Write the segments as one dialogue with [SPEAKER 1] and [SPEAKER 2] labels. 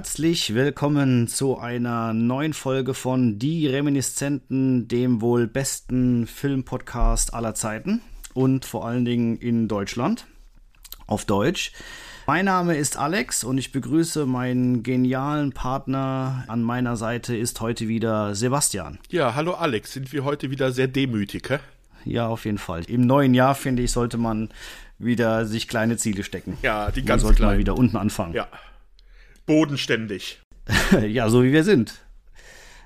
[SPEAKER 1] herzlich willkommen zu einer neuen Folge von Die Reminiszenten, dem wohl besten Filmpodcast aller Zeiten und vor allen Dingen in Deutschland auf Deutsch. Mein Name ist Alex und ich begrüße meinen genialen Partner. An meiner Seite ist heute wieder Sebastian.
[SPEAKER 2] Ja, hallo Alex, sind wir heute wieder sehr demütig, hä?
[SPEAKER 1] Ja, auf jeden Fall. Im neuen Jahr, finde ich, sollte man wieder sich kleine Ziele stecken.
[SPEAKER 2] Ja, die ganz
[SPEAKER 1] man sollte mal wieder unten anfangen.
[SPEAKER 2] Ja bodenständig.
[SPEAKER 1] ja, so wie wir sind.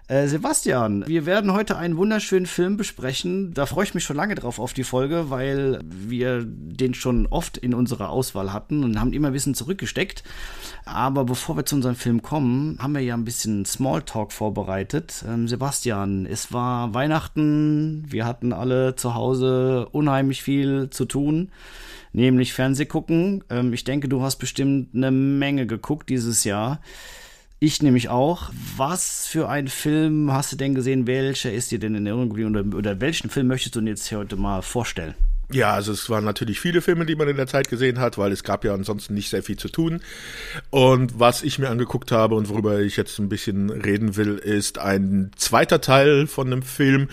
[SPEAKER 1] Äh, Sebastian, wir werden heute einen wunderschönen Film besprechen. Da freue ich mich schon lange drauf auf die Folge, weil wir den schon oft in unserer Auswahl hatten und haben immer ein bisschen zurückgesteckt. Aber bevor wir zu unserem Film kommen, haben wir ja ein bisschen Smalltalk vorbereitet. Ähm, Sebastian, es war Weihnachten, wir hatten alle zu Hause unheimlich viel zu tun nämlich Fernseh gucken. Ähm, ich denke, du hast bestimmt eine Menge geguckt dieses Jahr. Ich nämlich auch. Was für einen Film hast du denn gesehen? Welcher ist dir denn in Erinnerung oder, oder welchen Film möchtest du dir jetzt heute mal vorstellen?
[SPEAKER 2] Ja, also es waren natürlich viele Filme, die man in der Zeit gesehen hat, weil es gab ja ansonsten nicht sehr viel zu tun. Und was ich mir angeguckt habe und worüber ich jetzt ein bisschen reden will, ist ein zweiter Teil von einem Film,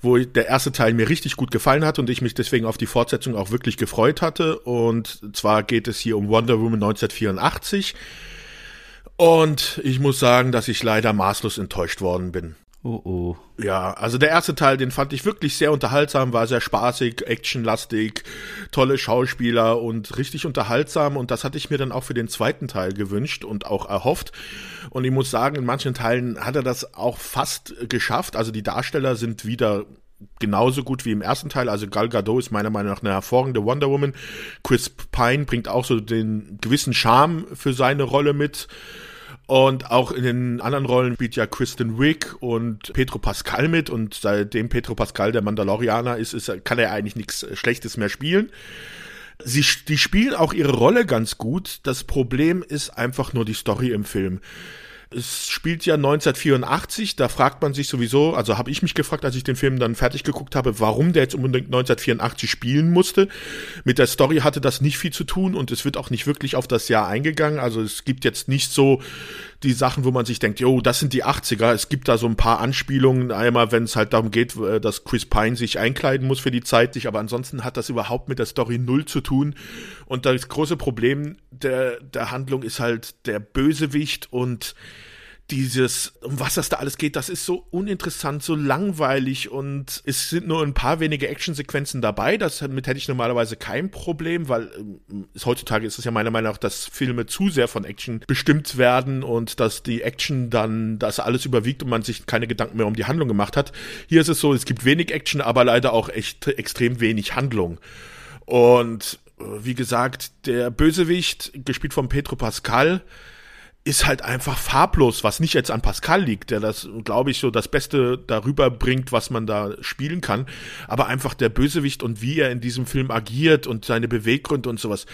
[SPEAKER 2] wo der erste Teil mir richtig gut gefallen hat und ich mich deswegen auf die Fortsetzung auch wirklich gefreut hatte. Und zwar geht es hier um Wonder Woman 1984. Und ich muss sagen, dass ich leider maßlos enttäuscht worden bin.
[SPEAKER 1] Oh oh.
[SPEAKER 2] Ja, also der erste Teil, den fand ich wirklich sehr unterhaltsam, war sehr spaßig, actionlastig, tolle Schauspieler und richtig unterhaltsam und das hatte ich mir dann auch für den zweiten Teil gewünscht und auch erhofft. Und ich muss sagen, in manchen Teilen hat er das auch fast geschafft. Also die Darsteller sind wieder genauso gut wie im ersten Teil. Also Gal Gadot ist meiner Meinung nach eine hervorragende Wonder Woman. Chris Pine bringt auch so den gewissen Charme für seine Rolle mit. Und auch in den anderen Rollen spielt ja Kristen Wick und Petro Pascal mit. Und seitdem Petro Pascal der Mandalorianer ist, ist kann er eigentlich nichts Schlechtes mehr spielen. Sie, die spielen auch ihre Rolle ganz gut. Das Problem ist einfach nur die Story im Film es spielt ja 1984, da fragt man sich sowieso, also habe ich mich gefragt, als ich den Film dann fertig geguckt habe, warum der jetzt unbedingt 1984 spielen musste. Mit der Story hatte das nicht viel zu tun und es wird auch nicht wirklich auf das Jahr eingegangen. Also es gibt jetzt nicht so die Sachen, wo man sich denkt, jo, das sind die 80er. Es gibt da so ein paar Anspielungen, einmal wenn es halt darum geht, äh, dass Chris Pine sich einkleiden muss für die Zeit, aber ansonsten hat das überhaupt mit der Story null zu tun. Und das große Problem der, der Handlung ist halt der Bösewicht und dieses, um was das da alles geht, das ist so uninteressant, so langweilig und es sind nur ein paar wenige Actionsequenzen dabei. Damit hätte ich normalerweise kein Problem, weil äh, heutzutage ist es ja meiner Meinung nach, dass Filme zu sehr von Action bestimmt werden und dass die Action dann das alles überwiegt und man sich keine Gedanken mehr um die Handlung gemacht hat. Hier ist es so, es gibt wenig Action, aber leider auch echt extrem wenig Handlung. Und äh, wie gesagt, der Bösewicht, gespielt von Petro Pascal, ist halt einfach farblos, was nicht jetzt an Pascal liegt, der das, glaube ich, so das Beste darüber bringt, was man da spielen kann. Aber einfach der Bösewicht und wie er in diesem Film agiert und seine Beweggründe und sowas,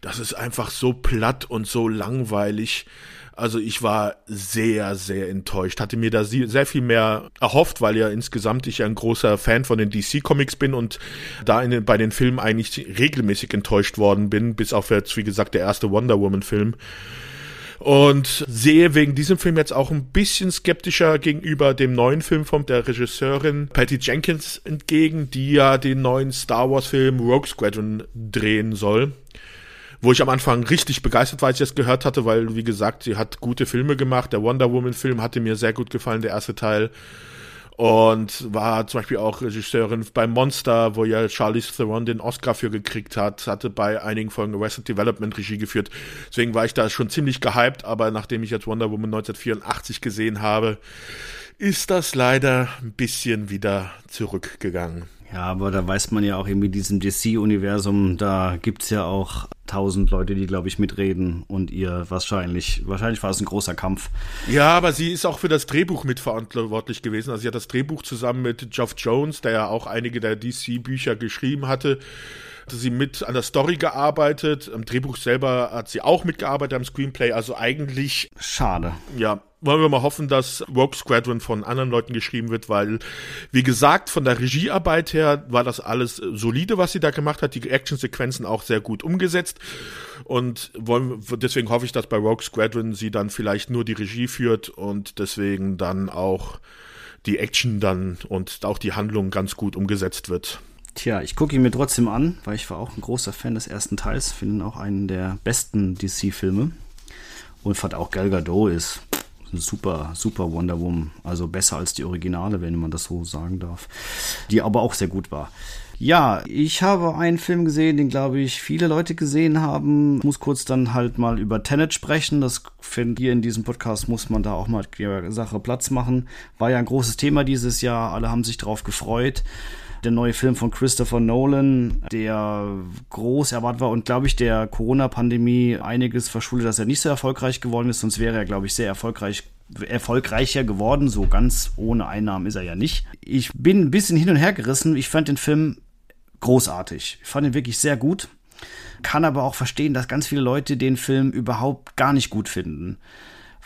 [SPEAKER 2] das ist einfach so platt und so langweilig. Also ich war sehr, sehr enttäuscht. Hatte mir da sehr viel mehr erhofft, weil ja insgesamt ich ein großer Fan von den DC-Comics bin und da in bei den Filmen eigentlich regelmäßig enttäuscht worden bin, bis auf jetzt, wie gesagt, der erste Wonder Woman-Film und sehe wegen diesem Film jetzt auch ein bisschen skeptischer gegenüber dem neuen Film von der Regisseurin Patty Jenkins entgegen, die ja den neuen Star Wars Film Rogue Squadron drehen soll. Wo ich am Anfang richtig begeistert war, als ich das gehört hatte, weil, wie gesagt, sie hat gute Filme gemacht. Der Wonder Woman Film hatte mir sehr gut gefallen, der erste Teil und war zum Beispiel auch Regisseurin bei Monster, wo ja Charlize Theron den Oscar für gekriegt hat, hatte bei einigen Folgen Arrested Development Regie geführt. Deswegen war ich da schon ziemlich gehypt, aber nachdem ich jetzt Wonder Woman 1984 gesehen habe, ist das leider ein bisschen wieder zurückgegangen.
[SPEAKER 1] Ja, aber da weiß man ja auch irgendwie diesem DC-Universum, da gibt's ja auch tausend Leute, die, glaube ich, mitreden und ihr wahrscheinlich, wahrscheinlich war es ein großer Kampf.
[SPEAKER 2] Ja, aber sie ist auch für das Drehbuch mitverantwortlich gewesen. Also sie hat das Drehbuch zusammen mit Geoff Jones, der ja auch einige der DC-Bücher geschrieben hatte, hatte sie mit an der Story gearbeitet. Am Drehbuch selber hat sie auch mitgearbeitet am Screenplay. Also eigentlich.
[SPEAKER 1] Schade.
[SPEAKER 2] Ja, wollen wir mal hoffen, dass Rogue Squadron von anderen Leuten geschrieben wird, weil, wie gesagt, von der Regiearbeit her war das alles solide, was sie da gemacht hat. Die Actionsequenzen auch sehr gut umgesetzt. Und wollen, deswegen hoffe ich, dass bei Rogue Squadron sie dann vielleicht nur die Regie führt und deswegen dann auch die Action dann und auch die Handlung ganz gut umgesetzt wird.
[SPEAKER 1] Tja, ich gucke ihn mir trotzdem an, weil ich war auch ein großer Fan des ersten Teils, finde auch einen der besten DC-Filme und fand auch Gal Gadot ist super, super Wonder Woman. Also besser als die Originale, wenn man das so sagen darf. Die aber auch sehr gut war. Ja, ich habe einen Film gesehen, den glaube ich viele Leute gesehen haben. Ich muss kurz dann halt mal über Tenet sprechen. Das finde hier in diesem Podcast muss man da auch mal der Sache Platz machen. War ja ein großes Thema dieses Jahr. Alle haben sich drauf gefreut der neue Film von Christopher Nolan, der groß erwartet war und glaube ich der Corona-Pandemie einiges verschuldet, dass er nicht so erfolgreich geworden ist, sonst wäre er, glaube ich, sehr erfolgreich erfolgreicher geworden. So ganz ohne Einnahmen ist er ja nicht. Ich bin ein bisschen hin und her gerissen. Ich fand den Film großartig. Ich fand ihn wirklich sehr gut. Kann aber auch verstehen, dass ganz viele Leute den Film überhaupt gar nicht gut finden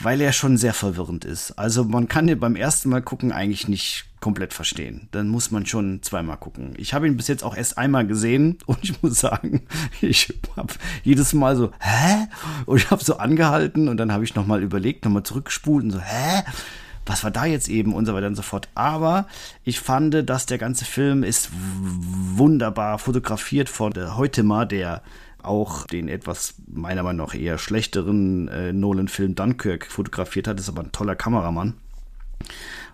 [SPEAKER 1] weil er schon sehr verwirrend ist. Also man kann ihn beim ersten Mal gucken eigentlich nicht komplett verstehen. Dann muss man schon zweimal gucken. Ich habe ihn bis jetzt auch erst einmal gesehen und ich muss sagen, ich habe jedes Mal so, hä? Und ich habe so angehalten und dann habe ich nochmal überlegt, nochmal zurückgespult und so, hä? was war da jetzt eben und so weiter und so fort. Aber ich fand, dass der ganze Film ist wunderbar fotografiert von Heutema, der auch den etwas meiner Meinung nach eher schlechteren äh, Nolan-Film Dunkirk fotografiert hat. Ist aber ein toller Kameramann.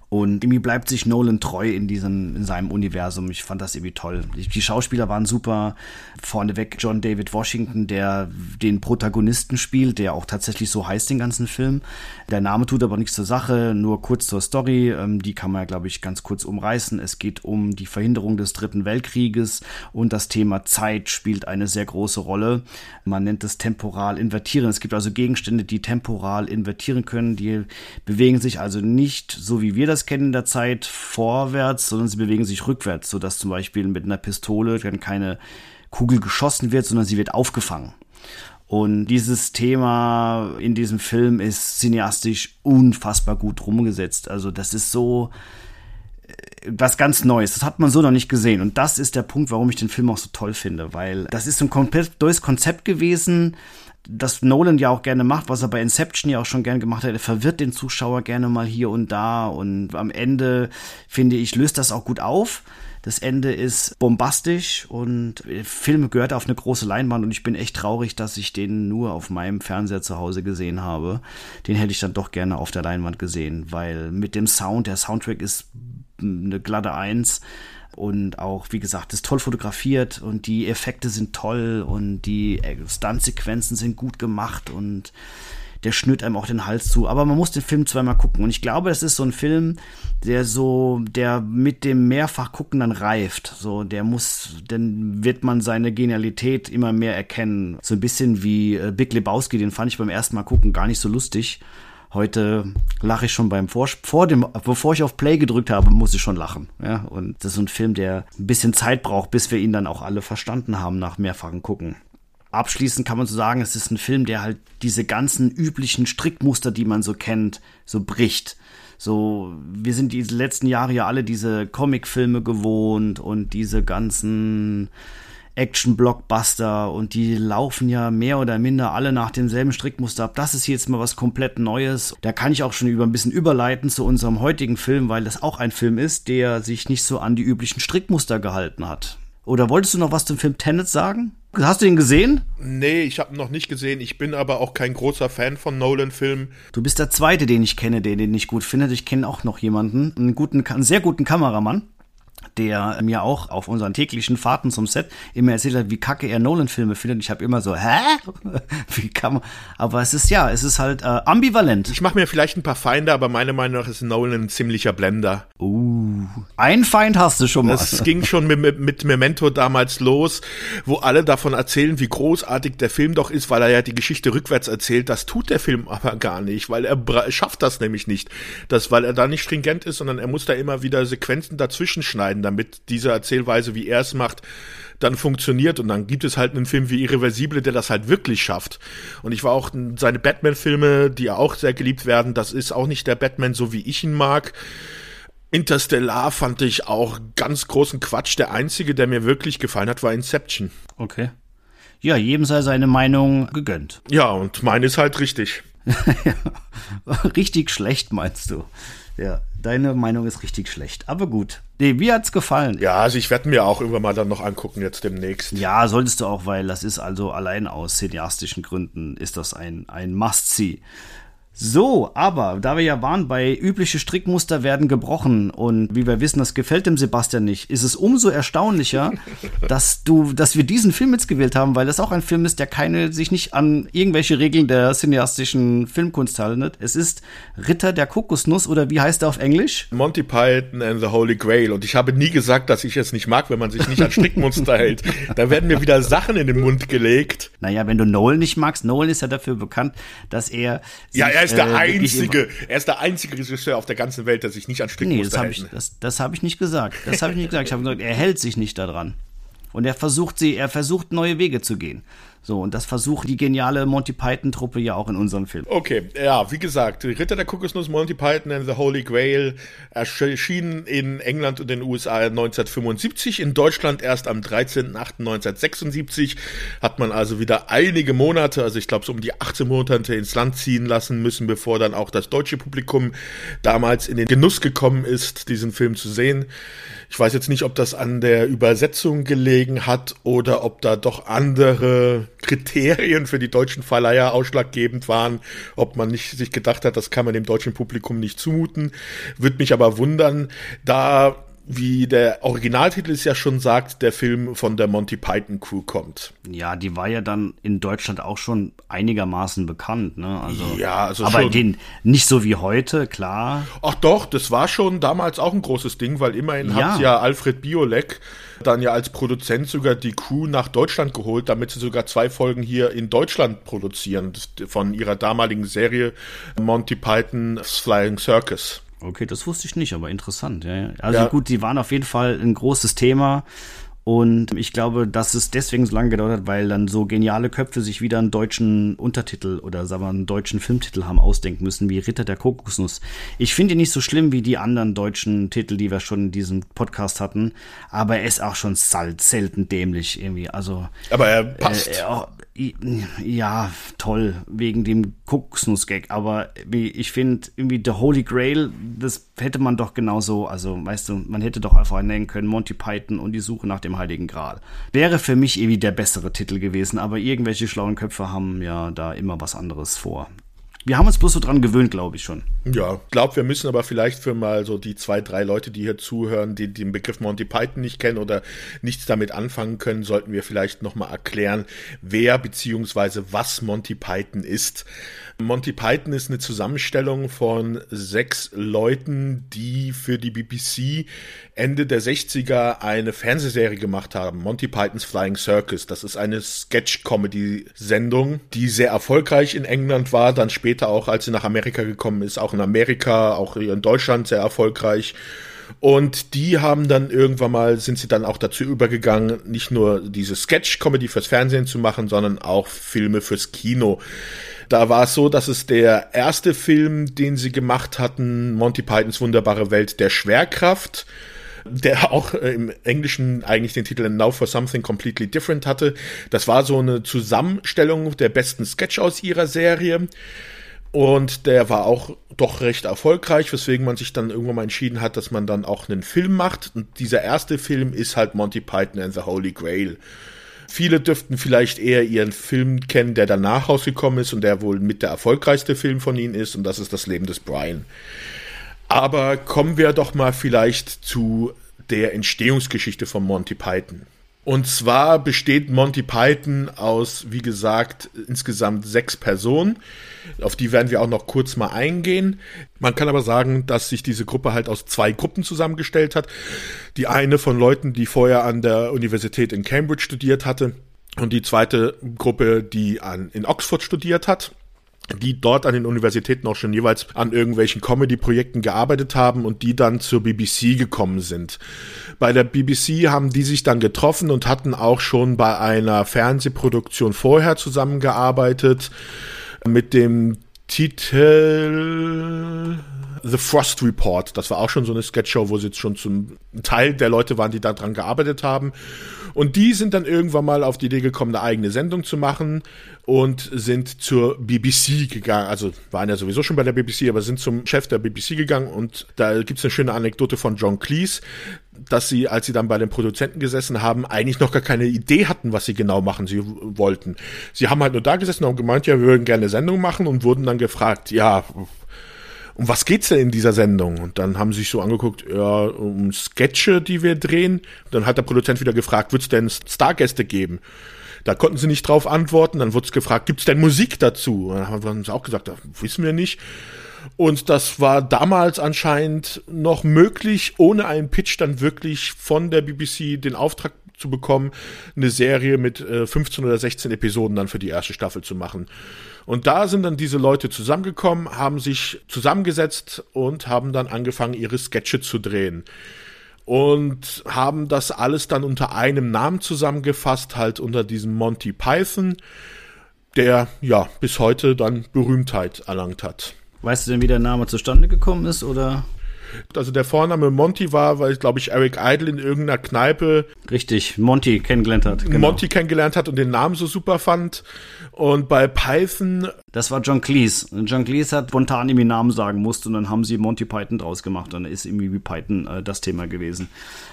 [SPEAKER 1] Und irgendwie bleibt sich Nolan treu in diesem, in seinem Universum. Ich fand das irgendwie toll. Die Schauspieler waren super. Vorneweg John David Washington, der den Protagonisten spielt, der auch tatsächlich so heißt den ganzen Film. Der Name tut aber nichts zur Sache. Nur kurz zur Story. Ähm, die kann man, ja, glaube ich, ganz kurz umreißen. Es geht um die Verhinderung des Dritten Weltkrieges und das Thema Zeit spielt eine sehr große Rolle. Man nennt es temporal invertieren. Es gibt also Gegenstände, die temporal invertieren können. Die bewegen sich also nicht so wie wir das kennen in der Zeit vorwärts, sondern sie bewegen sich rückwärts, sodass zum Beispiel mit einer Pistole dann keine Kugel geschossen wird, sondern sie wird aufgefangen. Und dieses Thema in diesem Film ist cineastisch unfassbar gut rumgesetzt. Also das ist so äh, was ganz Neues. Das hat man so noch nicht gesehen. Und das ist der Punkt, warum ich den Film auch so toll finde, weil das ist ein komplett neues Konzept gewesen das Nolan ja auch gerne macht, was er bei Inception ja auch schon gerne gemacht hat, er verwirrt den Zuschauer gerne mal hier und da und am Ende finde ich, löst das auch gut auf. Das Ende ist bombastisch und der Film gehört auf eine große Leinwand und ich bin echt traurig, dass ich den nur auf meinem Fernseher zu Hause gesehen habe. Den hätte ich dann doch gerne auf der Leinwand gesehen, weil mit dem Sound, der Soundtrack ist eine glatte Eins und auch, wie gesagt, ist toll fotografiert und die Effekte sind toll und die Stuntsequenzen sind gut gemacht und der schnürt einem auch den Hals zu. Aber man muss den Film zweimal gucken. Und ich glaube, das ist so ein Film, der so, der mit dem mehrfach gucken dann reift. So, der muss, dann wird man seine Genialität immer mehr erkennen. So ein bisschen wie äh, Big Lebowski, den fand ich beim ersten Mal gucken gar nicht so lustig. Heute lache ich schon beim vor, vor dem, bevor ich auf Play gedrückt habe, muss ich schon lachen. Ja, und das ist ein Film, der ein bisschen Zeit braucht, bis wir ihn dann auch alle verstanden haben nach mehrfachen Gucken. Abschließend kann man so sagen, es ist ein Film, der halt diese ganzen üblichen Strickmuster, die man so kennt, so bricht. So, wir sind die letzten Jahre ja alle diese Comicfilme gewohnt und diese ganzen Action-Blockbuster und die laufen ja mehr oder minder alle nach demselben Strickmuster ab. Das ist jetzt mal was komplett Neues. Da kann ich auch schon über ein bisschen überleiten zu unserem heutigen Film, weil das auch ein Film ist, der sich nicht so an die üblichen Strickmuster gehalten hat. Oder wolltest du noch was zum Film Tenet sagen? Hast du ihn gesehen?
[SPEAKER 2] Nee, ich habe ihn noch nicht gesehen. Ich bin aber auch kein großer Fan von Nolan-Filmen.
[SPEAKER 1] Du bist der Zweite, den ich kenne, der den nicht gut findet. Ich kenne auch noch jemanden, einen guten, einen sehr guten Kameramann der mir auch auf unseren täglichen Fahrten zum Set immer erzählt hat, wie kacke er Nolan-Filme findet. Ich habe immer so, hä? wie kann man? Aber es ist ja, es ist halt äh, ambivalent.
[SPEAKER 2] Ich mache mir vielleicht ein paar Feinde, aber meiner Meinung nach ist Nolan ein ziemlicher Blender.
[SPEAKER 1] Uh, ein Feind hast du schon mal.
[SPEAKER 2] Es ging schon mit, mit Memento damals los, wo alle davon erzählen, wie großartig der Film doch ist, weil er ja die Geschichte rückwärts erzählt. Das tut der Film aber gar nicht, weil er schafft das nämlich nicht. Das, weil er da nicht stringent ist, sondern er muss da immer wieder Sequenzen dazwischen schneiden, damit diese Erzählweise, wie er es macht, dann funktioniert. Und dann gibt es halt einen Film wie Irreversible, der das halt wirklich schafft. Und ich war auch seine Batman-Filme, die ja auch sehr geliebt werden, das ist auch nicht der Batman, so wie ich ihn mag. Interstellar fand ich auch ganz großen Quatsch. Der einzige, der mir wirklich gefallen hat, war Inception.
[SPEAKER 1] Okay. Ja, jedem sei seine Meinung gegönnt.
[SPEAKER 2] Ja, und meine ist halt richtig.
[SPEAKER 1] richtig schlecht, meinst du? Ja, deine Meinung ist richtig schlecht. Aber gut. Nee, mir hat's gefallen.
[SPEAKER 2] Ja, also ich werde mir auch irgendwann mal dann noch angucken, jetzt demnächst.
[SPEAKER 1] Ja, solltest du auch, weil das ist also allein aus cineastischen Gründen ist das ein, ein Must-See. So, aber da wir ja waren, bei übliche Strickmuster werden gebrochen und wie wir wissen, das gefällt dem Sebastian nicht, ist es umso erstaunlicher, dass du, dass wir diesen Film jetzt gewählt haben, weil das auch ein Film ist, der keine, sich nicht an irgendwelche Regeln der cineastischen Filmkunst haltet. Es ist Ritter der Kokosnuss oder wie heißt er auf Englisch?
[SPEAKER 2] Monty Python and the Holy Grail. Und ich habe nie gesagt, dass ich es nicht mag, wenn man sich nicht an Strickmuster hält. Da werden mir wieder Sachen in den Mund gelegt.
[SPEAKER 1] Naja, wenn du Nolan nicht magst, Nolan ist ja dafür bekannt, dass er
[SPEAKER 2] ja, er ist der äh, einzige, er ist der einzige Regisseur auf der ganzen Welt, der sich nicht an Strickmuster
[SPEAKER 1] nee, das hält. Ich, das, das habe ich nicht gesagt. Das habe ich nicht gesagt. Ich habe gesagt, er hält sich nicht daran. Und er versucht sie, er versucht neue Wege zu gehen. So, und das versucht die geniale Monty Python-Truppe ja auch in unserem Film.
[SPEAKER 2] Okay, ja, wie gesagt, Ritter der Kokosnuss, Monty Python and the Holy Grail erschienen in England und den USA 1975, in Deutschland erst am 13.08.1976. Hat man also wieder einige Monate, also ich glaube so um die 18 Monate ins Land ziehen lassen müssen, bevor dann auch das deutsche Publikum damals in den Genuss gekommen ist, diesen Film zu sehen. Ich weiß jetzt nicht, ob das an der Übersetzung gelegen hat oder ob da doch andere Kriterien für die deutschen Verleiher ausschlaggebend waren, ob man nicht sich gedacht hat, das kann man dem deutschen Publikum nicht zumuten. Würde mich aber wundern, da wie der Originaltitel es ja schon sagt, der Film von der Monty Python Crew kommt.
[SPEAKER 1] Ja, die war ja dann in Deutschland auch schon einigermaßen bekannt, ne? Also,
[SPEAKER 2] ja, also
[SPEAKER 1] aber schon. Den, nicht so wie heute, klar.
[SPEAKER 2] Ach doch, das war schon damals auch ein großes Ding, weil immerhin ja. hat ja Alfred Biolek dann ja als Produzent sogar die Crew nach Deutschland geholt, damit sie sogar zwei Folgen hier in Deutschland produzieren von ihrer damaligen Serie Monty Python's Flying Circus.
[SPEAKER 1] Okay, das wusste ich nicht, aber interessant. Ja. Also ja. gut, sie waren auf jeden Fall ein großes Thema. Und ich glaube, dass es deswegen so lange gedauert hat, weil dann so geniale Köpfe sich wieder einen deutschen Untertitel oder sagen wir einen deutschen Filmtitel haben ausdenken müssen, wie Ritter der Kokosnuss. Ich finde ihn nicht so schlimm wie die anderen deutschen Titel, die wir schon in diesem Podcast hatten, aber er ist auch schon selten dämlich irgendwie. Also,
[SPEAKER 2] aber er passt.
[SPEAKER 1] Äh, ja, toll, wegen dem Kokosnuss-Gag, aber ich finde irgendwie The Holy Grail, das hätte man doch genauso, also weißt du, man hätte doch einfach nennen können, Monty Python und die Suche nach dem Heiligen Gral. Wäre für mich irgendwie der bessere Titel gewesen, aber irgendwelche schlauen Köpfe haben ja da immer was anderes vor. Wir haben uns bloß so dran gewöhnt, glaube ich schon.
[SPEAKER 2] Ja, glaube, wir müssen aber vielleicht für mal so die zwei, drei Leute, die hier zuhören, die den Begriff Monty Python nicht kennen oder nichts damit anfangen können, sollten wir vielleicht nochmal erklären, wer beziehungsweise was Monty Python ist. Monty Python ist eine Zusammenstellung von sechs Leuten, die für die BBC Ende der 60er eine Fernsehserie gemacht haben. Monty Pythons Flying Circus. Das ist eine Sketch-Comedy-Sendung, die sehr erfolgreich in England war, dann später auch, als sie nach Amerika gekommen ist, auch in Amerika, auch in Deutschland sehr erfolgreich. Und die haben dann irgendwann mal, sind sie dann auch dazu übergegangen, nicht nur diese Sketch-Comedy fürs Fernsehen zu machen, sondern auch Filme fürs Kino. Da war es so, dass es der erste Film, den sie gemacht hatten, Monty Pythons wunderbare Welt der Schwerkraft, der auch äh, im Englischen eigentlich den Titel Now for Something Completely Different hatte. Das war so eine Zusammenstellung der besten Sketch aus ihrer Serie. Und der war auch doch recht erfolgreich, weswegen man sich dann irgendwann mal entschieden hat, dass man dann auch einen Film macht. Und dieser erste Film ist halt Monty Python and the Holy Grail. Viele dürften vielleicht eher ihren Film kennen, der danach rausgekommen ist und der wohl mit der erfolgreichste Film von ihnen ist, und das ist das Leben des Brian. Aber kommen wir doch mal vielleicht zu der Entstehungsgeschichte von Monty Python. Und zwar besteht Monty Python aus, wie gesagt, insgesamt sechs Personen. Auf die werden wir auch noch kurz mal eingehen. Man kann aber sagen, dass sich diese Gruppe halt aus zwei Gruppen zusammengestellt hat. Die eine von Leuten, die vorher an der Universität in Cambridge studiert hatte und die zweite Gruppe, die an, in Oxford studiert hat die dort an den Universitäten auch schon jeweils an irgendwelchen Comedy-Projekten gearbeitet haben und die dann zur BBC gekommen sind. Bei der BBC haben die sich dann getroffen und hatten auch schon bei einer Fernsehproduktion vorher zusammengearbeitet mit dem Titel The Frost Report. Das war auch schon so eine Sketchshow, wo sie jetzt schon zum Teil der Leute waren, die daran gearbeitet haben. Und die sind dann irgendwann mal auf die Idee gekommen, eine eigene Sendung zu machen und sind zur BBC gegangen. Also waren ja sowieso schon bei der BBC, aber sind zum Chef der BBC gegangen und da gibt's eine schöne Anekdote von John Cleese, dass sie, als sie dann bei den Produzenten gesessen haben, eigentlich noch gar keine Idee hatten, was sie genau machen sie wollten. Sie haben halt nur da gesessen und gemeint, ja, wir würden gerne eine Sendung machen und wurden dann gefragt, ja, um was geht's denn in dieser Sendung? Und dann haben sie sich so angeguckt, ja, um Sketche, die wir drehen. Dann hat der Produzent wieder gefragt, wird's denn Stargäste geben? Da konnten sie nicht drauf antworten. Dann wurde es gefragt, gibt's denn Musik dazu? Und dann haben sie auch gesagt, das wissen wir nicht. Und das war damals anscheinend noch möglich, ohne einen Pitch dann wirklich von der BBC den Auftrag zu bekommen, eine Serie mit äh, 15 oder 16 Episoden dann für die erste Staffel zu machen. Und da sind dann diese Leute zusammengekommen, haben sich zusammengesetzt und haben dann angefangen, ihre Sketche zu drehen. Und haben das alles dann unter einem Namen zusammengefasst, halt unter diesem Monty Python, der ja bis heute dann Berühmtheit erlangt hat.
[SPEAKER 1] Weißt du denn, wie der Name zustande gekommen ist, oder?
[SPEAKER 2] Also der Vorname Monty war, weil, glaube ich, Eric Idle in irgendeiner Kneipe.
[SPEAKER 1] Richtig, Monty kennengelernt hat.
[SPEAKER 2] Genau. Monty kennengelernt hat und den Namen so super fand. Und bei Python.
[SPEAKER 1] Das war John Cleese. John Cleese hat spontan irgendwie Namen sagen musste und dann haben sie Monty Python draus gemacht. Und dann ist irgendwie wie Python äh, das Thema gewesen.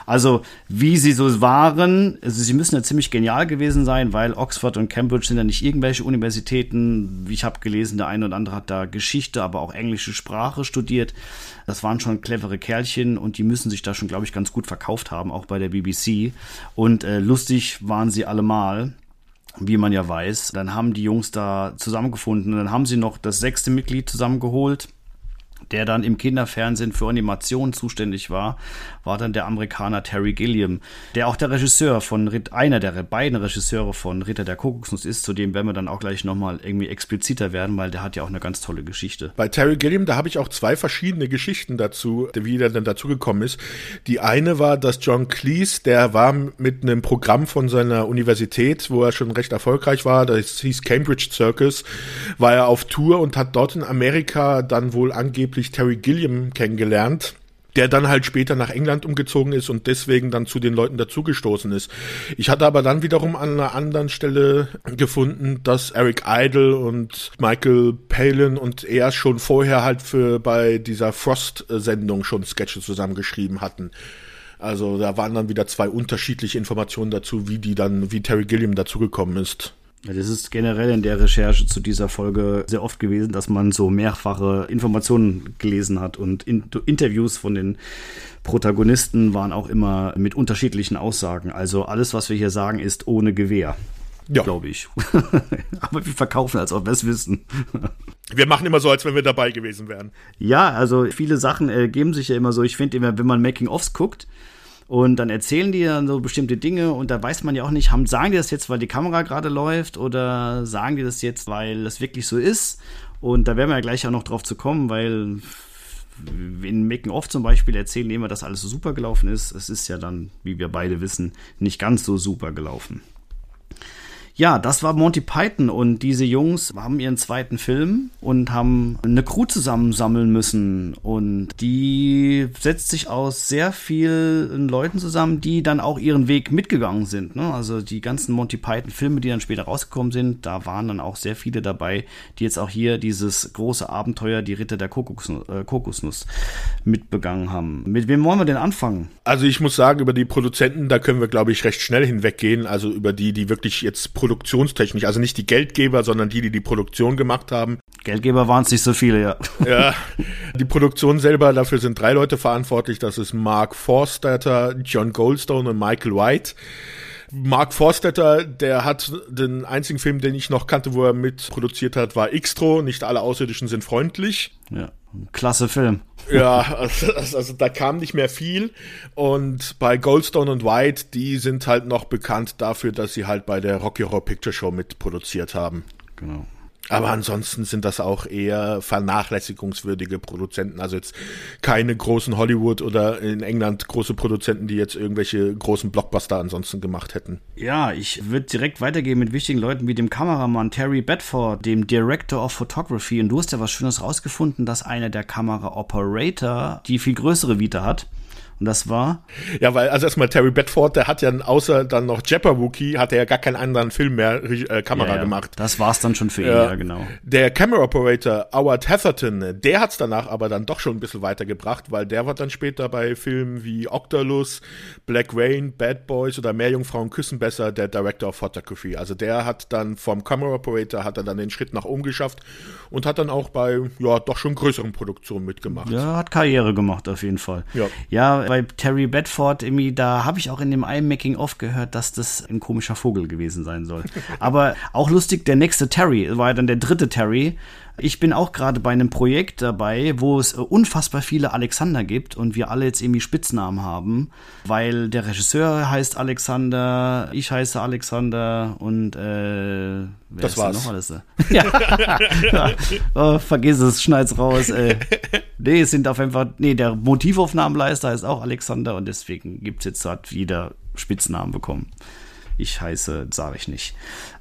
[SPEAKER 1] Also, wie sie so waren, also sie müssen ja ziemlich genial gewesen sein, weil Oxford und Cambridge sind ja nicht irgendwelche Universitäten. Wie ich habe gelesen, der eine oder andere hat da Geschichte, aber auch englische Sprache studiert. Das waren schon clevere Kerlchen und die müssen sich da schon, glaube ich, ganz gut verkauft haben, auch bei der BBC. Und äh, lustig waren sie allemal wie man ja weiß. Dann haben die Jungs da zusammengefunden. Dann haben sie noch das sechste Mitglied zusammengeholt der dann im Kinderfernsehen für Animation zuständig war, war dann der Amerikaner Terry Gilliam, der auch der Regisseur von einer der beiden Regisseure von Ritter der Kokosnuss ist, zu dem werden wir dann auch gleich nochmal irgendwie expliziter werden, weil der hat ja auch eine ganz tolle Geschichte.
[SPEAKER 2] Bei Terry Gilliam, da habe ich auch zwei verschiedene Geschichten dazu, wie der dann dazugekommen ist. Die eine war, dass John Cleese, der war mit einem Programm von seiner Universität, wo er schon recht erfolgreich war, das hieß Cambridge Circus, war er auf Tour und hat dort in Amerika dann wohl angeblich angeblich Terry Gilliam kennengelernt, der dann halt später nach England umgezogen ist und deswegen dann zu den Leuten dazugestoßen ist. Ich hatte aber dann wiederum an einer anderen Stelle gefunden, dass Eric Idle und Michael Palin und er schon vorher halt für bei dieser Frost-Sendung schon Sketche zusammengeschrieben hatten. Also da waren dann wieder zwei unterschiedliche Informationen dazu, wie die dann, wie Terry Gilliam dazugekommen ist.
[SPEAKER 1] Das ist generell in der Recherche zu dieser Folge sehr oft gewesen, dass man so mehrfache Informationen gelesen hat und in Interviews von den Protagonisten waren auch immer mit unterschiedlichen Aussagen. Also alles, was wir hier sagen, ist ohne Gewehr. Ja. Glaube ich. Aber wir verkaufen, als ob wir es wissen.
[SPEAKER 2] wir machen immer so, als wenn wir dabei gewesen wären.
[SPEAKER 1] Ja, also viele Sachen ergeben sich ja immer so. Ich finde immer, wenn man Making-ofs guckt, und dann erzählen die dann so bestimmte Dinge und da weiß man ja auch nicht, haben, sagen die das jetzt, weil die Kamera gerade läuft oder sagen die das jetzt, weil das wirklich so ist? Und da werden wir ja gleich auch noch drauf zu kommen, weil in Making Off zum Beispiel erzählen die immer, dass alles so super gelaufen ist. Es ist ja dann, wie wir beide wissen, nicht ganz so super gelaufen. Ja, das war Monty Python und diese Jungs haben ihren zweiten Film und haben eine Crew zusammensammeln müssen und die setzt sich aus sehr vielen Leuten zusammen, die dann auch ihren Weg mitgegangen sind. Ne? Also die ganzen Monty Python Filme, die dann später rausgekommen sind, da waren dann auch sehr viele dabei, die jetzt auch hier dieses große Abenteuer, die Ritter der Kokosnuss, äh, Kokosnuss mitbegangen haben. Mit wem wollen wir denn anfangen?
[SPEAKER 2] Also ich muss sagen, über die Produzenten, da können wir glaube ich recht schnell hinweggehen. Also über die, die wirklich jetzt produktionstechnisch, also nicht die Geldgeber, sondern die, die die Produktion gemacht haben.
[SPEAKER 1] Geldgeber waren es nicht so viele, ja.
[SPEAKER 2] Ja, die Produktion selber, dafür sind drei Leute verantwortlich. Das ist Mark Forstetter, John Goldstone und Michael White. Mark Forstetter, der hat den einzigen Film, den ich noch kannte, wo er mitproduziert hat, war Xtro. Nicht alle Außerirdischen sind freundlich.
[SPEAKER 1] Ja, klasse Film.
[SPEAKER 2] Ja, also, also, da kam nicht mehr viel. Und bei Goldstone und White, die sind halt noch bekannt dafür, dass sie halt bei der Rocky Horror Picture Show mitproduziert haben.
[SPEAKER 1] Genau.
[SPEAKER 2] Aber ansonsten sind das auch eher vernachlässigungswürdige Produzenten. Also jetzt keine großen Hollywood oder in England große Produzenten, die jetzt irgendwelche großen Blockbuster ansonsten gemacht hätten.
[SPEAKER 1] Ja, ich würde direkt weitergehen mit wichtigen Leuten wie dem Kameramann Terry Bedford, dem Director of Photography. Und du hast ja was Schönes rausgefunden, dass einer der Kamera-Operator die viel größere Vita hat. Und das war?
[SPEAKER 2] Ja, weil, also erstmal Terry Bedford, der hat ja außer dann noch Jabberwocky, hat er ja gar keinen anderen Film mehr äh, Kamera ja, ja. gemacht.
[SPEAKER 1] Das war's dann schon für ihn, ja, genau.
[SPEAKER 2] Der Camera Operator Howard Hatherton, der hat's danach aber dann doch schon ein bisschen weitergebracht, weil der war dann später bei Filmen wie Octalus, Black Rain, Bad Boys oder Meerjungfrauen küssen besser der Director of Photography. Also der hat dann vom Camera Operator hat er dann den Schritt nach oben geschafft und hat dann auch bei, ja, doch schon größeren Produktionen mitgemacht.
[SPEAKER 1] Ja, hat Karriere gemacht auf jeden Fall. Ja, ja bei Terry Bedford, irgendwie, da habe ich auch in dem einen Making-of gehört, dass das ein komischer Vogel gewesen sein soll. Aber auch lustig, der nächste Terry war ja dann der dritte Terry. Ich bin auch gerade bei einem Projekt dabei, wo es äh, unfassbar viele Alexander gibt und wir alle jetzt irgendwie Spitznamen haben, weil der Regisseur heißt Alexander, ich heiße Alexander und äh,
[SPEAKER 2] wer das war's. noch alles?
[SPEAKER 1] ja. ja. Oh, vergiss es, schneid's raus. Ey. Nee, es sind auf einfach, nee, der Motivaufnahmenleister heißt auch Alexander und deswegen gibt's jetzt hat jeder Spitznamen bekommen. Ich heiße, sage ich nicht.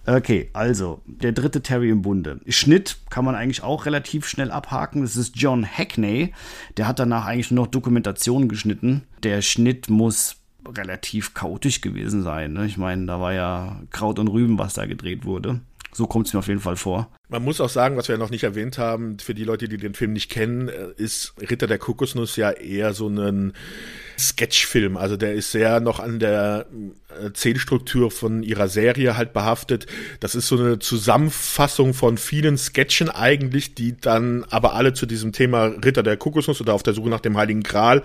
[SPEAKER 1] Okay, also der dritte Terry im Bunde. Schnitt kann man eigentlich auch relativ schnell abhaken. Das ist John Hackney. Der hat danach eigentlich nur noch Dokumentationen geschnitten. Der Schnitt muss relativ chaotisch gewesen sein. Ne? Ich meine, da war ja Kraut und Rüben, was da gedreht wurde. So kommt es mir auf jeden Fall vor.
[SPEAKER 2] Man muss auch sagen, was wir noch nicht erwähnt haben, für die Leute, die den Film nicht kennen, äh, ist Ritter der Kokosnuss ja eher so ein Sketchfilm. Also der ist sehr noch an der Erzählstruktur von ihrer Serie halt behaftet. Das ist so eine Zusammenfassung von vielen Sketchen eigentlich, die dann aber alle zu diesem Thema Ritter der Kokosnuss oder auf der Suche nach dem Heiligen Gral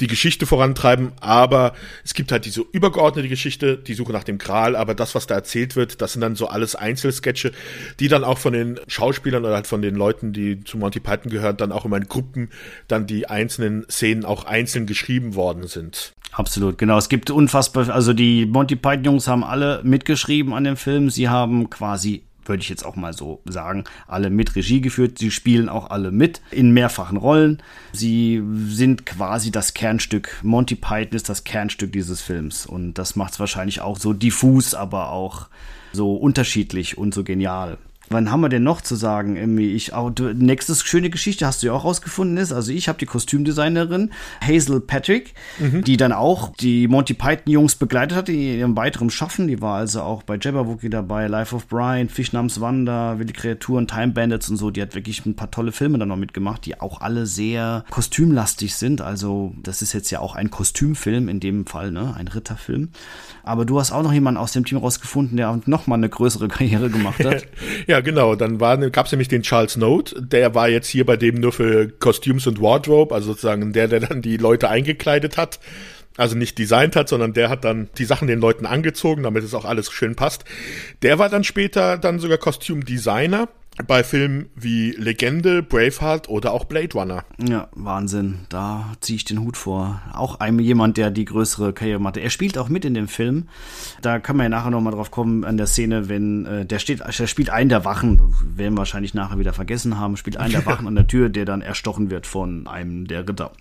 [SPEAKER 2] die Geschichte vorantreiben. Aber es gibt halt diese übergeordnete Geschichte, die Suche nach dem Gral. Aber das, was da erzählt wird, das sind dann so alles Einzelsketche, die dann auch von den Schauspielern oder halt von den Leuten, die zu Monty Python gehören, dann auch immer in Gruppen dann die einzelnen Szenen auch einzeln geschrieben worden sind.
[SPEAKER 1] Absolut, genau. Es gibt unfassbar, also die Monty Python Jungs haben alle mitgeschrieben an dem Film. Sie haben quasi würde ich jetzt auch mal so sagen, alle mit Regie geführt. Sie spielen auch alle mit in mehrfachen Rollen. Sie sind quasi das Kernstück. Monty Python ist das Kernstück dieses Films. Und das macht es wahrscheinlich auch so diffus, aber auch so unterschiedlich und so genial. Wann haben wir denn noch zu sagen? Irgendwie ich auch nächstes schöne Geschichte hast du ja auch rausgefunden ist. Also ich habe die Kostümdesignerin Hazel Patrick, mhm. die dann auch die Monty Python Jungs begleitet hat in ihrem weiteren Schaffen. Die war also auch bei Jabberwocky dabei, Life of Brian, Fisch namens Wanda, Wilde Kreaturen, Time Bandits und so. Die hat wirklich ein paar tolle Filme dann noch mitgemacht, die auch alle sehr kostümlastig sind. Also das ist jetzt ja auch ein Kostümfilm in dem Fall, ne, ein Ritterfilm. Aber du hast auch noch jemanden aus dem Team rausgefunden, der noch mal eine größere Karriere gemacht hat.
[SPEAKER 2] ja, genau. Dann gab es nämlich den Charles Note, der war jetzt hier bei dem nur für Costumes und Wardrobe, also sozusagen der, der dann die Leute eingekleidet hat. Also nicht designt hat, sondern der hat dann die Sachen den Leuten angezogen, damit es auch alles schön passt. Der war dann später dann sogar Kostümdesigner bei Filmen wie Legende, Braveheart oder auch Blade Runner.
[SPEAKER 1] Ja, Wahnsinn. Da ziehe ich den Hut vor. Auch einem jemand, der die größere Karriere machte. Er spielt auch mit in dem Film. Da können wir ja nachher nochmal drauf kommen an der Szene, wenn äh, der steht, der spielt einen der Wachen, werden wir wahrscheinlich nachher wieder vergessen haben, spielt einen der Wachen an der Tür, der dann erstochen wird von einem der Ritter.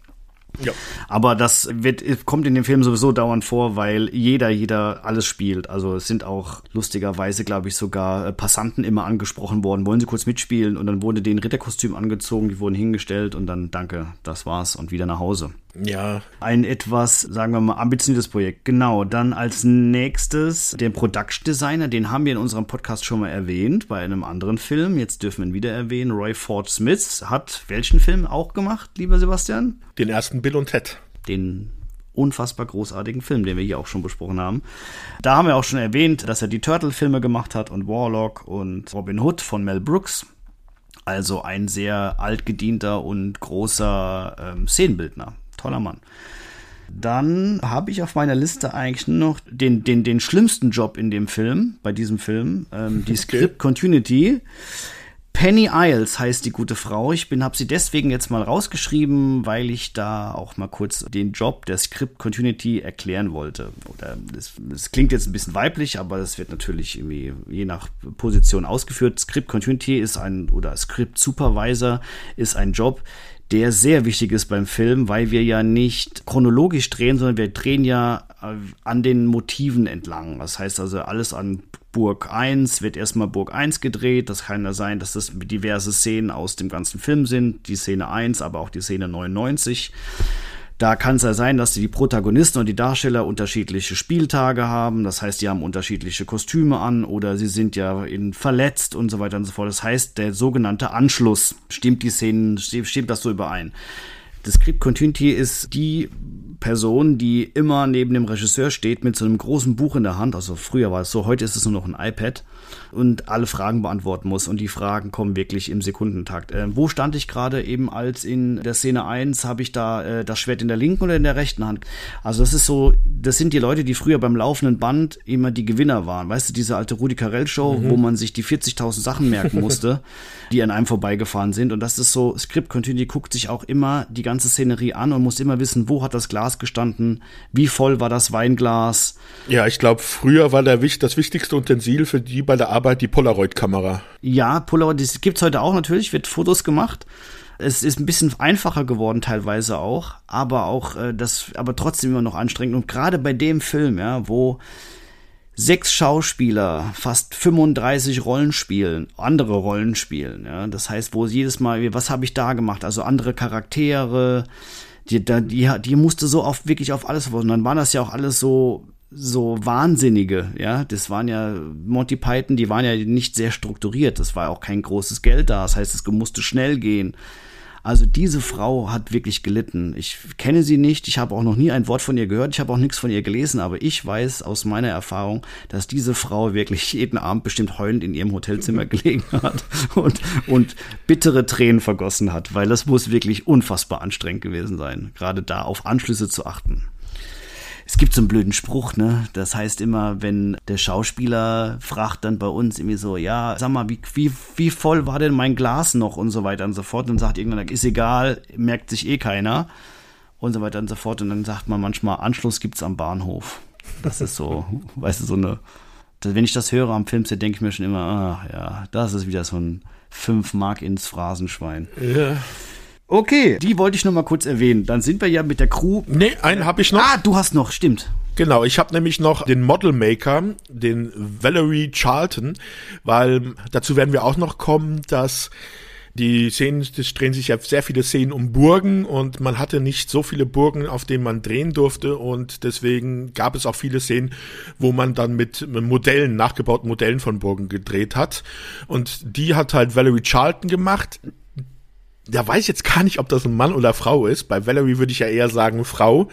[SPEAKER 1] Ja. Aber das wird, kommt in dem Film sowieso dauernd vor, weil jeder, jeder alles spielt. Also es sind auch lustigerweise, glaube ich, sogar äh, Passanten immer angesprochen worden. Wollen sie kurz mitspielen? Und dann wurde den Ritterkostüm angezogen, die wurden hingestellt und dann danke, das war's und wieder nach Hause.
[SPEAKER 2] Ja.
[SPEAKER 1] Ein etwas, sagen wir mal, ambitioniertes Projekt. Genau. Dann als nächstes den Production Designer, den haben wir in unserem Podcast schon mal erwähnt, bei einem anderen Film. Jetzt dürfen wir ihn wieder erwähnen. Roy Ford Smith hat welchen Film auch gemacht, lieber Sebastian?
[SPEAKER 2] Den ersten Bill und Ted.
[SPEAKER 1] Den unfassbar großartigen Film, den wir hier auch schon besprochen haben. Da haben wir auch schon erwähnt, dass er die Turtle-Filme gemacht hat und Warlock und Robin Hood von Mel Brooks. Also ein sehr altgedienter und großer ähm, Szenenbildner. Toller Mann. Dann habe ich auf meiner Liste eigentlich nur noch den, den, den schlimmsten Job in dem Film, bei diesem Film, ähm, die Script Continuity. Penny Isles heißt die gute Frau. Ich bin, habe sie deswegen jetzt mal rausgeschrieben, weil ich da auch mal kurz den Job der Script Continuity erklären wollte. Oder es klingt jetzt ein bisschen weiblich, aber es wird natürlich irgendwie je nach Position ausgeführt. Script Continuity ist ein oder Script Supervisor ist ein Job, der sehr wichtig ist beim Film, weil wir ja nicht chronologisch drehen, sondern wir drehen ja äh, an den Motiven entlang. Das heißt also, alles an Burg 1 wird erstmal Burg 1 gedreht. Das kann ja sein, dass das diverse Szenen aus dem ganzen Film sind. Die Szene 1, aber auch die Szene 99. Da kann es ja sein, dass die Protagonisten und die Darsteller unterschiedliche Spieltage haben. Das heißt, die haben unterschiedliche Kostüme an oder sie sind ja in verletzt und so weiter und so fort. Das heißt, der sogenannte Anschluss stimmt die Szenen, stimmt das so überein. Das Script Continuity ist die Person, die immer neben dem Regisseur steht mit so einem großen Buch in der Hand. Also früher war es so, heute ist es nur noch ein iPad und alle Fragen beantworten muss. Und die Fragen kommen wirklich im Sekundentakt. Äh, wo stand ich gerade eben als in der Szene 1? Habe ich da äh, das Schwert in der linken oder in der rechten Hand? Also das ist so, das sind die Leute, die früher beim laufenden Band immer die Gewinner waren. Weißt du, diese alte Rudi Carell Show, mhm. wo man sich die 40.000 Sachen merken musste, die an einem vorbeigefahren sind. Und das ist so, Script Continuity guckt sich auch immer die ganze Szenerie an und muss immer wissen, wo hat das Glas Glas gestanden? Wie voll war das Weinglas?
[SPEAKER 2] Ja, ich glaube, früher war der, das wichtigste Utensil für die bei der Arbeit die Polaroid-Kamera.
[SPEAKER 1] Ja, Polaroid, das gibt es heute auch natürlich, wird Fotos gemacht. Es ist ein bisschen einfacher geworden teilweise auch, aber auch äh, das, aber trotzdem immer noch anstrengend. Und gerade bei dem Film, ja, wo sechs Schauspieler fast 35 Rollen spielen, andere Rollen spielen. Ja? Das heißt, wo jedes Mal, was habe ich da gemacht? Also andere Charaktere, die, die, die musste so oft wirklich auf alles verfolgen. Dann waren das ja auch alles so, so Wahnsinnige, ja. Das waren ja Monty Python, die waren ja nicht sehr strukturiert. Das war auch kein großes Geld da. Das heißt, es musste schnell gehen. Also diese Frau hat wirklich gelitten. Ich kenne sie nicht, ich habe auch noch nie ein Wort von ihr gehört, ich habe auch nichts von ihr gelesen, aber ich weiß aus meiner Erfahrung, dass diese Frau wirklich jeden Abend bestimmt heulend in ihrem Hotelzimmer gelegen hat und, und bittere Tränen vergossen hat, weil das muss wirklich unfassbar anstrengend gewesen sein, gerade da auf Anschlüsse zu achten es gibt so einen blöden Spruch, ne? Das heißt immer, wenn der Schauspieler fragt dann bei uns irgendwie so, ja, sag mal, wie, wie, wie voll war denn mein Glas noch und so weiter und so fort. Und sagt irgendwann, ist egal, merkt sich eh keiner und so weiter und so fort. Und dann sagt man manchmal, Anschluss gibt's am Bahnhof. Das ist so, weißt du, so eine, wenn ich das höre am Filmset, denke ich mir schon immer, ach ja, das ist wieder so ein 5 Mark ins Phrasenschwein. Ja. Okay, die wollte ich noch mal kurz erwähnen. Dann sind wir ja mit der Crew.
[SPEAKER 2] Nee, einen habe ich noch.
[SPEAKER 1] Ah, du hast noch, stimmt.
[SPEAKER 2] Genau, ich habe nämlich noch den Model Maker, den Valerie Charlton, weil dazu werden wir auch noch kommen, dass die Szenen, es drehen sich ja sehr viele Szenen um Burgen und man hatte nicht so viele Burgen, auf denen man drehen durfte und deswegen gab es auch viele Szenen, wo man dann mit Modellen, nachgebauten Modellen von Burgen gedreht hat und die hat halt Valerie Charlton gemacht da weiß ich jetzt gar nicht, ob das ein Mann oder Frau ist. Bei Valerie würde ich ja eher sagen Frau.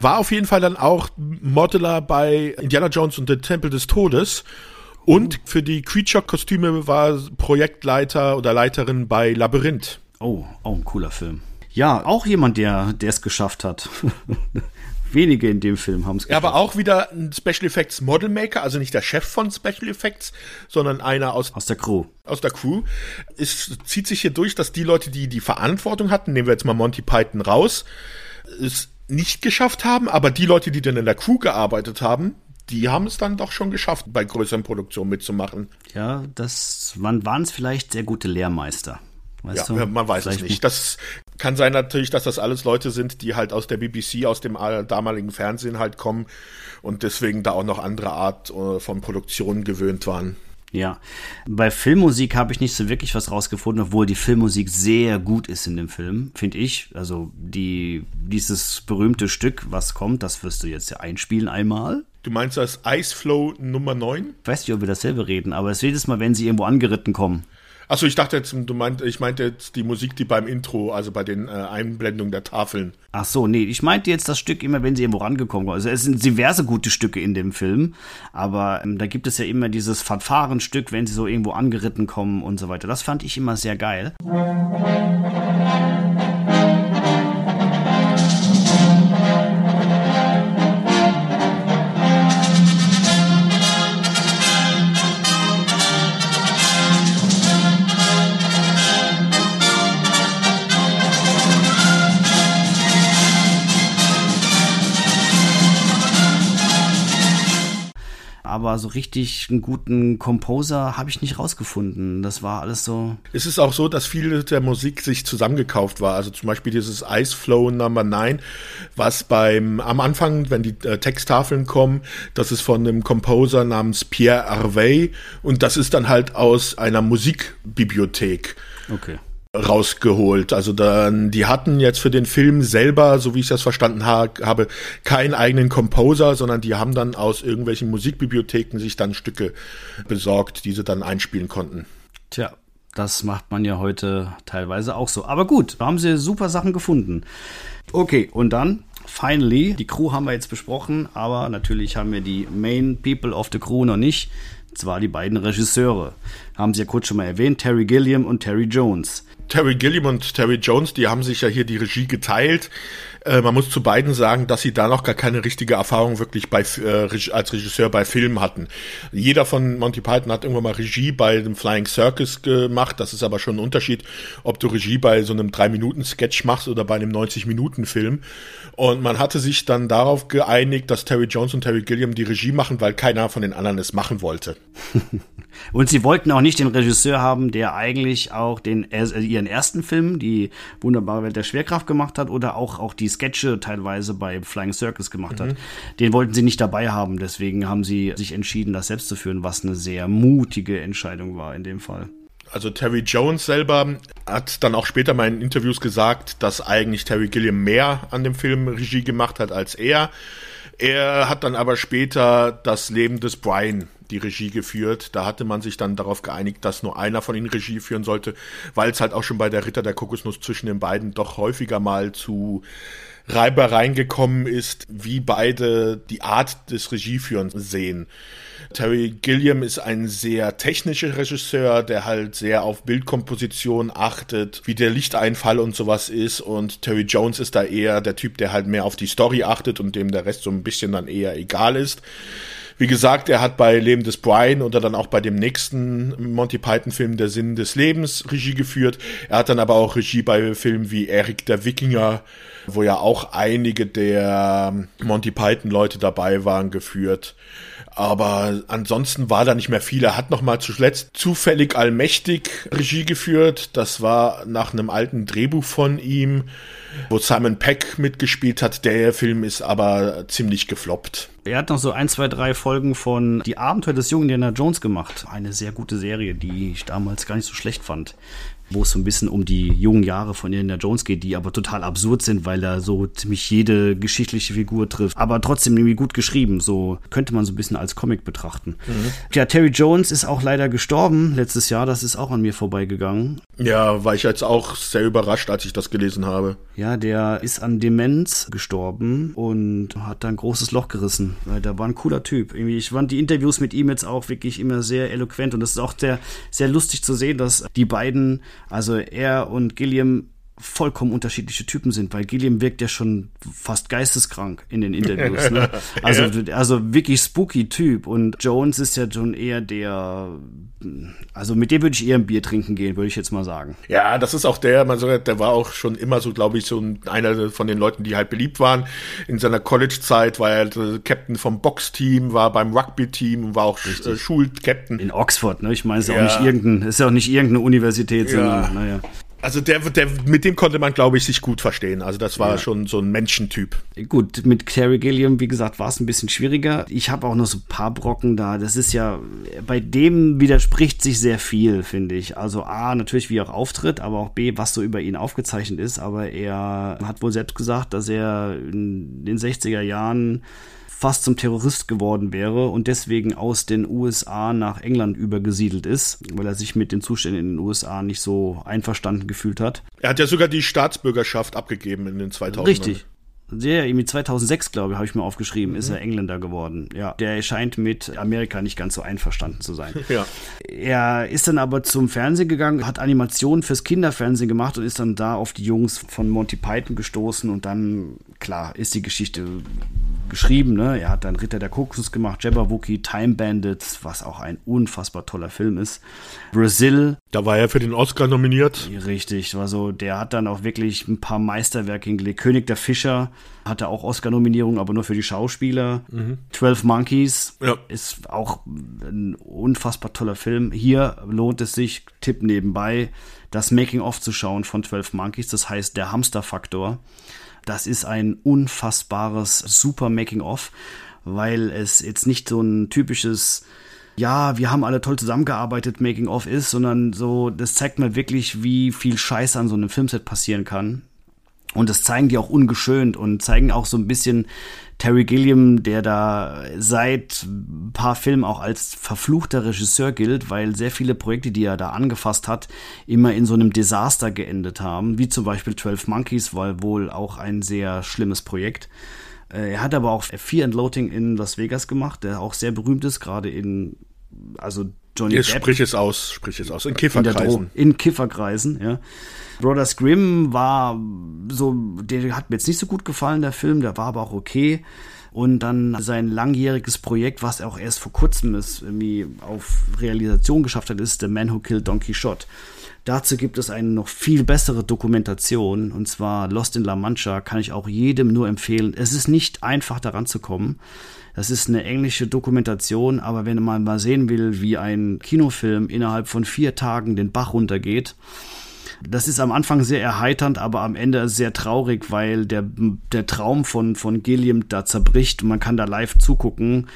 [SPEAKER 2] War auf jeden Fall dann auch Modeler bei Indiana Jones und der Tempel des Todes. Und für die Creature-Kostüme war Projektleiter oder Leiterin bei Labyrinth.
[SPEAKER 1] Oh, auch ein cooler Film. Ja, auch jemand, der es geschafft hat. Wenige in dem Film haben es
[SPEAKER 2] geschafft. Aber auch wieder ein Special Effects Model Maker, also nicht der Chef von Special Effects, sondern einer aus,
[SPEAKER 1] aus der Crew.
[SPEAKER 2] Aus der Crew. Es zieht sich hier durch, dass die Leute, die die Verantwortung hatten, nehmen wir jetzt mal Monty Python raus, es nicht geschafft haben, aber die Leute, die dann in der Crew gearbeitet haben, die haben es dann doch schon geschafft, bei größeren Produktionen mitzumachen.
[SPEAKER 1] Ja, das waren es vielleicht sehr gute Lehrmeister.
[SPEAKER 2] Weißt ja, du? man weiß Vielleicht es nicht. Das kann sein natürlich, dass das alles Leute sind, die halt aus der BBC, aus dem damaligen Fernsehen halt kommen und deswegen da auch noch andere Art äh, von Produktionen gewöhnt waren.
[SPEAKER 1] Ja, bei Filmmusik habe ich nicht so wirklich was rausgefunden, obwohl die Filmmusik sehr gut ist in dem Film, finde ich. Also die, dieses berühmte Stück, was kommt, das wirst du jetzt ja einspielen einmal.
[SPEAKER 2] Du meinst das Iceflow Nummer 9?
[SPEAKER 1] Ich weiß nicht, ob wir dasselbe reden, aber es ist jedes Mal, wenn sie irgendwo angeritten kommen.
[SPEAKER 2] Achso, ich dachte jetzt, du meint, ich meinte jetzt die Musik, die beim Intro, also bei den äh, Einblendungen der Tafeln.
[SPEAKER 1] Ach so, nee, ich meinte jetzt das Stück immer, wenn sie irgendwo rangekommen waren. Also es sind diverse gute Stücke in dem Film, aber ähm, da gibt es ja immer dieses Fanfarenstück, wenn sie so irgendwo angeritten kommen und so weiter. Das fand ich immer sehr geil. Aber so richtig einen guten Composer habe ich nicht rausgefunden. Das war alles so.
[SPEAKER 2] Es ist auch so, dass viel der Musik sich zusammengekauft war. Also zum Beispiel dieses Ice Flow Number 9, was beim, am Anfang, wenn die äh, Texttafeln kommen, das ist von einem Composer namens Pierre Harvey und das ist dann halt aus einer Musikbibliothek.
[SPEAKER 1] Okay
[SPEAKER 2] rausgeholt. Also dann, die hatten jetzt für den Film selber, so wie ich das verstanden ha habe, keinen eigenen Composer, sondern die haben dann aus irgendwelchen Musikbibliotheken sich dann Stücke besorgt, die sie dann einspielen konnten.
[SPEAKER 1] Tja, das macht man ja heute teilweise auch so. Aber gut, da haben sie super Sachen gefunden. Okay, und dann finally, die Crew haben wir jetzt besprochen, aber natürlich haben wir die Main People of the Crew noch nicht. Zwar die beiden Regisseure. Haben sie ja kurz schon mal erwähnt, Terry Gilliam und Terry Jones.
[SPEAKER 2] Terry Gilliam und Terry Jones, die haben sich ja hier die Regie geteilt. Äh, man muss zu beiden sagen, dass sie da noch gar keine richtige Erfahrung wirklich bei, äh, als Regisseur bei Filmen hatten. Jeder von Monty Python hat irgendwann mal Regie bei dem Flying Circus gemacht. Das ist aber schon ein Unterschied, ob du Regie bei so einem 3-Minuten-Sketch machst oder bei einem 90-Minuten-Film. Und man hatte sich dann darauf geeinigt, dass Terry Jones und Terry Gilliam die Regie machen, weil keiner von den anderen es machen wollte.
[SPEAKER 1] und sie wollten auch nicht den Regisseur haben, der eigentlich auch den, äh, ihren ersten Film, die wunderbare Welt der Schwerkraft gemacht hat oder auch, auch die Sketche teilweise bei Flying Circus gemacht hat. Mhm. Den wollten sie nicht dabei haben. Deswegen haben sie sich entschieden, das selbst zu führen, was eine sehr mutige Entscheidung war in dem Fall.
[SPEAKER 2] Also Terry Jones selber hat dann auch später mal in Interviews gesagt, dass eigentlich Terry Gilliam mehr an dem Film Regie gemacht hat als er. Er hat dann aber später das Leben des Brian die Regie geführt. Da hatte man sich dann darauf geeinigt, dass nur einer von ihnen Regie führen sollte, weil es halt auch schon bei der Ritter der Kokosnuss zwischen den beiden doch häufiger mal zu Reibereien gekommen ist, wie beide die Art des Regieführens sehen. Terry Gilliam ist ein sehr technischer Regisseur, der halt sehr auf Bildkomposition achtet, wie der Lichteinfall und sowas ist. Und Terry Jones ist da eher der Typ, der halt mehr auf die Story achtet und dem der Rest so ein bisschen dann eher egal ist. Wie gesagt, er hat bei Leben des Brian oder dann auch bei dem nächsten Monty Python-Film Der Sinn des Lebens Regie geführt. Er hat dann aber auch Regie bei Filmen wie Erik der Wikinger, wo ja auch einige der Monty Python-Leute dabei waren, geführt. Aber ansonsten war da nicht mehr viel. Er hat noch mal zuletzt zufällig allmächtig Regie geführt. Das war nach einem alten Drehbuch von ihm, wo Simon Peck mitgespielt hat. Der Film ist aber ziemlich gefloppt.
[SPEAKER 1] Er hat noch so ein, zwei, drei Folgen von Die Abenteuer des jungen Indiana Jones gemacht. Eine sehr gute Serie, die ich damals gar nicht so schlecht fand wo es so ein bisschen um die jungen Jahre von Indiana Jones geht, die aber total absurd sind, weil er so ziemlich jede geschichtliche Figur trifft. Aber trotzdem irgendwie gut geschrieben. So könnte man so ein bisschen als Comic betrachten. Mhm. Ja, Terry Jones ist auch leider gestorben letztes Jahr. Das ist auch an mir vorbeigegangen.
[SPEAKER 2] Ja, war ich jetzt auch sehr überrascht, als ich das gelesen habe.
[SPEAKER 1] Ja, der ist an Demenz gestorben und hat da ein großes Loch gerissen. Weil der war ein cooler Typ. Irgendwie, ich fand die Interviews mit ihm jetzt auch wirklich immer sehr eloquent und es ist auch sehr, sehr lustig zu sehen, dass die beiden also er und Gilliam vollkommen unterschiedliche Typen sind, weil Gilliam wirkt ja schon fast geisteskrank in den Interviews. Ne? Also, also wirklich spooky Typ. Und Jones ist ja schon eher der, also mit dem würde ich eher ein Bier trinken gehen, würde ich jetzt mal sagen.
[SPEAKER 2] Ja, das ist auch der, man sagt, der war auch schon immer so, glaube ich, so einer von den Leuten, die halt beliebt waren. In seiner College-Zeit war er Captain vom Box-Team, war beim Rugby-Team, war auch. Äh, Schulcaptain.
[SPEAKER 1] In Oxford, ne? Ich meine, es ist ja. auch nicht irgendein, ist ja auch nicht irgendeine Universität, sondern, naja.
[SPEAKER 2] Also der, der, mit dem konnte man, glaube ich, sich gut verstehen. Also das war ja. schon so ein Menschentyp.
[SPEAKER 1] Gut, mit Terry Gilliam, wie gesagt, war es ein bisschen schwieriger. Ich habe auch noch so ein paar Brocken da. Das ist ja, bei dem widerspricht sich sehr viel, finde ich. Also A, natürlich wie er auch auftritt, aber auch B, was so über ihn aufgezeichnet ist. Aber er hat wohl selbst gesagt, dass er in den 60er Jahren fast zum Terrorist geworden wäre und deswegen aus den USA nach England übergesiedelt ist, weil er sich mit den Zuständen in den USA nicht so einverstanden gefühlt hat.
[SPEAKER 2] Er hat ja sogar die Staatsbürgerschaft abgegeben in den 2000ern.
[SPEAKER 1] Richtig. Der, irgendwie 2006, glaube ich, habe ich mir aufgeschrieben, mhm. ist er Engländer geworden. Ja, der scheint mit Amerika nicht ganz so einverstanden zu sein.
[SPEAKER 2] Ja.
[SPEAKER 1] Er ist dann aber zum Fernsehen gegangen, hat Animationen fürs Kinderfernsehen gemacht und ist dann da auf die Jungs von Monty Python gestoßen und dann, klar, ist die Geschichte geschrieben. Ne? Er hat dann Ritter der Kokosnuss gemacht, Jabberwocky, Time Bandits, was auch ein unfassbar toller Film ist. Brazil.
[SPEAKER 2] Da war er für den Oscar nominiert.
[SPEAKER 1] Richtig, war so, der hat dann auch wirklich ein paar Meisterwerke hingelegt. König der Fischer hatte auch Oscar-Nominierung, aber nur für die Schauspieler. Mhm. 12 Monkeys ja. ist auch ein unfassbar toller Film. Hier lohnt es sich, Tipp nebenbei, das Making-of zu schauen von 12 Monkeys, das heißt der Hamster-Faktor. Das ist ein unfassbares super Making-of, weil es jetzt nicht so ein typisches ja, wir haben alle toll zusammengearbeitet, Making of ist, sondern so, das zeigt mir wirklich, wie viel Scheiß an so einem Filmset passieren kann. Und das zeigen die auch ungeschönt und zeigen auch so ein bisschen Terry Gilliam, der da seit ein paar Filmen auch als verfluchter Regisseur gilt, weil sehr viele Projekte, die er da angefasst hat, immer in so einem Desaster geendet haben, wie zum Beispiel 12 Monkeys, war wohl auch ein sehr schlimmes Projekt. Äh, er hat aber auch Fear and Loathing in Las Vegas gemacht, der auch sehr berühmt ist, gerade in, also
[SPEAKER 2] Johnny Jetzt Depp. Sprich es aus, sprich es aus. In Kifferkreisen.
[SPEAKER 1] In, in Kifferkreisen, ja. Brothers Grimm war so, der hat mir jetzt nicht so gut gefallen, der Film, der war aber auch okay. Und dann sein langjähriges Projekt, was er auch erst vor kurzem ist, irgendwie auf Realisation geschafft hat, ist The Man Who Killed Don Quixote. Dazu gibt es eine noch viel bessere Dokumentation, und zwar Lost in La Mancha, kann ich auch jedem nur empfehlen. Es ist nicht einfach daran zu kommen. Das ist eine englische Dokumentation, aber wenn man mal sehen will, wie ein Kinofilm innerhalb von vier Tagen den Bach runtergeht, das ist am Anfang sehr erheiternd, aber am Ende sehr traurig, weil der, der Traum von, von Gilliam da zerbricht und man kann da live zugucken.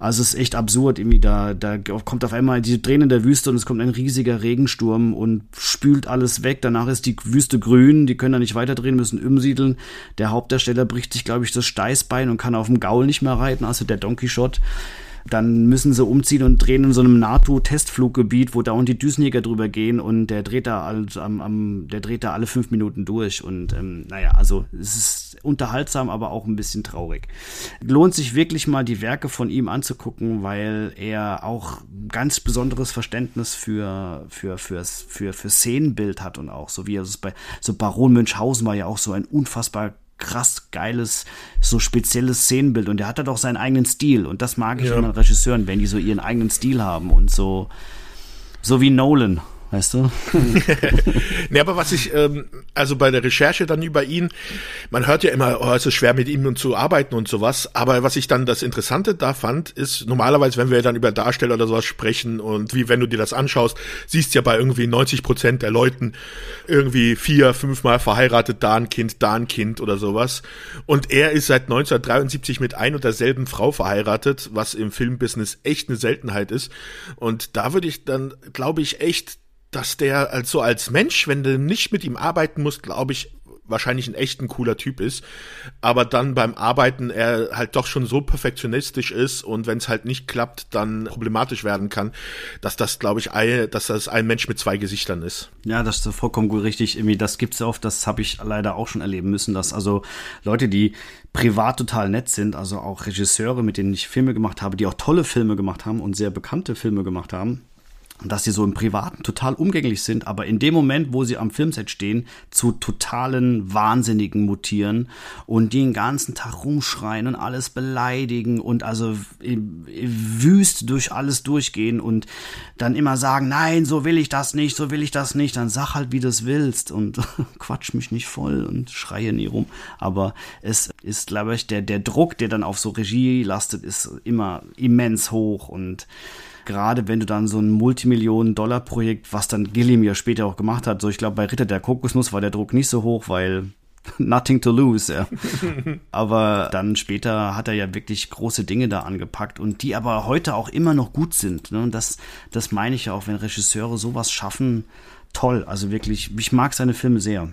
[SPEAKER 1] Also es ist echt absurd, irgendwie da, da kommt auf einmal die Tränen der Wüste und es kommt ein riesiger Regensturm und spült alles weg. Danach ist die Wüste grün, die können da nicht weiterdrehen, müssen umsiedeln. Der Hauptdarsteller bricht sich, glaube ich, das Steißbein und kann auf dem Gaul nicht mehr reiten, also der Donkey Shot. Dann müssen sie umziehen und drehen in so einem NATO-Testfluggebiet, wo dauernd die Düsenjäger drüber gehen und der dreht da also am, am, der dreht da alle fünf Minuten durch. Und ähm, naja, also es ist unterhaltsam, aber auch ein bisschen traurig. Lohnt sich wirklich mal die Werke von ihm anzugucken, weil er auch ganz besonderes Verständnis für, für, für, für, für Szenenbild hat und auch so wie er es bei so Baron Münchhausen war ja auch so ein unfassbar krass geiles, so spezielles Szenenbild. Und der hat halt auch seinen eigenen Stil. Und das mag ich ja. immer Regisseuren, wenn die so ihren eigenen Stil haben und so, so wie Nolan weißt du?
[SPEAKER 2] ne, aber was ich, ähm, also bei der Recherche dann über ihn, man hört ja immer, oh, es ist schwer mit ihm zu arbeiten und sowas, aber was ich dann das Interessante da fand, ist normalerweise, wenn wir dann über Darsteller oder sowas sprechen und wie wenn du dir das anschaust, siehst ja bei irgendwie 90 Prozent der Leuten irgendwie vier, fünfmal verheiratet, da ein Kind, da ein Kind oder sowas. Und er ist seit 1973 mit ein und derselben Frau verheiratet, was im Filmbusiness echt eine Seltenheit ist. Und da würde ich dann, glaube ich, echt dass der also als Mensch, wenn du nicht mit ihm arbeiten musst, glaube ich, wahrscheinlich ein echt ein cooler Typ ist, aber dann beim Arbeiten er halt doch schon so perfektionistisch ist und wenn es halt nicht klappt, dann problematisch werden kann, dass das, glaube ich, ein, dass das ein Mensch mit zwei Gesichtern ist.
[SPEAKER 1] Ja, das ist vollkommen gut richtig. Irgendwie, das gibt's oft, das habe ich leider auch schon erleben müssen, dass also Leute, die privat total nett sind, also auch Regisseure, mit denen ich Filme gemacht habe, die auch tolle Filme gemacht haben und sehr bekannte Filme gemacht haben, dass sie so im Privaten total umgänglich sind, aber in dem Moment, wo sie am Filmset stehen, zu totalen Wahnsinnigen mutieren und die den ganzen Tag rumschreien und alles beleidigen und also wüst durch alles durchgehen und dann immer sagen, nein, so will ich das nicht, so will ich das nicht, dann sag halt, wie du es willst und quatsch mich nicht voll und schreie nie rum. Aber es ist, glaube ich, der, der Druck, der dann auf so Regie lastet, ist immer immens hoch und gerade wenn du dann so ein Multimillionen-Dollar-Projekt, was dann Gilliam ja später auch gemacht hat, so ich glaube bei Ritter der Kokosnuss war der Druck nicht so hoch, weil nothing to lose, ja. aber dann später hat er ja wirklich große Dinge da angepackt und die aber heute auch immer noch gut sind. Ne? Und das, das meine ich ja auch, wenn Regisseure sowas schaffen, toll. Also wirklich, ich mag seine Filme sehr.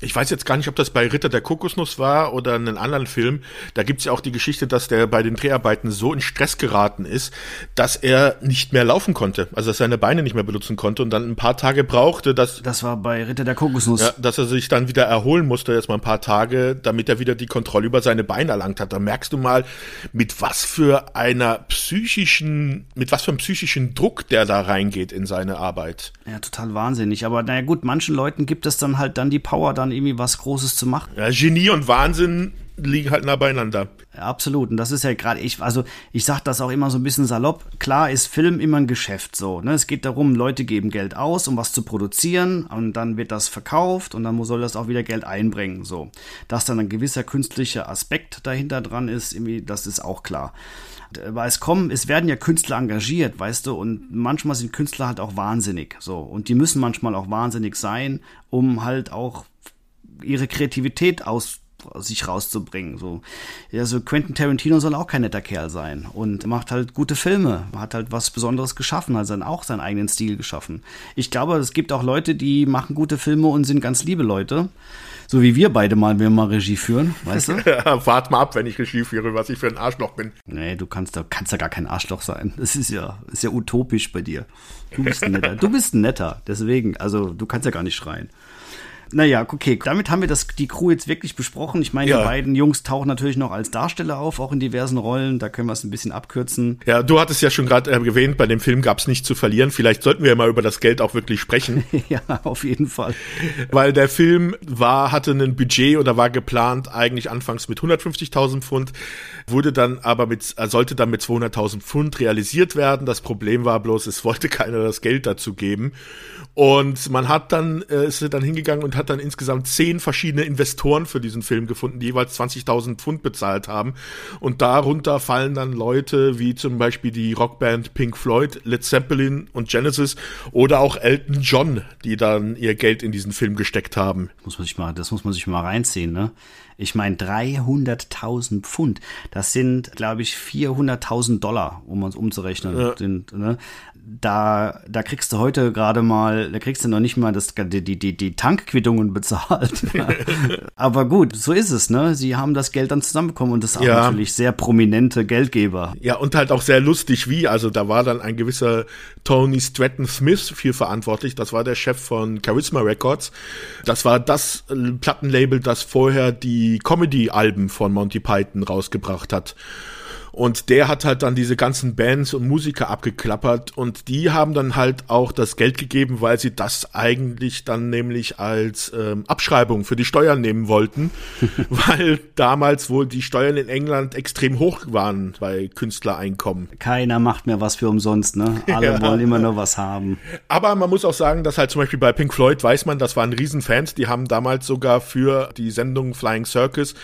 [SPEAKER 2] Ich weiß jetzt gar nicht, ob das bei Ritter der Kokosnuss war oder einen anderen Film. Da gibt's ja auch die Geschichte, dass der bei den Dreharbeiten so in Stress geraten ist, dass er nicht mehr laufen konnte. Also dass seine Beine nicht mehr benutzen konnte und dann ein paar Tage brauchte, dass.
[SPEAKER 1] Das war bei Ritter der Kokosnuss. Ja,
[SPEAKER 2] dass er sich dann wieder erholen musste, jetzt mal ein paar Tage, damit er wieder die Kontrolle über seine Beine erlangt hat. Da merkst du mal, mit was für einer psychischen, mit was für einem psychischen Druck der da reingeht in seine Arbeit.
[SPEAKER 1] Ja, total wahnsinnig. Aber naja gut, manchen Leuten gibt es dann halt dann die Power, dann irgendwie was Großes zu machen.
[SPEAKER 2] Ja, Genie und Wahnsinn liegen halt nah beieinander.
[SPEAKER 1] Ja, absolut. Und das ist ja gerade, ich, also ich sag das auch immer so ein bisschen salopp. Klar ist Film immer ein Geschäft so. Ne? Es geht darum, Leute geben Geld aus, um was zu produzieren und dann wird das verkauft und dann soll das auch wieder Geld einbringen. So. Dass dann ein gewisser künstlicher Aspekt dahinter dran ist, irgendwie, das ist auch klar. Weil es kommen, es werden ja Künstler engagiert, weißt du, und manchmal sind Künstler halt auch wahnsinnig. So. Und die müssen manchmal auch wahnsinnig sein, um halt auch ihre Kreativität aus sich rauszubringen. So, also Quentin Tarantino soll auch kein netter Kerl sein und macht halt gute Filme, hat halt was Besonderes geschaffen, hat dann auch seinen eigenen Stil geschaffen. Ich glaube, es gibt auch Leute, die machen gute Filme und sind ganz liebe Leute. So wie wir beide mal, wenn wir mal Regie führen, weißt du?
[SPEAKER 2] wart mal ab, wenn ich Regie führe, was ich für ein Arschloch bin.
[SPEAKER 1] Nee, du kannst da kannst ja gar kein Arschloch sein. Das ist ja, ist ja utopisch bei dir. Du bist ein netter. Du bist ein netter. Deswegen, also du kannst ja gar nicht schreien. Naja, okay, damit haben wir das, die Crew jetzt wirklich besprochen. Ich meine, ja. die beiden Jungs tauchen natürlich noch als Darsteller auf, auch in diversen Rollen. Da können wir es ein bisschen abkürzen.
[SPEAKER 2] Ja, du hattest ja schon gerade äh, erwähnt, bei dem Film gab es nichts zu verlieren. Vielleicht sollten wir ja mal über das Geld auch wirklich sprechen.
[SPEAKER 1] ja, auf jeden Fall.
[SPEAKER 2] Weil der Film war, hatte ein Budget oder war geplant eigentlich anfangs mit 150.000 Pfund, wurde dann aber mit, äh, sollte dann mit 200.000 Pfund realisiert werden. Das Problem war bloß, es wollte keiner das Geld dazu geben. Und man hat dann, äh, ist dann hingegangen und hat dann insgesamt zehn verschiedene Investoren für diesen Film gefunden, die jeweils 20.000 Pfund bezahlt haben. Und darunter fallen dann Leute wie zum Beispiel die Rockband Pink Floyd, Led Zeppelin und Genesis oder auch Elton John, die dann ihr Geld in diesen Film gesteckt haben.
[SPEAKER 1] Muss man sich mal, das muss man sich mal reinziehen, ne? Ich meine, 300.000 Pfund, das sind, glaube ich, 400.000 Dollar, um uns umzurechnen. Ja. Sind, ne? Da, da kriegst du heute gerade mal, da kriegst du noch nicht mal das, die, die, die Tankquittungen bezahlt. Aber gut, so ist es, ne? Sie haben das Geld dann zusammenbekommen und das sind ja. natürlich sehr prominente Geldgeber.
[SPEAKER 2] Ja, und halt auch sehr lustig wie, also da war dann ein gewisser Tony Stratton Smith für verantwortlich, das war der Chef von Charisma Records. Das war das Plattenlabel, das vorher die Comedy-Alben von Monty Python rausgebracht hat. Und der hat halt dann diese ganzen Bands und Musiker abgeklappert und die haben dann halt auch das Geld gegeben, weil sie das eigentlich dann nämlich als ähm, Abschreibung für die Steuern nehmen wollten, weil damals wohl die Steuern in England extrem hoch waren bei Künstlereinkommen.
[SPEAKER 1] Keiner macht mehr was für umsonst, ne? Alle ja. wollen immer nur was haben.
[SPEAKER 2] Aber man muss auch sagen, dass halt zum Beispiel bei Pink Floyd weiß man, das waren Riesenfans, die haben damals sogar für die Sendung Flying Circus,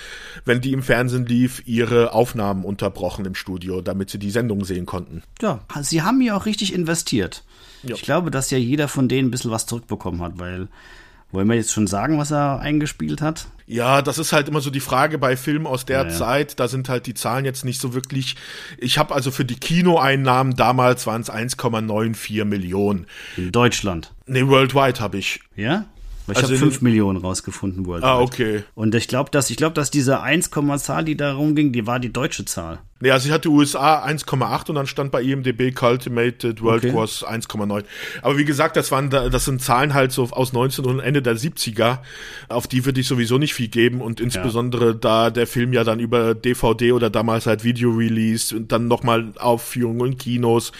[SPEAKER 2] wenn die im Fernsehen lief, ihre Aufnahmen unterbrochen unterbrochen im Studio, damit sie die Sendung sehen konnten.
[SPEAKER 1] Ja, sie haben ja auch richtig investiert. Ja. Ich glaube, dass ja jeder von denen ein bisschen was zurückbekommen hat, weil wollen wir jetzt schon sagen, was er eingespielt hat?
[SPEAKER 2] Ja, das ist halt immer so die Frage bei Filmen aus der ja, Zeit. Da sind halt die Zahlen jetzt nicht so wirklich. Ich habe also für die Kinoeinnahmen damals waren es 1,94 Millionen.
[SPEAKER 1] In Deutschland?
[SPEAKER 2] Nee, worldwide habe ich.
[SPEAKER 1] Ja? Weil ich also habe 5 Millionen rausgefunden wurde.
[SPEAKER 2] Ah, okay.
[SPEAKER 1] Und ich glaube, dass, ich glaube, dass diese 1, Zahl, die da rumging, die war die deutsche Zahl.
[SPEAKER 2] Nee, also ich hatte USA 1,8 und dann stand bei IMDb Cultimated World okay. Wars 1,9. Aber wie gesagt, das waren, das sind Zahlen halt so aus 19 und Ende der 70er. Auf die würde ich sowieso nicht viel geben und insbesondere ja. da der Film ja dann über DVD oder damals halt Video Release und dann nochmal Aufführungen in Kinos,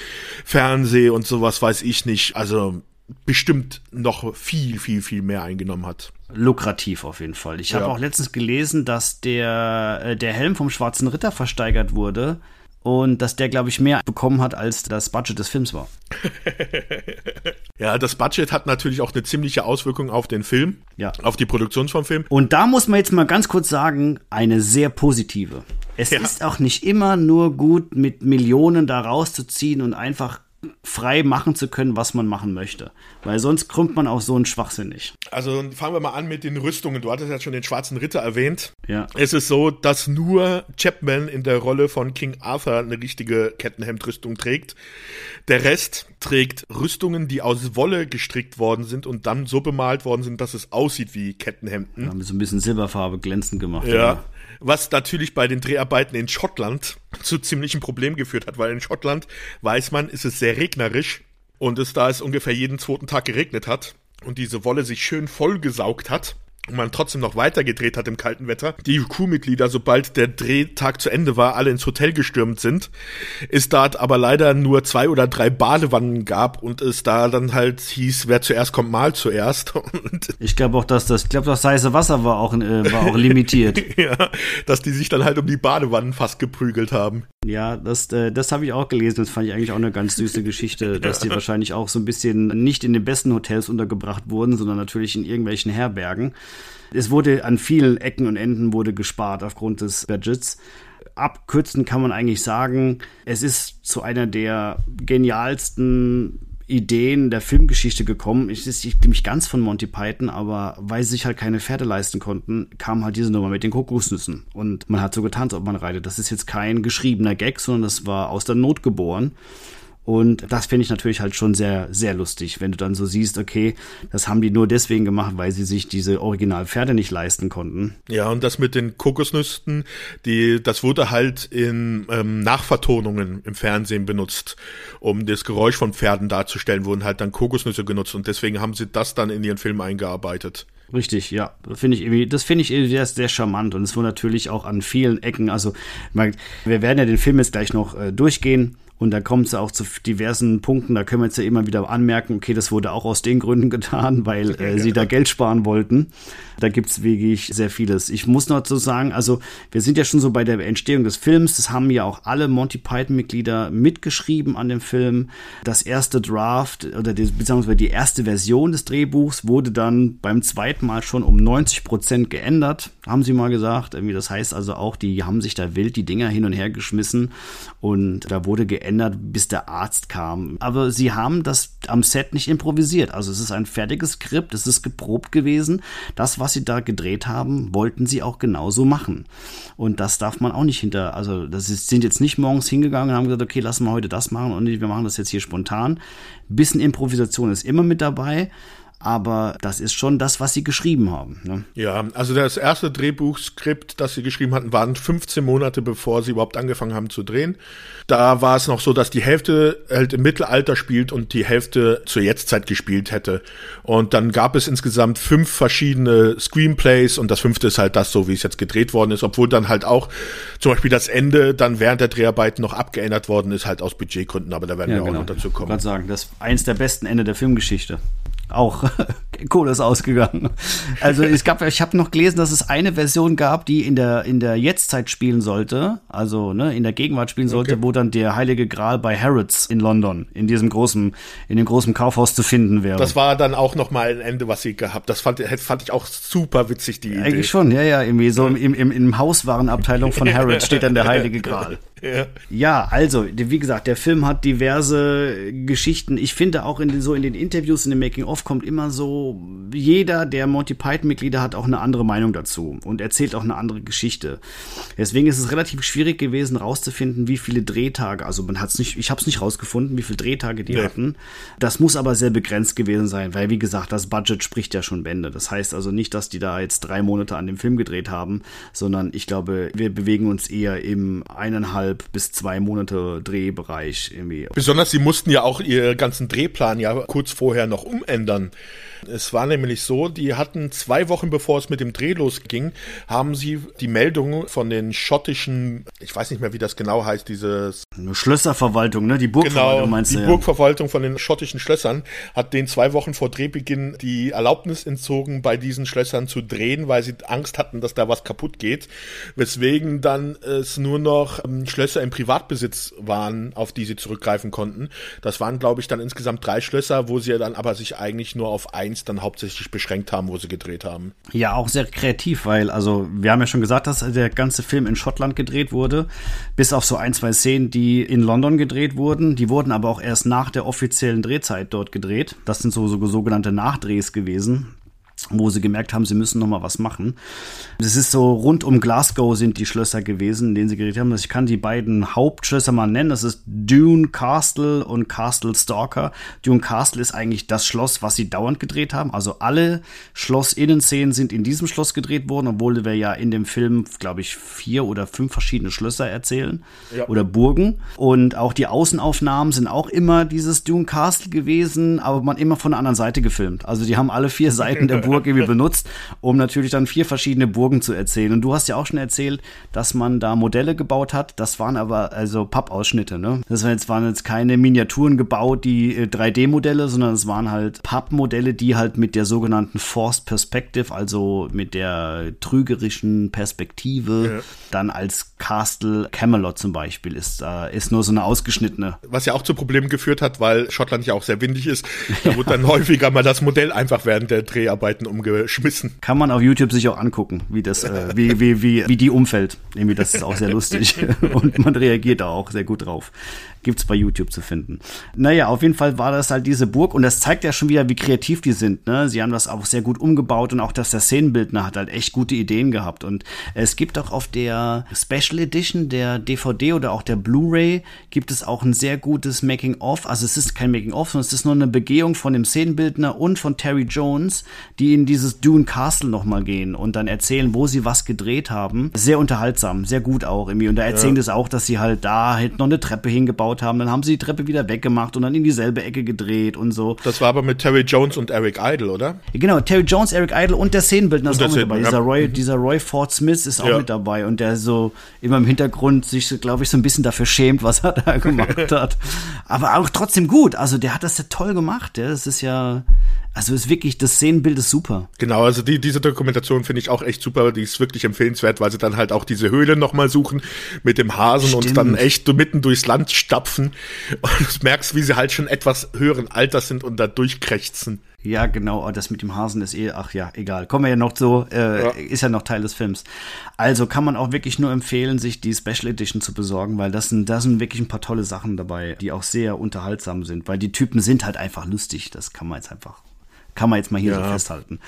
[SPEAKER 2] Fernseh und sowas weiß ich nicht. Also bestimmt noch viel, viel, viel mehr eingenommen hat.
[SPEAKER 1] Lukrativ auf jeden Fall. Ich ja. habe auch letztens gelesen, dass der, äh, der Helm vom Schwarzen Ritter versteigert wurde und dass der, glaube ich, mehr bekommen hat, als das Budget des Films war.
[SPEAKER 2] ja, das Budget hat natürlich auch eine ziemliche Auswirkung auf den Film, ja. auf die Produktion vom Film.
[SPEAKER 1] Und da muss man jetzt mal ganz kurz sagen, eine sehr positive. Es ja. ist auch nicht immer nur gut, mit Millionen da rauszuziehen und einfach frei machen zu können, was man machen möchte. Weil sonst krümmt man auch so einen Schwachsinn nicht.
[SPEAKER 2] Also fangen wir mal an mit den Rüstungen. Du hattest ja schon den Schwarzen Ritter erwähnt.
[SPEAKER 1] Ja.
[SPEAKER 2] Es ist so, dass nur Chapman in der Rolle von King Arthur eine richtige Kettenhemdrüstung trägt. Der Rest trägt Rüstungen, die aus Wolle gestrickt worden sind und dann so bemalt worden sind, dass es aussieht wie Kettenhemden.
[SPEAKER 1] Haben so ein bisschen Silberfarbe glänzend gemacht.
[SPEAKER 2] Ja. Was natürlich bei den Dreharbeiten in Schottland zu ziemlichen Problemen geführt hat, weil in Schottland weiß man, ist es sehr regnerisch und es da es ungefähr jeden zweiten Tag geregnet hat und diese Wolle sich schön vollgesaugt hat und man trotzdem noch weitergedreht hat im kalten Wetter, die Crewmitglieder, sobald der Drehtag zu Ende war, alle ins Hotel gestürmt sind, ist da aber leider nur zwei oder drei Badewannen gab und es da dann halt hieß, wer zuerst kommt, mal zuerst. Und
[SPEAKER 1] ich glaube auch, dass das, ich glaube, das heiße Wasser war auch, äh, war auch limitiert.
[SPEAKER 2] ja, dass die sich dann halt um die Badewannen fast geprügelt haben.
[SPEAKER 1] Ja, das, äh, das habe ich auch gelesen. Das fand ich eigentlich auch eine ganz süße Geschichte, dass die wahrscheinlich auch so ein bisschen nicht in den besten Hotels untergebracht wurden, sondern natürlich in irgendwelchen Herbergen. Es wurde an vielen Ecken und Enden wurde gespart aufgrund des Budgets. Abkürzen kann man eigentlich sagen, es ist zu einer der genialsten Ideen der Filmgeschichte gekommen. Ich ist nämlich ganz von Monty Python, aber weil sie sich halt keine Pferde leisten konnten, kam halt diese Nummer mit den Kokosnüssen. Und man hat so getan, als ob man reitet. Das ist jetzt kein geschriebener Gag, sondern das war aus der Not geboren. Und das finde ich natürlich halt schon sehr, sehr lustig, wenn du dann so siehst, okay, das haben die nur deswegen gemacht, weil sie sich diese Originalpferde nicht leisten konnten.
[SPEAKER 2] Ja, und das mit den Kokosnüssen, die, das wurde halt in ähm, Nachvertonungen im Fernsehen benutzt, um das Geräusch von Pferden darzustellen, wurden halt dann Kokosnüsse genutzt und deswegen haben sie das dann in ihren Film eingearbeitet.
[SPEAKER 1] Richtig, ja, finde ich irgendwie, das finde ich irgendwie sehr, sehr charmant und es wurde natürlich auch an vielen Ecken, also wir werden ja den Film jetzt gleich noch äh, durchgehen und da kommt es auch zu diversen Punkten, da können wir jetzt ja immer wieder anmerken, okay, das wurde auch aus den Gründen getan, weil äh, sie da Geld sparen wollten. Da gibt's wirklich sehr vieles. Ich muss noch so sagen, also wir sind ja schon so bei der Entstehung des Films. Das haben ja auch alle Monty Python-Mitglieder mitgeschrieben an dem Film. Das erste Draft oder die, beziehungsweise die erste Version des Drehbuchs wurde dann beim zweiten Mal schon um 90 Prozent geändert, haben sie mal gesagt. Irgendwie, das heißt also auch, die haben sich da wild die Dinger hin und her geschmissen und da wurde geändert, bis der Arzt kam. Aber sie haben das am Set nicht improvisiert. Also es ist ein fertiges Skript, es ist geprobt gewesen. Das, was sie da gedreht haben, wollten sie auch genauso machen. Und das darf man auch nicht hinter, also das ist, sind jetzt nicht morgens hingegangen und haben gesagt, okay, lassen wir heute das machen und wir machen das jetzt hier spontan. bisschen Improvisation ist immer mit dabei aber das ist schon das, was sie geschrieben haben. Ne?
[SPEAKER 2] Ja, also das erste Drehbuchskript, das sie geschrieben hatten, waren 15 Monate bevor sie überhaupt angefangen haben zu drehen. Da war es noch so, dass die Hälfte halt im Mittelalter spielt und die Hälfte zur Jetztzeit gespielt hätte. Und dann gab es insgesamt fünf verschiedene Screenplays und das fünfte ist halt das, so wie es jetzt gedreht worden ist, obwohl dann halt auch zum Beispiel das Ende dann während der Dreharbeiten noch abgeändert worden ist, halt aus Budgetgründen, aber da werden ja, wir genau. auch noch dazu kommen.
[SPEAKER 1] Ich sagen, das ist eins der besten Ende der Filmgeschichte auch Kohle ist ausgegangen. Also es gab, ich habe noch gelesen, dass es eine Version gab, die in der in der Jetztzeit spielen sollte, also ne, in der Gegenwart spielen sollte, okay. wo dann der Heilige Gral bei Harrods in London in diesem großen in dem großen Kaufhaus zu finden wäre.
[SPEAKER 2] Das war dann auch noch mal ein Ende, was sie gehabt. Das fand, fand ich auch super witzig die Idee.
[SPEAKER 1] Eigentlich schon, ja ja, irgendwie so im im, im Hauswarenabteilung von Harrods steht dann der Heilige Gral. Ja. ja, also, wie gesagt, der Film hat diverse Geschichten. Ich finde auch in den, so in den Interviews, in den Making-of kommt immer so, jeder der Monty Python-Mitglieder hat auch eine andere Meinung dazu und erzählt auch eine andere Geschichte. Deswegen ist es relativ schwierig gewesen, rauszufinden, wie viele Drehtage, also man hat es nicht, ich habe es nicht rausgefunden, wie viele Drehtage die ja. hatten. Das muss aber sehr begrenzt gewesen sein, weil, wie gesagt, das Budget spricht ja schon Bände. Das heißt also nicht, dass die da jetzt drei Monate an dem Film gedreht haben, sondern ich glaube, wir bewegen uns eher im eineinhalb eineinhalb bis zwei Monate Drehbereich irgendwie.
[SPEAKER 2] Besonders sie mussten ja auch ihren ganzen Drehplan ja kurz vorher noch umändern. Es war nämlich so, die hatten zwei Wochen bevor es mit dem Dreh losging, haben sie die Meldung von den schottischen, ich weiß nicht mehr, wie das genau heißt, dieses
[SPEAKER 1] Eine Schlösserverwaltung, ne? Die Burgverwaltung
[SPEAKER 2] genau,
[SPEAKER 1] meinst
[SPEAKER 2] du? Die ja. Burgverwaltung von den schottischen Schlössern hat den zwei Wochen vor Drehbeginn die Erlaubnis entzogen, bei diesen Schlössern zu drehen, weil sie Angst hatten, dass da was kaputt geht. Weswegen dann es nur noch ähm, Schlösser im Privatbesitz waren, auf die sie zurückgreifen konnten. Das waren, glaube ich, dann insgesamt drei Schlösser, wo sie dann aber sich eigentlich nur auf eins dann hauptsächlich beschränkt haben, wo sie gedreht haben.
[SPEAKER 1] Ja, auch sehr kreativ, weil, also, wir haben ja schon gesagt, dass der ganze Film in Schottland gedreht wurde, bis auf so ein, zwei Szenen, die in London gedreht wurden. Die wurden aber auch erst nach der offiziellen Drehzeit dort gedreht. Das sind so, so sogenannte Nachdrehs gewesen wo sie gemerkt haben, sie müssen noch mal was machen. Es ist so rund um Glasgow sind die Schlösser gewesen, in denen sie geredet haben. Also ich kann die beiden Hauptschlösser mal nennen. Das ist Dune Castle und Castle Stalker. Dune Castle ist eigentlich das Schloss, was sie dauernd gedreht haben. Also alle Schlossinnenszenen sind in diesem Schloss gedreht worden, obwohl wir ja in dem Film, glaube ich, vier oder fünf verschiedene Schlösser erzählen ja. oder Burgen. Und auch die Außenaufnahmen sind auch immer dieses Dune Castle gewesen, aber man immer von der anderen Seite gefilmt. Also die haben alle vier Seiten der Burg irgendwie benutzt, um natürlich dann vier verschiedene Burgen zu erzählen. Und du hast ja auch schon erzählt, dass man da Modelle gebaut hat. Das waren aber also Pappausschnitte, ne? Das waren jetzt, waren jetzt keine Miniaturen gebaut, die 3D-Modelle, äh, sondern es waren halt Pappmodelle, die halt mit der sogenannten Forced Perspective, also mit der trügerischen Perspektive, ja. dann als Castle Camelot zum Beispiel ist, äh, ist nur so eine ausgeschnittene.
[SPEAKER 2] Was ja auch zu Problemen geführt hat, weil Schottland ja auch sehr windig ist. Da wurde dann häufiger mal das Modell einfach während der Dreharbeiten Seiten umgeschmissen.
[SPEAKER 1] Kann man auf YouTube sich auch angucken, wie das, äh, wie, wie, wie, wie die umfällt. Irgendwie, das ist auch sehr lustig. Und man reagiert da auch sehr gut drauf. Gibt's bei YouTube zu finden. Naja, auf jeden Fall war das halt diese Burg und das zeigt ja schon wieder, wie kreativ die sind. Ne? Sie haben das auch sehr gut umgebaut und auch, dass der Szenenbildner hat halt echt gute Ideen gehabt. Und es gibt auch auf der Special Edition der DVD oder auch der Blu-ray gibt es auch ein sehr gutes Making-of. Also es ist kein Making-of, sondern es ist nur eine Begehung von dem Szenenbildner und von Terry Jones, die in dieses Dune Castle nochmal gehen und dann erzählen, wo sie was gedreht haben. Sehr unterhaltsam, sehr gut auch irgendwie. Und da erzählen ja. das auch, dass sie halt da halt noch eine Treppe hingebaut gebaut haben. Dann haben sie die Treppe wieder weggemacht und dann in dieselbe Ecke gedreht und so.
[SPEAKER 2] Das war aber mit Terry Jones und Eric Idle, oder?
[SPEAKER 1] Genau, Terry Jones, Eric Idle und der Szenenbildner ist auch mit dabei. Dieser Roy, mhm. dieser Roy Ford Smith ist auch ja. mit dabei und der so immer im Hintergrund sich, glaube ich, so ein bisschen dafür schämt, was er da gemacht hat. Aber auch trotzdem gut. Also der hat das ja toll gemacht. Ja. Das ist ja, also ist wirklich, das Szenenbild ist super.
[SPEAKER 2] Genau, also die, diese Dokumentation finde ich auch echt super. Die ist wirklich empfehlenswert, weil sie dann halt auch diese Höhle nochmal suchen mit dem Hasen Stimmt. und dann echt mitten durchs Land stapfen. Und du merkst, wie sie halt schon etwas höheren Alters sind und da durchkrächzen.
[SPEAKER 1] Ja, genau, oh, das mit dem Hasen ist eh, ach ja, egal. Kommen wir ja noch so, äh, ja. ist ja noch Teil des Films. Also kann man auch wirklich nur empfehlen, sich die Special Edition zu besorgen, weil das sind, da sind wirklich ein paar tolle Sachen dabei, die auch sehr unterhaltsam sind, weil die Typen sind halt einfach lustig. Das kann man jetzt einfach kann man jetzt mal hier ja. so festhalten.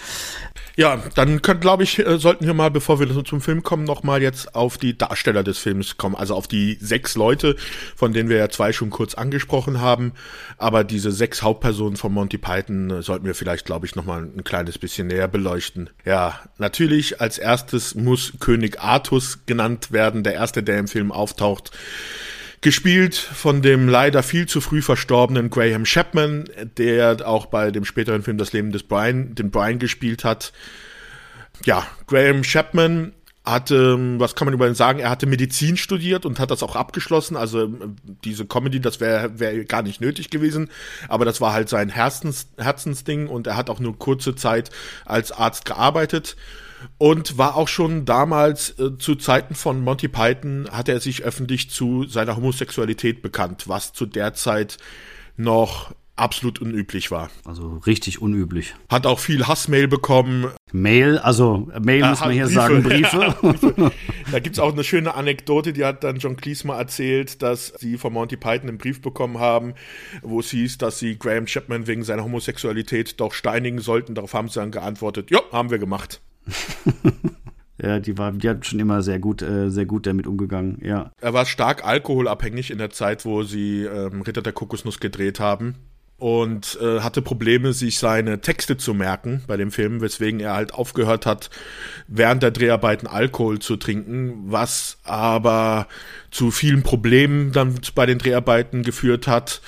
[SPEAKER 2] Ja, dann glaube ich, äh, sollten wir mal, bevor wir zum Film kommen, noch mal jetzt auf die Darsteller des Films kommen. Also auf die sechs Leute, von denen wir ja zwei schon kurz angesprochen haben. Aber diese sechs Hauptpersonen von Monty Python äh, sollten wir vielleicht, glaube ich, noch mal ein kleines bisschen näher beleuchten. Ja, natürlich als erstes muss König Artus genannt werden, der erste, der im Film auftaucht gespielt von dem leider viel zu früh verstorbenen Graham Chapman, der auch bei dem späteren Film Das Leben des Brian, den Brian gespielt hat. Ja, Graham Chapman hatte, was kann man über ihn sagen, er hatte Medizin studiert und hat das auch abgeschlossen. Also diese Comedy, das wäre wär gar nicht nötig gewesen, aber das war halt sein Herzens, Herzensding und er hat auch nur kurze Zeit als Arzt gearbeitet und war auch schon damals äh, zu Zeiten von Monty Python hat er sich öffentlich zu seiner Homosexualität bekannt, was zu der Zeit noch absolut unüblich war.
[SPEAKER 1] Also richtig unüblich.
[SPEAKER 2] Hat auch viel Hassmail bekommen.
[SPEAKER 1] Mail, also Mail muss man hier Briefe. sagen, Briefe.
[SPEAKER 2] Da gibt's auch eine schöne Anekdote, die hat dann John Cleese mal erzählt, dass sie von Monty Python einen Brief bekommen haben, wo es hieß, dass sie Graham Chapman wegen seiner Homosexualität doch steinigen sollten. Darauf haben sie dann geantwortet, ja, haben wir gemacht.
[SPEAKER 1] Ja, die war, die hat schon immer sehr gut, äh, sehr gut damit umgegangen, ja.
[SPEAKER 2] Er war stark alkoholabhängig in der Zeit, wo sie ähm, Ritter der Kokosnuss gedreht haben und äh, hatte Probleme, sich seine Texte zu merken bei dem Film, weswegen er halt aufgehört hat, während der Dreharbeiten Alkohol zu trinken, was aber zu vielen Problemen dann bei den Dreharbeiten geführt hat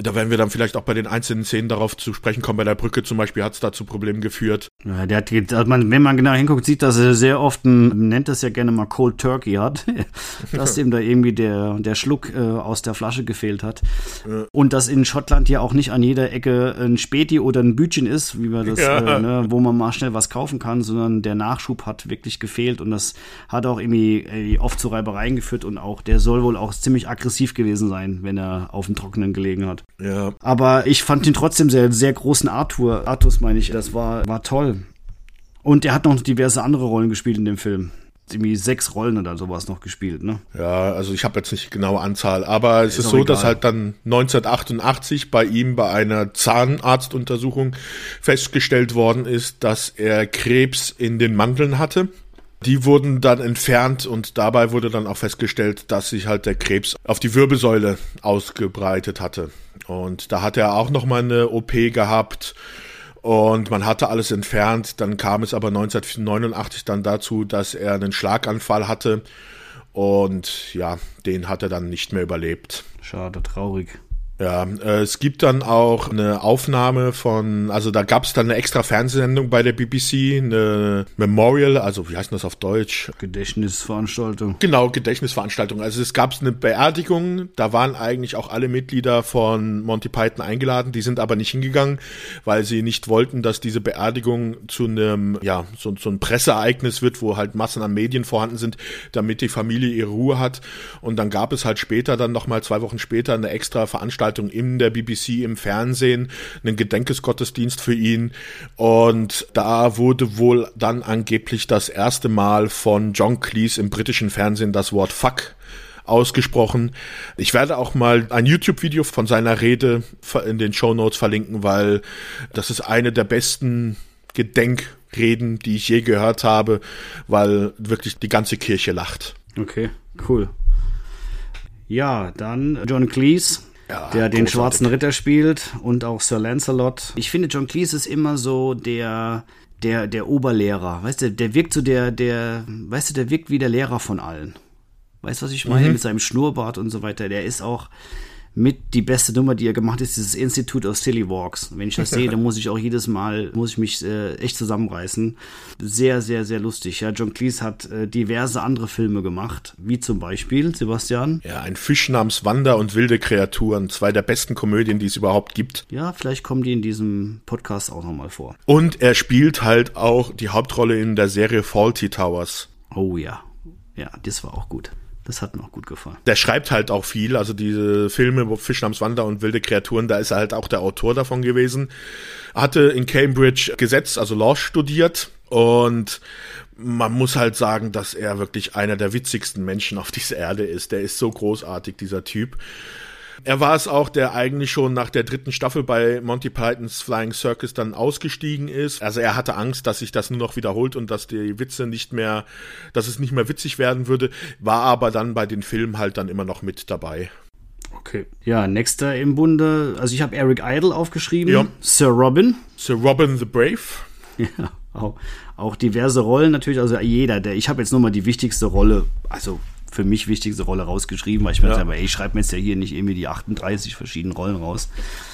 [SPEAKER 2] Da werden wir dann vielleicht auch bei den einzelnen Szenen darauf zu sprechen kommen. Bei der Brücke zum Beispiel hat es da zu Problemen geführt.
[SPEAKER 1] Ja, der hat, man, wenn man genau hinguckt, sieht, dass er sehr oft ein, nennt das ja gerne mal Cold Turkey hat, dass ihm da irgendwie der, der Schluck äh, aus der Flasche gefehlt hat. Ja. Und dass in Schottland ja auch nicht an jeder Ecke ein Späti oder ein Bütchen ist, wie man das, ja. äh, ne, wo man mal schnell was kaufen kann, sondern der Nachschub hat wirklich gefehlt und das hat auch irgendwie, irgendwie oft zu Reibereien geführt und auch der soll wohl auch ziemlich aggressiv gewesen sein, wenn er auf dem Trockenen gelegen hat.
[SPEAKER 2] Ja.
[SPEAKER 1] Aber ich fand ihn trotzdem sehr, sehr großen Arthur. Artus meine ich, das war, war toll. Und er hat noch diverse andere Rollen gespielt in dem Film irgendwie sechs Rollen oder sowas noch gespielt, ne?
[SPEAKER 2] Ja, also ich habe jetzt nicht die genaue Anzahl, aber es ist, ist so, egal. dass halt dann 1988 bei ihm bei einer Zahnarztuntersuchung festgestellt worden ist, dass er Krebs in den Mandeln hatte. Die wurden dann entfernt und dabei wurde dann auch festgestellt, dass sich halt der Krebs auf die Wirbelsäule ausgebreitet hatte. Und da hat er auch nochmal eine OP gehabt und man hatte alles entfernt. Dann kam es aber 1989 dann dazu, dass er einen Schlaganfall hatte und ja, den hat er dann nicht mehr überlebt.
[SPEAKER 1] Schade, traurig.
[SPEAKER 2] Ja, äh, es gibt dann auch eine Aufnahme von, also da gab es dann eine extra Fernsehsendung bei der BBC, eine Memorial, also wie heißt das auf Deutsch?
[SPEAKER 1] Gedächtnisveranstaltung.
[SPEAKER 2] Genau, Gedächtnisveranstaltung. Also es gab eine Beerdigung, da waren eigentlich auch alle Mitglieder von Monty Python eingeladen, die sind aber nicht hingegangen, weil sie nicht wollten, dass diese Beerdigung zu einem, ja, so, so ein Presseereignis wird, wo halt Massen an Medien vorhanden sind, damit die Familie ihre Ruhe hat. Und dann gab es halt später dann nochmal zwei Wochen später eine extra Veranstaltung Veranstaltung in der BBC im Fernsehen, einen Gedenkesgottesdienst für ihn. Und da wurde wohl dann angeblich das erste Mal von John Cleese im britischen Fernsehen das Wort Fuck ausgesprochen. Ich werde auch mal ein YouTube-Video von seiner Rede in den Show Notes verlinken, weil das ist eine der besten Gedenkreden, die ich je gehört habe, weil wirklich die ganze Kirche lacht.
[SPEAKER 1] Okay, cool. Ja, dann John Cleese, ja, der den schwarzen Ritter spielt und auch Sir Lancelot. Ich finde, John Cleese ist immer so der, der, der Oberlehrer. Weißt du, der wirkt so der, der, weißt du, der wirkt wie der Lehrer von allen. Weißt du, was ich meine? Mhm. Mit seinem Schnurrbart und so weiter. Der ist auch, mit die beste Nummer, die er gemacht hat, ist dieses Institute of Silly Walks. Wenn ich das sehe, dann muss ich auch jedes Mal, muss ich mich äh, echt zusammenreißen. Sehr, sehr, sehr lustig. Ja, John Cleese hat äh, diverse andere Filme gemacht, wie zum Beispiel, Sebastian.
[SPEAKER 2] Ja, ein Fisch namens Wander und wilde Kreaturen, zwei der besten Komödien, die es überhaupt gibt.
[SPEAKER 1] Ja, vielleicht kommen die in diesem Podcast auch nochmal vor.
[SPEAKER 2] Und er spielt halt auch die Hauptrolle in der Serie Faulty Towers.
[SPEAKER 1] Oh ja. Ja, das war auch gut. Das hat mir auch gut gefallen.
[SPEAKER 2] Der schreibt halt auch viel, also diese Filme, Fisch namens Wander und wilde Kreaturen, da ist er halt auch der Autor davon gewesen. Hatte in Cambridge Gesetz, also Law studiert und man muss halt sagen, dass er wirklich einer der witzigsten Menschen auf dieser Erde ist. Der ist so großartig, dieser Typ. Er war es auch, der eigentlich schon nach der dritten Staffel bei Monty Pythons Flying Circus dann ausgestiegen ist. Also er hatte Angst, dass sich das nur noch wiederholt und dass die Witze nicht mehr, dass es nicht mehr witzig werden würde, war aber dann bei den Filmen halt dann immer noch mit dabei.
[SPEAKER 1] Okay. Ja, nächster im Bunde, also ich habe Eric Idle aufgeschrieben, ja. Sir Robin.
[SPEAKER 2] Sir Robin the Brave.
[SPEAKER 1] Ja, auch, auch diverse Rollen natürlich, also jeder, der, ich habe jetzt nur mal die wichtigste Rolle, also für mich wichtigste Rolle rausgeschrieben, weil ich mir ja. dachte, ey, ich schreibe mir jetzt ja hier nicht irgendwie die 38 verschiedenen Rollen raus.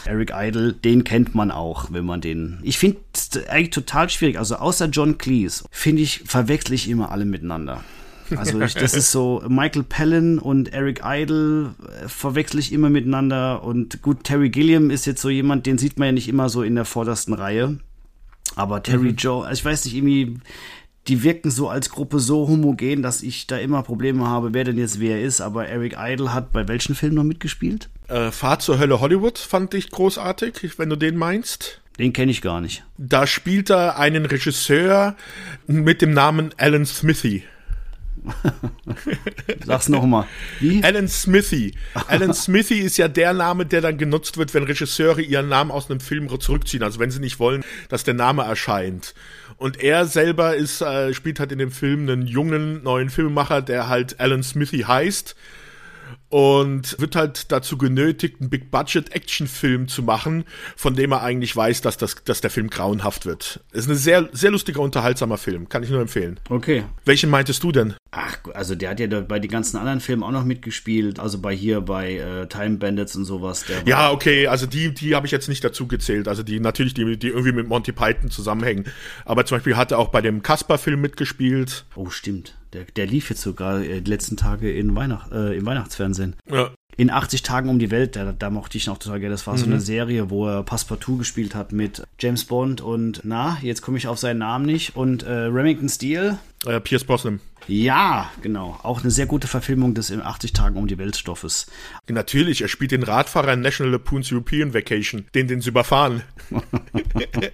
[SPEAKER 1] Eric Idle, den kennt man auch, wenn man den. Ich finde es eigentlich total schwierig. Also außer John Cleese, finde ich, verwechsel ich immer alle miteinander. Also ich, das ist so, Michael Palin und Eric Idle äh, verwechsel ich immer miteinander. Und gut, Terry Gilliam ist jetzt so jemand, den sieht man ja nicht immer so in der vordersten Reihe. Aber Terry mhm. Joe, also ich weiß nicht, irgendwie, die wirken so als Gruppe so homogen, dass ich da immer Probleme habe, wer denn jetzt wer ist. Aber Eric Idle hat bei welchen Filmen noch mitgespielt?
[SPEAKER 2] Äh, Fahrt zur Hölle Hollywood fand ich großartig, wenn du den meinst.
[SPEAKER 1] Den kenne ich gar nicht.
[SPEAKER 2] Da spielt er einen Regisseur mit dem Namen Alan Smithy.
[SPEAKER 1] Sag's nochmal.
[SPEAKER 2] Wie? Alan Smithy. Alan Smithy ist ja der Name, der dann genutzt wird, wenn Regisseure ihren Namen aus einem Film zurückziehen. Also wenn sie nicht wollen, dass der Name erscheint. Und er selber ist, äh, spielt halt in dem Film einen jungen neuen Filmemacher, der halt Alan Smithy heißt und wird halt dazu genötigt, einen Big-Budget-Action-Film zu machen, von dem er eigentlich weiß, dass, das, dass der Film grauenhaft wird. Ist ein sehr, sehr lustiger, unterhaltsamer Film. Kann ich nur empfehlen.
[SPEAKER 1] Okay.
[SPEAKER 2] Welchen meintest du denn?
[SPEAKER 1] Ach, also der hat ja bei den ganzen anderen Filmen auch noch mitgespielt, also bei hier bei äh, Time Bandits und sowas.
[SPEAKER 2] ja, okay, also die, die habe ich jetzt nicht dazu gezählt, also die natürlich, die, die irgendwie mit Monty Python zusammenhängen. Aber zum Beispiel hat er auch bei dem Kasper-Film mitgespielt.
[SPEAKER 1] Oh, stimmt. Der, der lief jetzt sogar äh, die letzten Tage in Weihnacht, äh, im Weihnachtsfernsehen.
[SPEAKER 2] Ja.
[SPEAKER 1] In 80 Tagen um die Welt, da, da mochte ich noch total gerne. Das war mhm. so eine Serie, wo er Passepartout gespielt hat mit James Bond und, na, jetzt komme ich auf seinen Namen nicht, und äh, Remington Steele.
[SPEAKER 2] Äh, Pierce Brosnan.
[SPEAKER 1] Ja, genau. Auch eine sehr gute Verfilmung des in 80 Tagen um die Welt Stoffes.
[SPEAKER 2] Natürlich, er spielt den Radfahrer in National Lapoon's European Vacation, den den sie überfahren.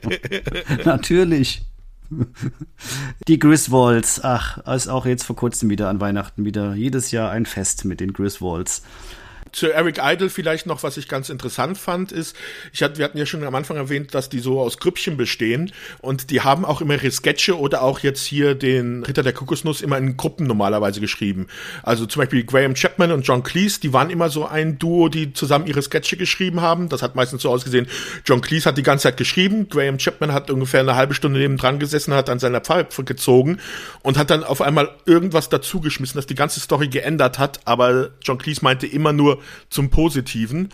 [SPEAKER 1] Natürlich. Die Griswolds, ach, ist auch jetzt vor kurzem wieder an Weihnachten wieder jedes Jahr ein Fest mit den Griswolds.
[SPEAKER 2] Zu Eric Idle vielleicht noch, was ich ganz interessant fand, ist, ich hatte, wir hatten ja schon am Anfang erwähnt, dass die so aus Grüppchen bestehen und die haben auch immer ihre Sketche oder auch jetzt hier den Ritter der Kokosnuss immer in Gruppen normalerweise geschrieben. Also zum Beispiel Graham Chapman und John Cleese, die waren immer so ein Duo, die zusammen ihre Sketche geschrieben haben. Das hat meistens so ausgesehen, John Cleese hat die ganze Zeit geschrieben, Graham Chapman hat ungefähr eine halbe Stunde neben dran gesessen, hat an seiner Pfeife gezogen und hat dann auf einmal irgendwas dazugeschmissen, das die ganze Story geändert hat, aber John Cleese meinte immer nur, zum Positiven.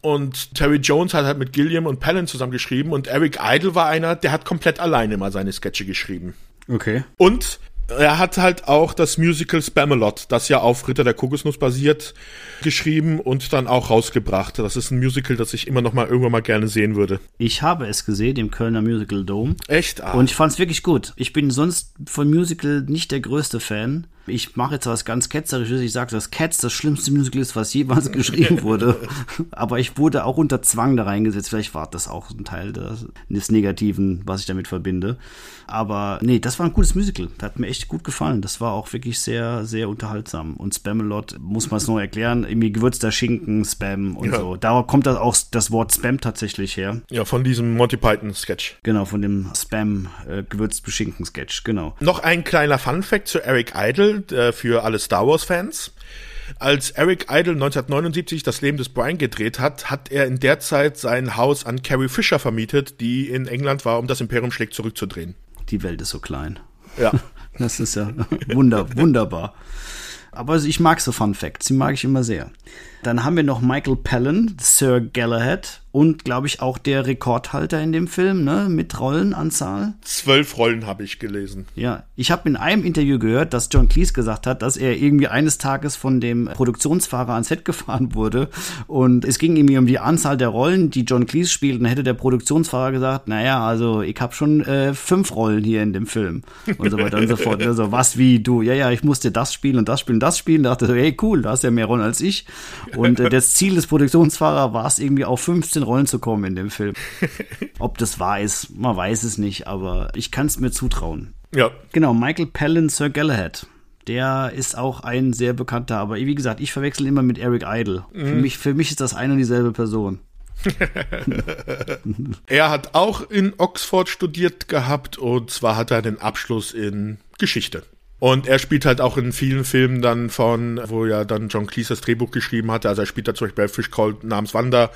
[SPEAKER 2] Und Terry Jones hat halt mit Gilliam und Palin zusammen geschrieben und Eric Idle war einer, der hat komplett alleine mal seine Sketche geschrieben.
[SPEAKER 1] Okay.
[SPEAKER 2] Und er hat halt auch das Musical Spamalot, das ja auf Ritter der Kokosnuss basiert, geschrieben und dann auch rausgebracht. Das ist ein Musical, das ich immer noch mal irgendwann mal gerne sehen würde.
[SPEAKER 1] Ich habe es gesehen im Kölner Musical Dome.
[SPEAKER 2] Echt? Ah.
[SPEAKER 1] Und ich fand es wirklich gut. Ich bin sonst von Musical nicht der größte Fan. Ich mache jetzt was ganz Ketzerisches. Ich sage, dass Cats das schlimmste Musical ist, was jemals geschrieben wurde. Aber ich wurde auch unter Zwang da reingesetzt. Vielleicht war das auch ein Teil des, des Negativen, was ich damit verbinde. Aber nee, das war ein gutes Musical. Das hat mir echt gut gefallen. Das war auch wirklich sehr, sehr unterhaltsam. Und Spamalot, muss man es noch erklären, irgendwie gewürzter Schinken, Spam und ja. so. Da kommt das auch das Wort Spam tatsächlich her.
[SPEAKER 2] Ja, von diesem Monty Python-Sketch.
[SPEAKER 1] Genau, von dem Spam äh, gewürzt genau.
[SPEAKER 2] Noch ein kleiner Fun-Fact zu Eric Idle äh, für alle Star Wars-Fans. Als Eric Idle 1979 das Leben des Brian gedreht hat, hat er in der Zeit sein Haus an Carrie Fisher vermietet, die in England war, um das Imperium schlägt zurückzudrehen
[SPEAKER 1] die Welt ist so klein.
[SPEAKER 2] Ja.
[SPEAKER 1] Das ist ja wunder, wunderbar. Aber ich mag so Fun Facts, die mag ich immer sehr. Dann haben wir noch Michael Palin, Sir Galahad, und glaube ich auch der Rekordhalter in dem Film, ne, mit Rollenanzahl.
[SPEAKER 2] Zwölf Rollen habe ich gelesen.
[SPEAKER 1] Ja, ich habe in einem Interview gehört, dass John Cleese gesagt hat, dass er irgendwie eines Tages von dem Produktionsfahrer ans Set gefahren wurde und es ging irgendwie um die Anzahl der Rollen, die John Cleese spielt. Und dann hätte der Produktionsfahrer gesagt, naja, also ich habe schon äh, fünf Rollen hier in dem Film und so weiter und so fort. Also was wie du, ja, ja, ich musste das spielen und das spielen, das spielen. Da dachte so, hey cool, da hast ja mehr Rollen als ich. Und äh, das Ziel des Produktionsfahrers war es irgendwie auf 15 Rollen zu kommen in dem Film. Ob das wahr ist, man weiß es nicht, aber ich kann es mir zutrauen.
[SPEAKER 2] Ja.
[SPEAKER 1] Genau, Michael Palin, Sir Galahad. Der ist auch ein sehr bekannter, aber wie gesagt, ich verwechsel immer mit Eric Idle. Mhm. Für, mich, für mich ist das eine und dieselbe Person.
[SPEAKER 2] er hat auch in Oxford studiert gehabt und zwar hat er den Abschluss in Geschichte. Und er spielt halt auch in vielen Filmen dann von, wo ja dann John Cleese das Drehbuch geschrieben hatte. Also er spielt da zum Beispiel bei Fish Called namens Wanda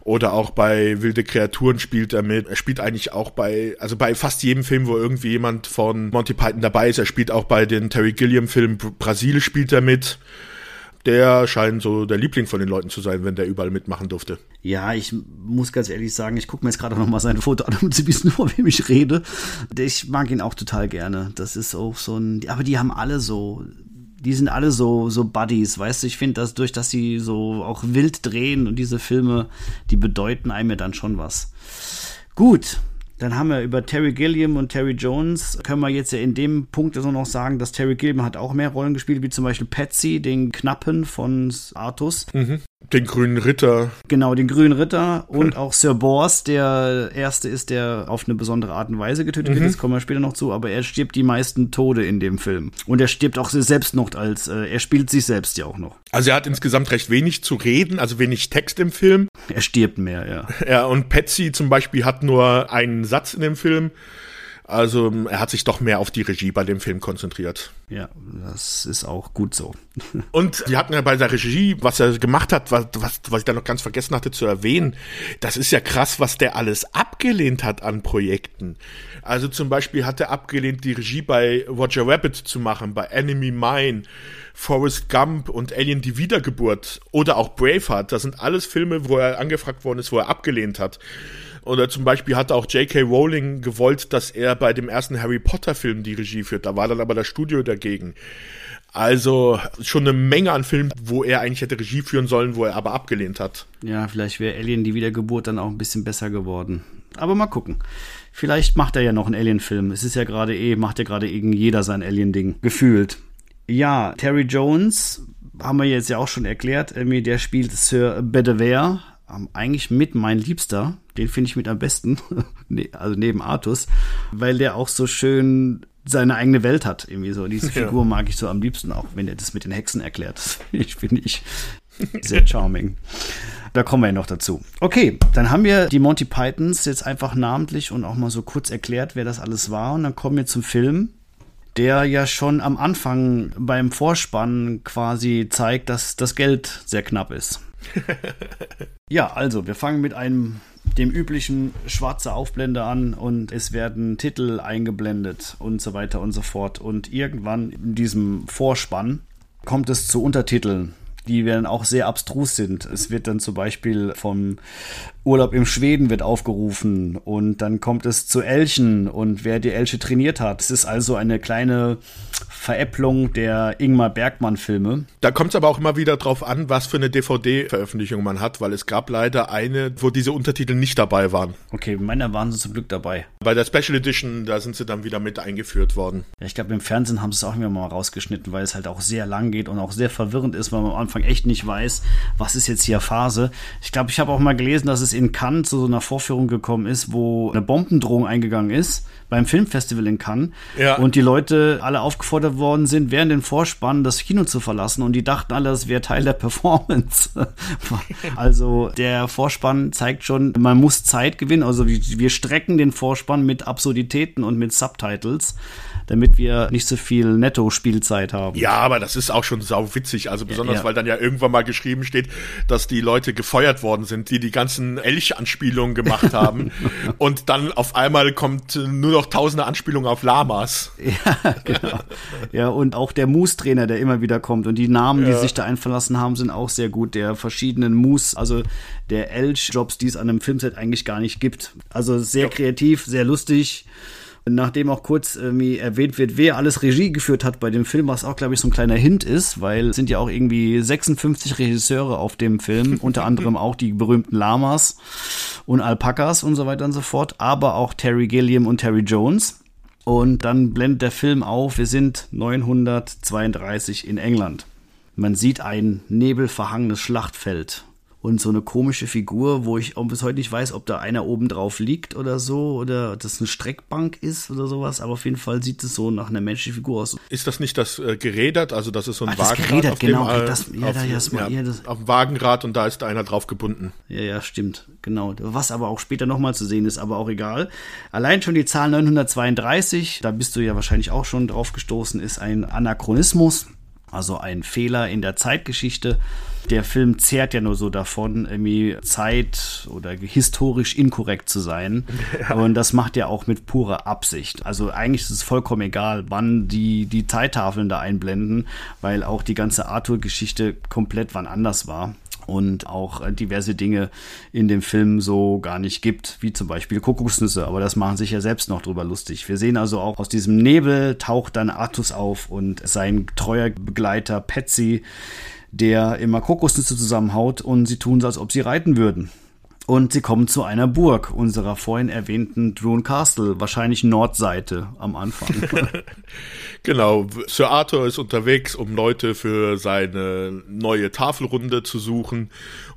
[SPEAKER 2] oder auch bei Wilde Kreaturen spielt er mit. Er spielt eigentlich auch bei, also bei fast jedem Film, wo irgendwie jemand von Monty Python dabei ist. Er spielt auch bei den Terry Gilliam Filmen Brasil spielt er mit der scheint so der Liebling von den Leuten zu sein, wenn der überall mitmachen durfte.
[SPEAKER 1] Ja, ich muss ganz ehrlich sagen, ich gucke mir jetzt gerade noch mal sein Foto an, um zu wissen, vor wem ich rede. Ich mag ihn auch total gerne. Das ist auch so ein, aber die haben alle so, die sind alle so, so Buddies, weißt du, ich finde, dass durch, dass sie so auch wild drehen und diese Filme, die bedeuten einem ja dann schon was. Gut, dann haben wir über Terry Gilliam und Terry Jones, können wir jetzt ja in dem Punkt also noch sagen, dass Terry Gilliam hat auch mehr Rollen gespielt, wie zum Beispiel Patsy, den Knappen von Artus.
[SPEAKER 2] Mhm. Den grünen Ritter.
[SPEAKER 1] Genau, den grünen Ritter und auch Sir Bors, der erste ist, der auf eine besondere Art und Weise getötet mhm. wird. Das kommen wir später noch zu, aber er stirbt die meisten Tode in dem Film. Und er stirbt auch selbst noch als, äh, er spielt sich selbst ja auch noch.
[SPEAKER 2] Also er hat insgesamt recht wenig zu reden, also wenig Text im Film.
[SPEAKER 1] Er stirbt mehr, ja.
[SPEAKER 2] Ja, und Patsy zum Beispiel hat nur einen Satz in dem Film Also er hat sich doch mehr auf die Regie bei dem Film konzentriert.
[SPEAKER 1] Ja, das ist auch gut so.
[SPEAKER 2] Und wir hatten ja bei der Regie, was er gemacht hat, was, was, was ich da noch ganz vergessen hatte zu erwähnen, das ist ja krass, was der alles abgelehnt hat an Projekten. Also zum Beispiel hat er abgelehnt, die Regie bei Roger Rabbit zu machen, bei Enemy Mine, Forrest Gump und Alien die Wiedergeburt oder auch Braveheart. Das sind alles Filme, wo er angefragt worden ist, wo er abgelehnt hat. Oder zum Beispiel hat auch J.K. Rowling gewollt, dass er bei dem ersten Harry Potter Film die Regie führt. Da war dann aber das Studio dagegen. Also schon eine Menge an Filmen, wo er eigentlich hätte Regie führen sollen, wo er aber abgelehnt hat.
[SPEAKER 1] Ja, vielleicht wäre Alien die Wiedergeburt dann auch ein bisschen besser geworden. Aber mal gucken. Vielleicht macht er ja noch einen Alien-Film. Es ist ja gerade eh, macht ja gerade eben jeder sein Alien-Ding. Gefühlt. Ja, Terry Jones, haben wir jetzt ja auch schon erklärt, der spielt Sir Bedivere, eigentlich mit mein Liebster. Den finde ich mit am besten, ne, also neben Artus, weil der auch so schön seine eigene Welt hat. Irgendwie so. Diese Figur ja. mag ich so am liebsten, auch wenn er das mit den Hexen erklärt. Das finde ich, find ich sehr charming. Da kommen wir ja noch dazu. Okay, dann haben wir die Monty Pythons jetzt einfach namentlich und auch mal so kurz erklärt, wer das alles war. Und dann kommen wir zum Film, der ja schon am Anfang beim Vorspann quasi zeigt, dass das Geld sehr knapp ist. ja, also wir fangen mit einem dem üblichen schwarze Aufblende an und es werden Titel eingeblendet und so weiter und so fort. Und irgendwann in diesem Vorspann kommt es zu Untertiteln, die dann auch sehr abstrus sind. Es wird dann zum Beispiel vom Urlaub im Schweden wird aufgerufen und dann kommt es zu Elchen und wer die Elche trainiert hat. Es ist also eine kleine Veräpplung der Ingmar Bergmann-Filme.
[SPEAKER 2] Da kommt es aber auch immer wieder drauf an, was für eine DVD-Veröffentlichung man hat, weil es gab leider eine, wo diese Untertitel nicht dabei waren.
[SPEAKER 1] Okay, meiner waren sie zum Glück dabei.
[SPEAKER 2] Bei der Special Edition, da sind sie dann wieder mit eingeführt worden.
[SPEAKER 1] Ja, ich glaube, im Fernsehen haben sie es auch immer mal rausgeschnitten, weil es halt auch sehr lang geht und auch sehr verwirrend ist, weil man am Anfang echt nicht weiß, was ist jetzt hier Phase. Ich glaube, ich habe auch mal gelesen, dass es in Cannes zu so einer Vorführung gekommen ist, wo eine Bombendrohung eingegangen ist beim Filmfestival in Cannes ja. und die Leute alle aufgefordert worden sind, während den Vorspann das Kino zu verlassen und die dachten alle, das wäre Teil der Performance. also der Vorspann zeigt schon, man muss Zeit gewinnen, also wir strecken den Vorspann mit Absurditäten und mit Subtitles damit wir nicht so viel Netto-Spielzeit haben.
[SPEAKER 2] Ja, aber das ist auch schon sau witzig. Also besonders, ja, ja. weil dann ja irgendwann mal geschrieben steht, dass die Leute gefeuert worden sind, die die ganzen Elch-Anspielungen gemacht haben. und dann auf einmal kommt nur noch tausende Anspielungen auf Lamas.
[SPEAKER 1] Ja, genau. Ja, und auch der Moose-Trainer, der immer wieder kommt. Und die Namen, die sich da einverlassen haben, sind auch sehr gut. Der verschiedenen Moose, also der Elch-Jobs, die es an einem Filmset eigentlich gar nicht gibt. Also sehr kreativ, sehr lustig. Nachdem auch kurz irgendwie erwähnt wird, wer alles Regie geführt hat bei dem Film, was auch, glaube ich, so ein kleiner Hint ist, weil es sind ja auch irgendwie 56 Regisseure auf dem Film, unter anderem auch die berühmten Lamas und Alpakas und so weiter und so fort, aber auch Terry Gilliam und Terry Jones. Und dann blendet der Film auf, wir sind 932 in England. Man sieht ein nebelverhangenes Schlachtfeld und so eine komische Figur, wo ich bis heute nicht weiß, ob da einer oben drauf liegt oder so oder das eine Streckbank ist oder sowas, aber auf jeden Fall sieht es so nach einer menschlichen Figur aus.
[SPEAKER 2] Ist das nicht das äh, gerädert, also das ist so ein
[SPEAKER 1] Ach, Wagenrad gerädert, auf genau,
[SPEAKER 2] dem, äh, das, ja, auf, da, ja, ja, ja, das, auf dem Wagenrad und da ist einer drauf gebunden.
[SPEAKER 1] Ja, ja, stimmt, genau. Was aber auch später nochmal zu sehen ist, aber auch egal. Allein schon die Zahl 932, da bist du ja wahrscheinlich auch schon drauf gestoßen, ist ein Anachronismus, also ein Fehler in der Zeitgeschichte der Film zehrt ja nur so davon, irgendwie Zeit oder historisch inkorrekt zu sein. Ja. Und das macht er auch mit purer Absicht. Also eigentlich ist es vollkommen egal, wann die, die Zeittafeln da einblenden, weil auch die ganze Arthur-Geschichte komplett wann anders war und auch diverse Dinge in dem Film so gar nicht gibt, wie zum Beispiel Kokosnüsse, aber das machen sich ja selbst noch drüber lustig. Wir sehen also auch aus diesem Nebel taucht dann Artus auf und sein treuer Begleiter Patsy der immer Kokosnüsse zusammenhaut und sie tun so, als ob sie reiten würden. Und sie kommen zu einer Burg unserer vorhin erwähnten Drone Castle, wahrscheinlich Nordseite am Anfang.
[SPEAKER 2] genau, Sir Arthur ist unterwegs, um Leute für seine neue Tafelrunde zu suchen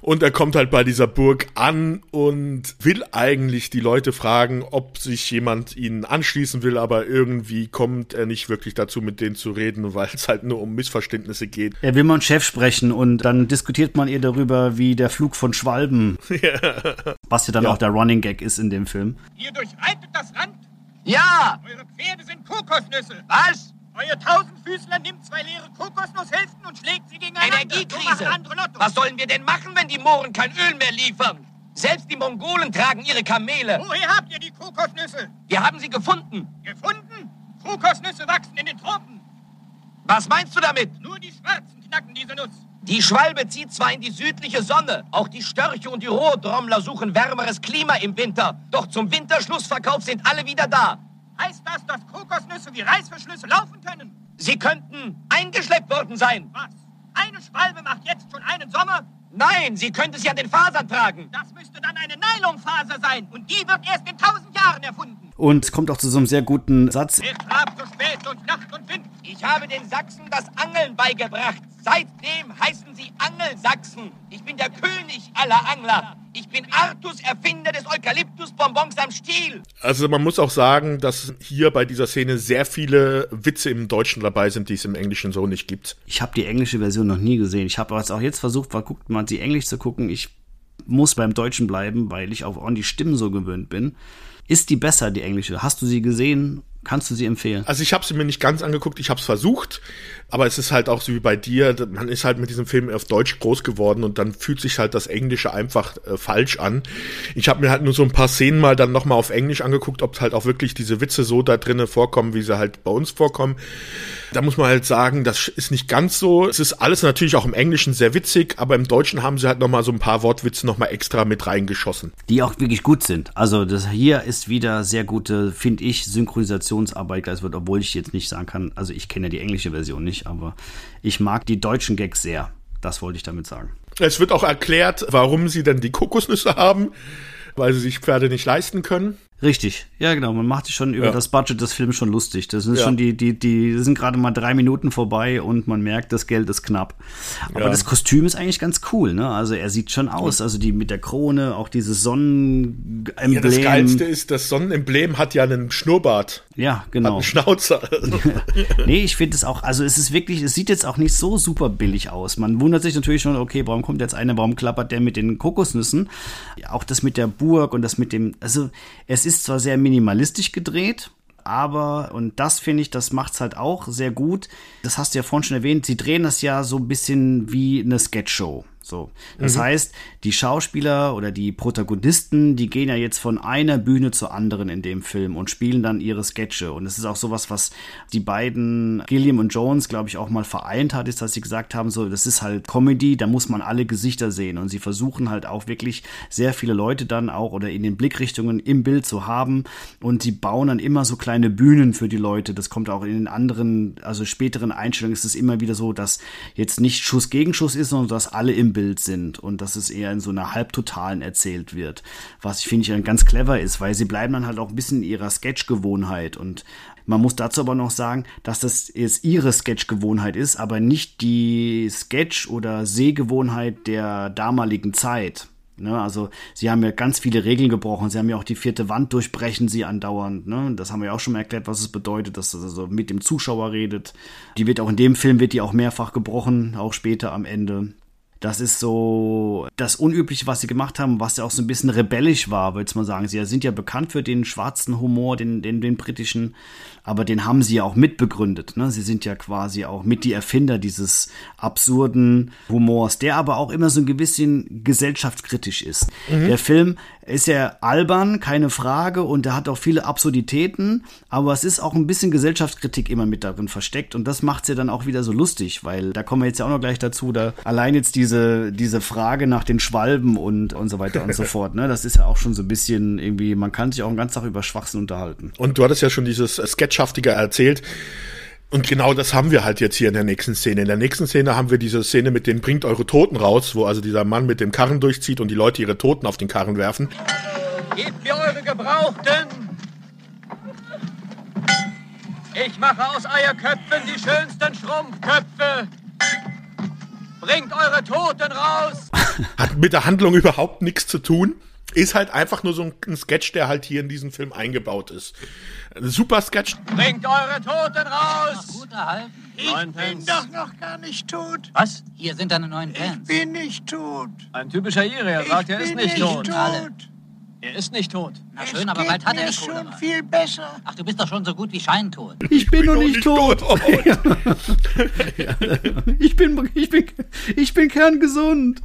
[SPEAKER 2] und er kommt halt bei dieser Burg an und will eigentlich die Leute fragen, ob sich jemand ihnen anschließen will, aber irgendwie kommt er nicht wirklich dazu, mit denen zu reden, weil es halt nur um Missverständnisse geht.
[SPEAKER 1] Er will mal einen Chef sprechen und dann diskutiert man ihr darüber, wie der Flug von Schwalben, ja. was ja dann ja. auch der Running Gag ist in dem Film.
[SPEAKER 3] Ihr durchreitet das Land Ja!
[SPEAKER 4] Eure Pferde sind Kokosnüsse.
[SPEAKER 3] Was?
[SPEAKER 4] Euer Tausendfüßler nimmt zwei leere Kokosnusshälften und schlägt sie gegeneinander.
[SPEAKER 3] Energiekrise. Was sollen wir denn machen, wenn die Mohren kein Öl mehr liefern? Selbst die Mongolen tragen ihre Kamele.
[SPEAKER 4] Woher habt ihr die Kokosnüsse?
[SPEAKER 3] Wir haben sie gefunden.
[SPEAKER 4] Gefunden? Kokosnüsse wachsen in den Tropen.
[SPEAKER 3] Was meinst du damit?
[SPEAKER 4] Nur die Schwarzen knacken diese Nuss.
[SPEAKER 3] Die Schwalbe zieht zwar in die südliche Sonne, auch die Störche und die Rohdrommler suchen wärmeres Klima im Winter. Doch zum Winterschlussverkauf sind alle wieder da.
[SPEAKER 4] Heißt das, dass Kokosnüsse wie Reißverschlüsse laufen können?
[SPEAKER 3] Sie könnten eingeschleppt worden sein.
[SPEAKER 4] Was? Eine Schwalbe macht jetzt schon einen Sommer?
[SPEAKER 3] Nein, sie könnte sie an den Fasern tragen.
[SPEAKER 4] Das müsste dann eine Nylonfaser sein. Und die wird erst in tausend Jahren erfunden.
[SPEAKER 1] Und es kommt auch zu so einem sehr guten Satz.
[SPEAKER 4] Wer trabt so spät durch Nacht und Wind?
[SPEAKER 3] Ich habe den Sachsen das Angeln beigebracht. Seitdem heißen sie Angelsachsen. Ich bin der König aller Angler. Ich bin Artus, Erfinder des Eukalyptusbonbons am Stiel.
[SPEAKER 2] Also man muss auch sagen, dass hier bei dieser Szene sehr viele Witze im Deutschen dabei sind, die es im Englischen so nicht gibt.
[SPEAKER 1] Ich habe die englische Version noch nie gesehen. Ich habe aber jetzt auch jetzt versucht, mal, guckt mal, die Englisch zu gucken. Ich muss beim Deutschen bleiben, weil ich auch an die Stimmen so gewöhnt bin. Ist die besser, die englische? Hast du sie gesehen? Kannst du sie empfehlen?
[SPEAKER 2] Also ich habe sie mir nicht ganz angeguckt, ich habe es versucht, aber es ist halt auch so wie bei dir, man ist halt mit diesem Film auf Deutsch groß geworden und dann fühlt sich halt das Englische einfach äh, falsch an. Ich habe mir halt nur so ein paar Szenen mal dann nochmal auf Englisch angeguckt, ob halt auch wirklich diese Witze so da drinnen vorkommen, wie sie halt bei uns vorkommen. Da muss man halt sagen, das ist nicht ganz so. Es ist alles natürlich auch im Englischen sehr witzig, aber im Deutschen haben sie halt nochmal so ein paar Wortwitze nochmal extra mit reingeschossen.
[SPEAKER 1] Die auch wirklich gut sind. Also das hier ist wieder sehr gute, finde ich, Synchronisationsarbeit geleistet wird, obwohl ich jetzt nicht sagen kann, also ich kenne ja die englische Version nicht, aber ich mag die deutschen Gags sehr. Das wollte ich damit sagen.
[SPEAKER 2] Es wird auch erklärt, warum sie denn die Kokosnüsse haben, weil sie sich Pferde nicht leisten können.
[SPEAKER 1] Richtig, ja genau. Man macht sich schon über
[SPEAKER 2] Ja.
[SPEAKER 1] das Budget des Films schon lustig. Das ist
[SPEAKER 2] Ja.
[SPEAKER 1] schon die, die, die sind gerade mal drei Minuten vorbei und man merkt, das Geld ist knapp. Aber
[SPEAKER 2] Ja.
[SPEAKER 1] das Kostüm ist eigentlich ganz cool, ne? Also er sieht schon aus, also die mit der Krone, auch dieses Sonnenemblem.
[SPEAKER 2] Ja, das Geilste ist, das Sonnenemblem hat ja einen Schnurrbart,
[SPEAKER 1] Ja,
[SPEAKER 2] hat
[SPEAKER 1] genau.
[SPEAKER 2] einen Schnauzer.
[SPEAKER 1] nee, ich finde es auch, also es ist wirklich, es sieht jetzt auch nicht so super billig aus. Man wundert sich natürlich schon, okay, warum kommt jetzt einer, warum klappert der mit den Kokosnüssen? Auch das mit der Burg und das mit dem, also es ist zwar sehr minimalistisch gedreht, aber, und das finde ich, das macht's halt auch sehr gut. Das hast du ja vorhin schon erwähnt, sie drehen das ja so ein bisschen wie eine Sketchshow. So. Das heißt, die Schauspieler oder die Protagonisten, die gehen ja jetzt von einer Bühne zur anderen in dem Film und spielen dann ihre Sketche. Und es ist auch sowas, was die beiden Gilliam und Jones, glaube ich, auch mal vereint hat, ist, dass sie gesagt haben, so, das ist halt Comedy, da muss man alle Gesichter sehen. Und sie versuchen halt auch wirklich sehr viele Leute dann auch oder in den Blickrichtungen im Bild zu haben. Und sie bauen dann immer so kleine Bühnen für die Leute. Das kommt auch in den anderen, also späteren Einstellungen ist es immer wieder so, dass jetzt nicht Schuss gegen Schuss ist, sondern dass alle im Bild sind und dass es eher in so einer Halbtotalen erzählt wird. Was ich finde ich dann ganz clever ist, weil sie bleiben dann halt auch ein bisschen in ihrer Sketch-Gewohnheit und man muss dazu aber noch sagen, dass das jetzt ihre Sketch-Gewohnheit ist, aber nicht die Sketch- oder Sehgewohnheit der damaligen Zeit. Ne, also sie haben ja ganz viele Regeln gebrochen. Sie haben ja auch die vierte Wand durchbrechen sie andauernd. Ne? Das haben wir ja auch schon mal erklärt, was es bedeutet, dass das also mit dem Zuschauer redet. Die wird auch in dem Film wird die auch mehrfach gebrochen, auch später am Ende. Das ist so das Unübliche, was sie gemacht haben, was ja auch so ein bisschen rebellisch war, würde ich mal sagen. Sie sind ja bekannt für den schwarzen Humor, den, den, den britischen, aber den haben sie ja auch mitbegründet. Ne? Sie sind ja quasi auch mit die Erfinder dieses absurden Humors, der aber auch immer so ein bisschen gesellschaftskritisch ist. Der Film ist ja albern, keine Frage, und er hat auch viele Absurditäten, aber es ist auch ein bisschen Gesellschaftskritik immer mit darin versteckt und das macht es ja dann auch wieder so lustig, weil da kommen wir jetzt ja auch noch gleich dazu, da allein jetzt diese, diese Frage nach den Schwalben und, und so weiter und so fort, ne, das ist ja auch schon so ein bisschen irgendwie, man kann sich auch den ganzen Tag über Schwachsinn unterhalten.
[SPEAKER 2] Und du hattest ja schon dieses Sketchhaftige erzählt. Und genau das haben wir halt jetzt hier in der nächsten Szene. In der nächsten Szene haben wir diese Szene mit dem Bringt eure Toten raus, wo also dieser Mann mit dem Karren durchzieht und die Leute ihre Toten auf den Karren werfen.
[SPEAKER 4] Gebt mir eure Gebrauchten. Ich mache aus Eierköpfen die schönsten Schrumpfköpfe. Bringt eure Toten raus.
[SPEAKER 2] Hat mit der Handlung überhaupt nichts zu tun. Ist halt einfach nur so ein Sketch, der halt hier in diesen Film eingebaut ist. Super Sketch.
[SPEAKER 4] Bringt eure Toten raus.
[SPEAKER 5] Gut erhalten.
[SPEAKER 6] Ich
[SPEAKER 4] Neun
[SPEAKER 6] bin
[SPEAKER 4] Pence.
[SPEAKER 6] doch noch gar nicht tot.
[SPEAKER 5] Was? Hier sind deine neuen
[SPEAKER 6] Ich
[SPEAKER 5] Fans.
[SPEAKER 6] bin nicht tot.
[SPEAKER 4] Ein typischer Ire, er
[SPEAKER 6] Ich
[SPEAKER 4] sagt, er ist
[SPEAKER 6] bin
[SPEAKER 4] nicht tot.
[SPEAKER 5] Alle. Er ist nicht tot.
[SPEAKER 6] Na schön, aber bald hat er Cholera.
[SPEAKER 4] schon viel besser.
[SPEAKER 6] Ach, du bist doch schon so gut wie scheintot.
[SPEAKER 1] Ich bin noch nicht tot.
[SPEAKER 2] Oh,
[SPEAKER 1] Ich bin, ich bin, ich bin kerngesund.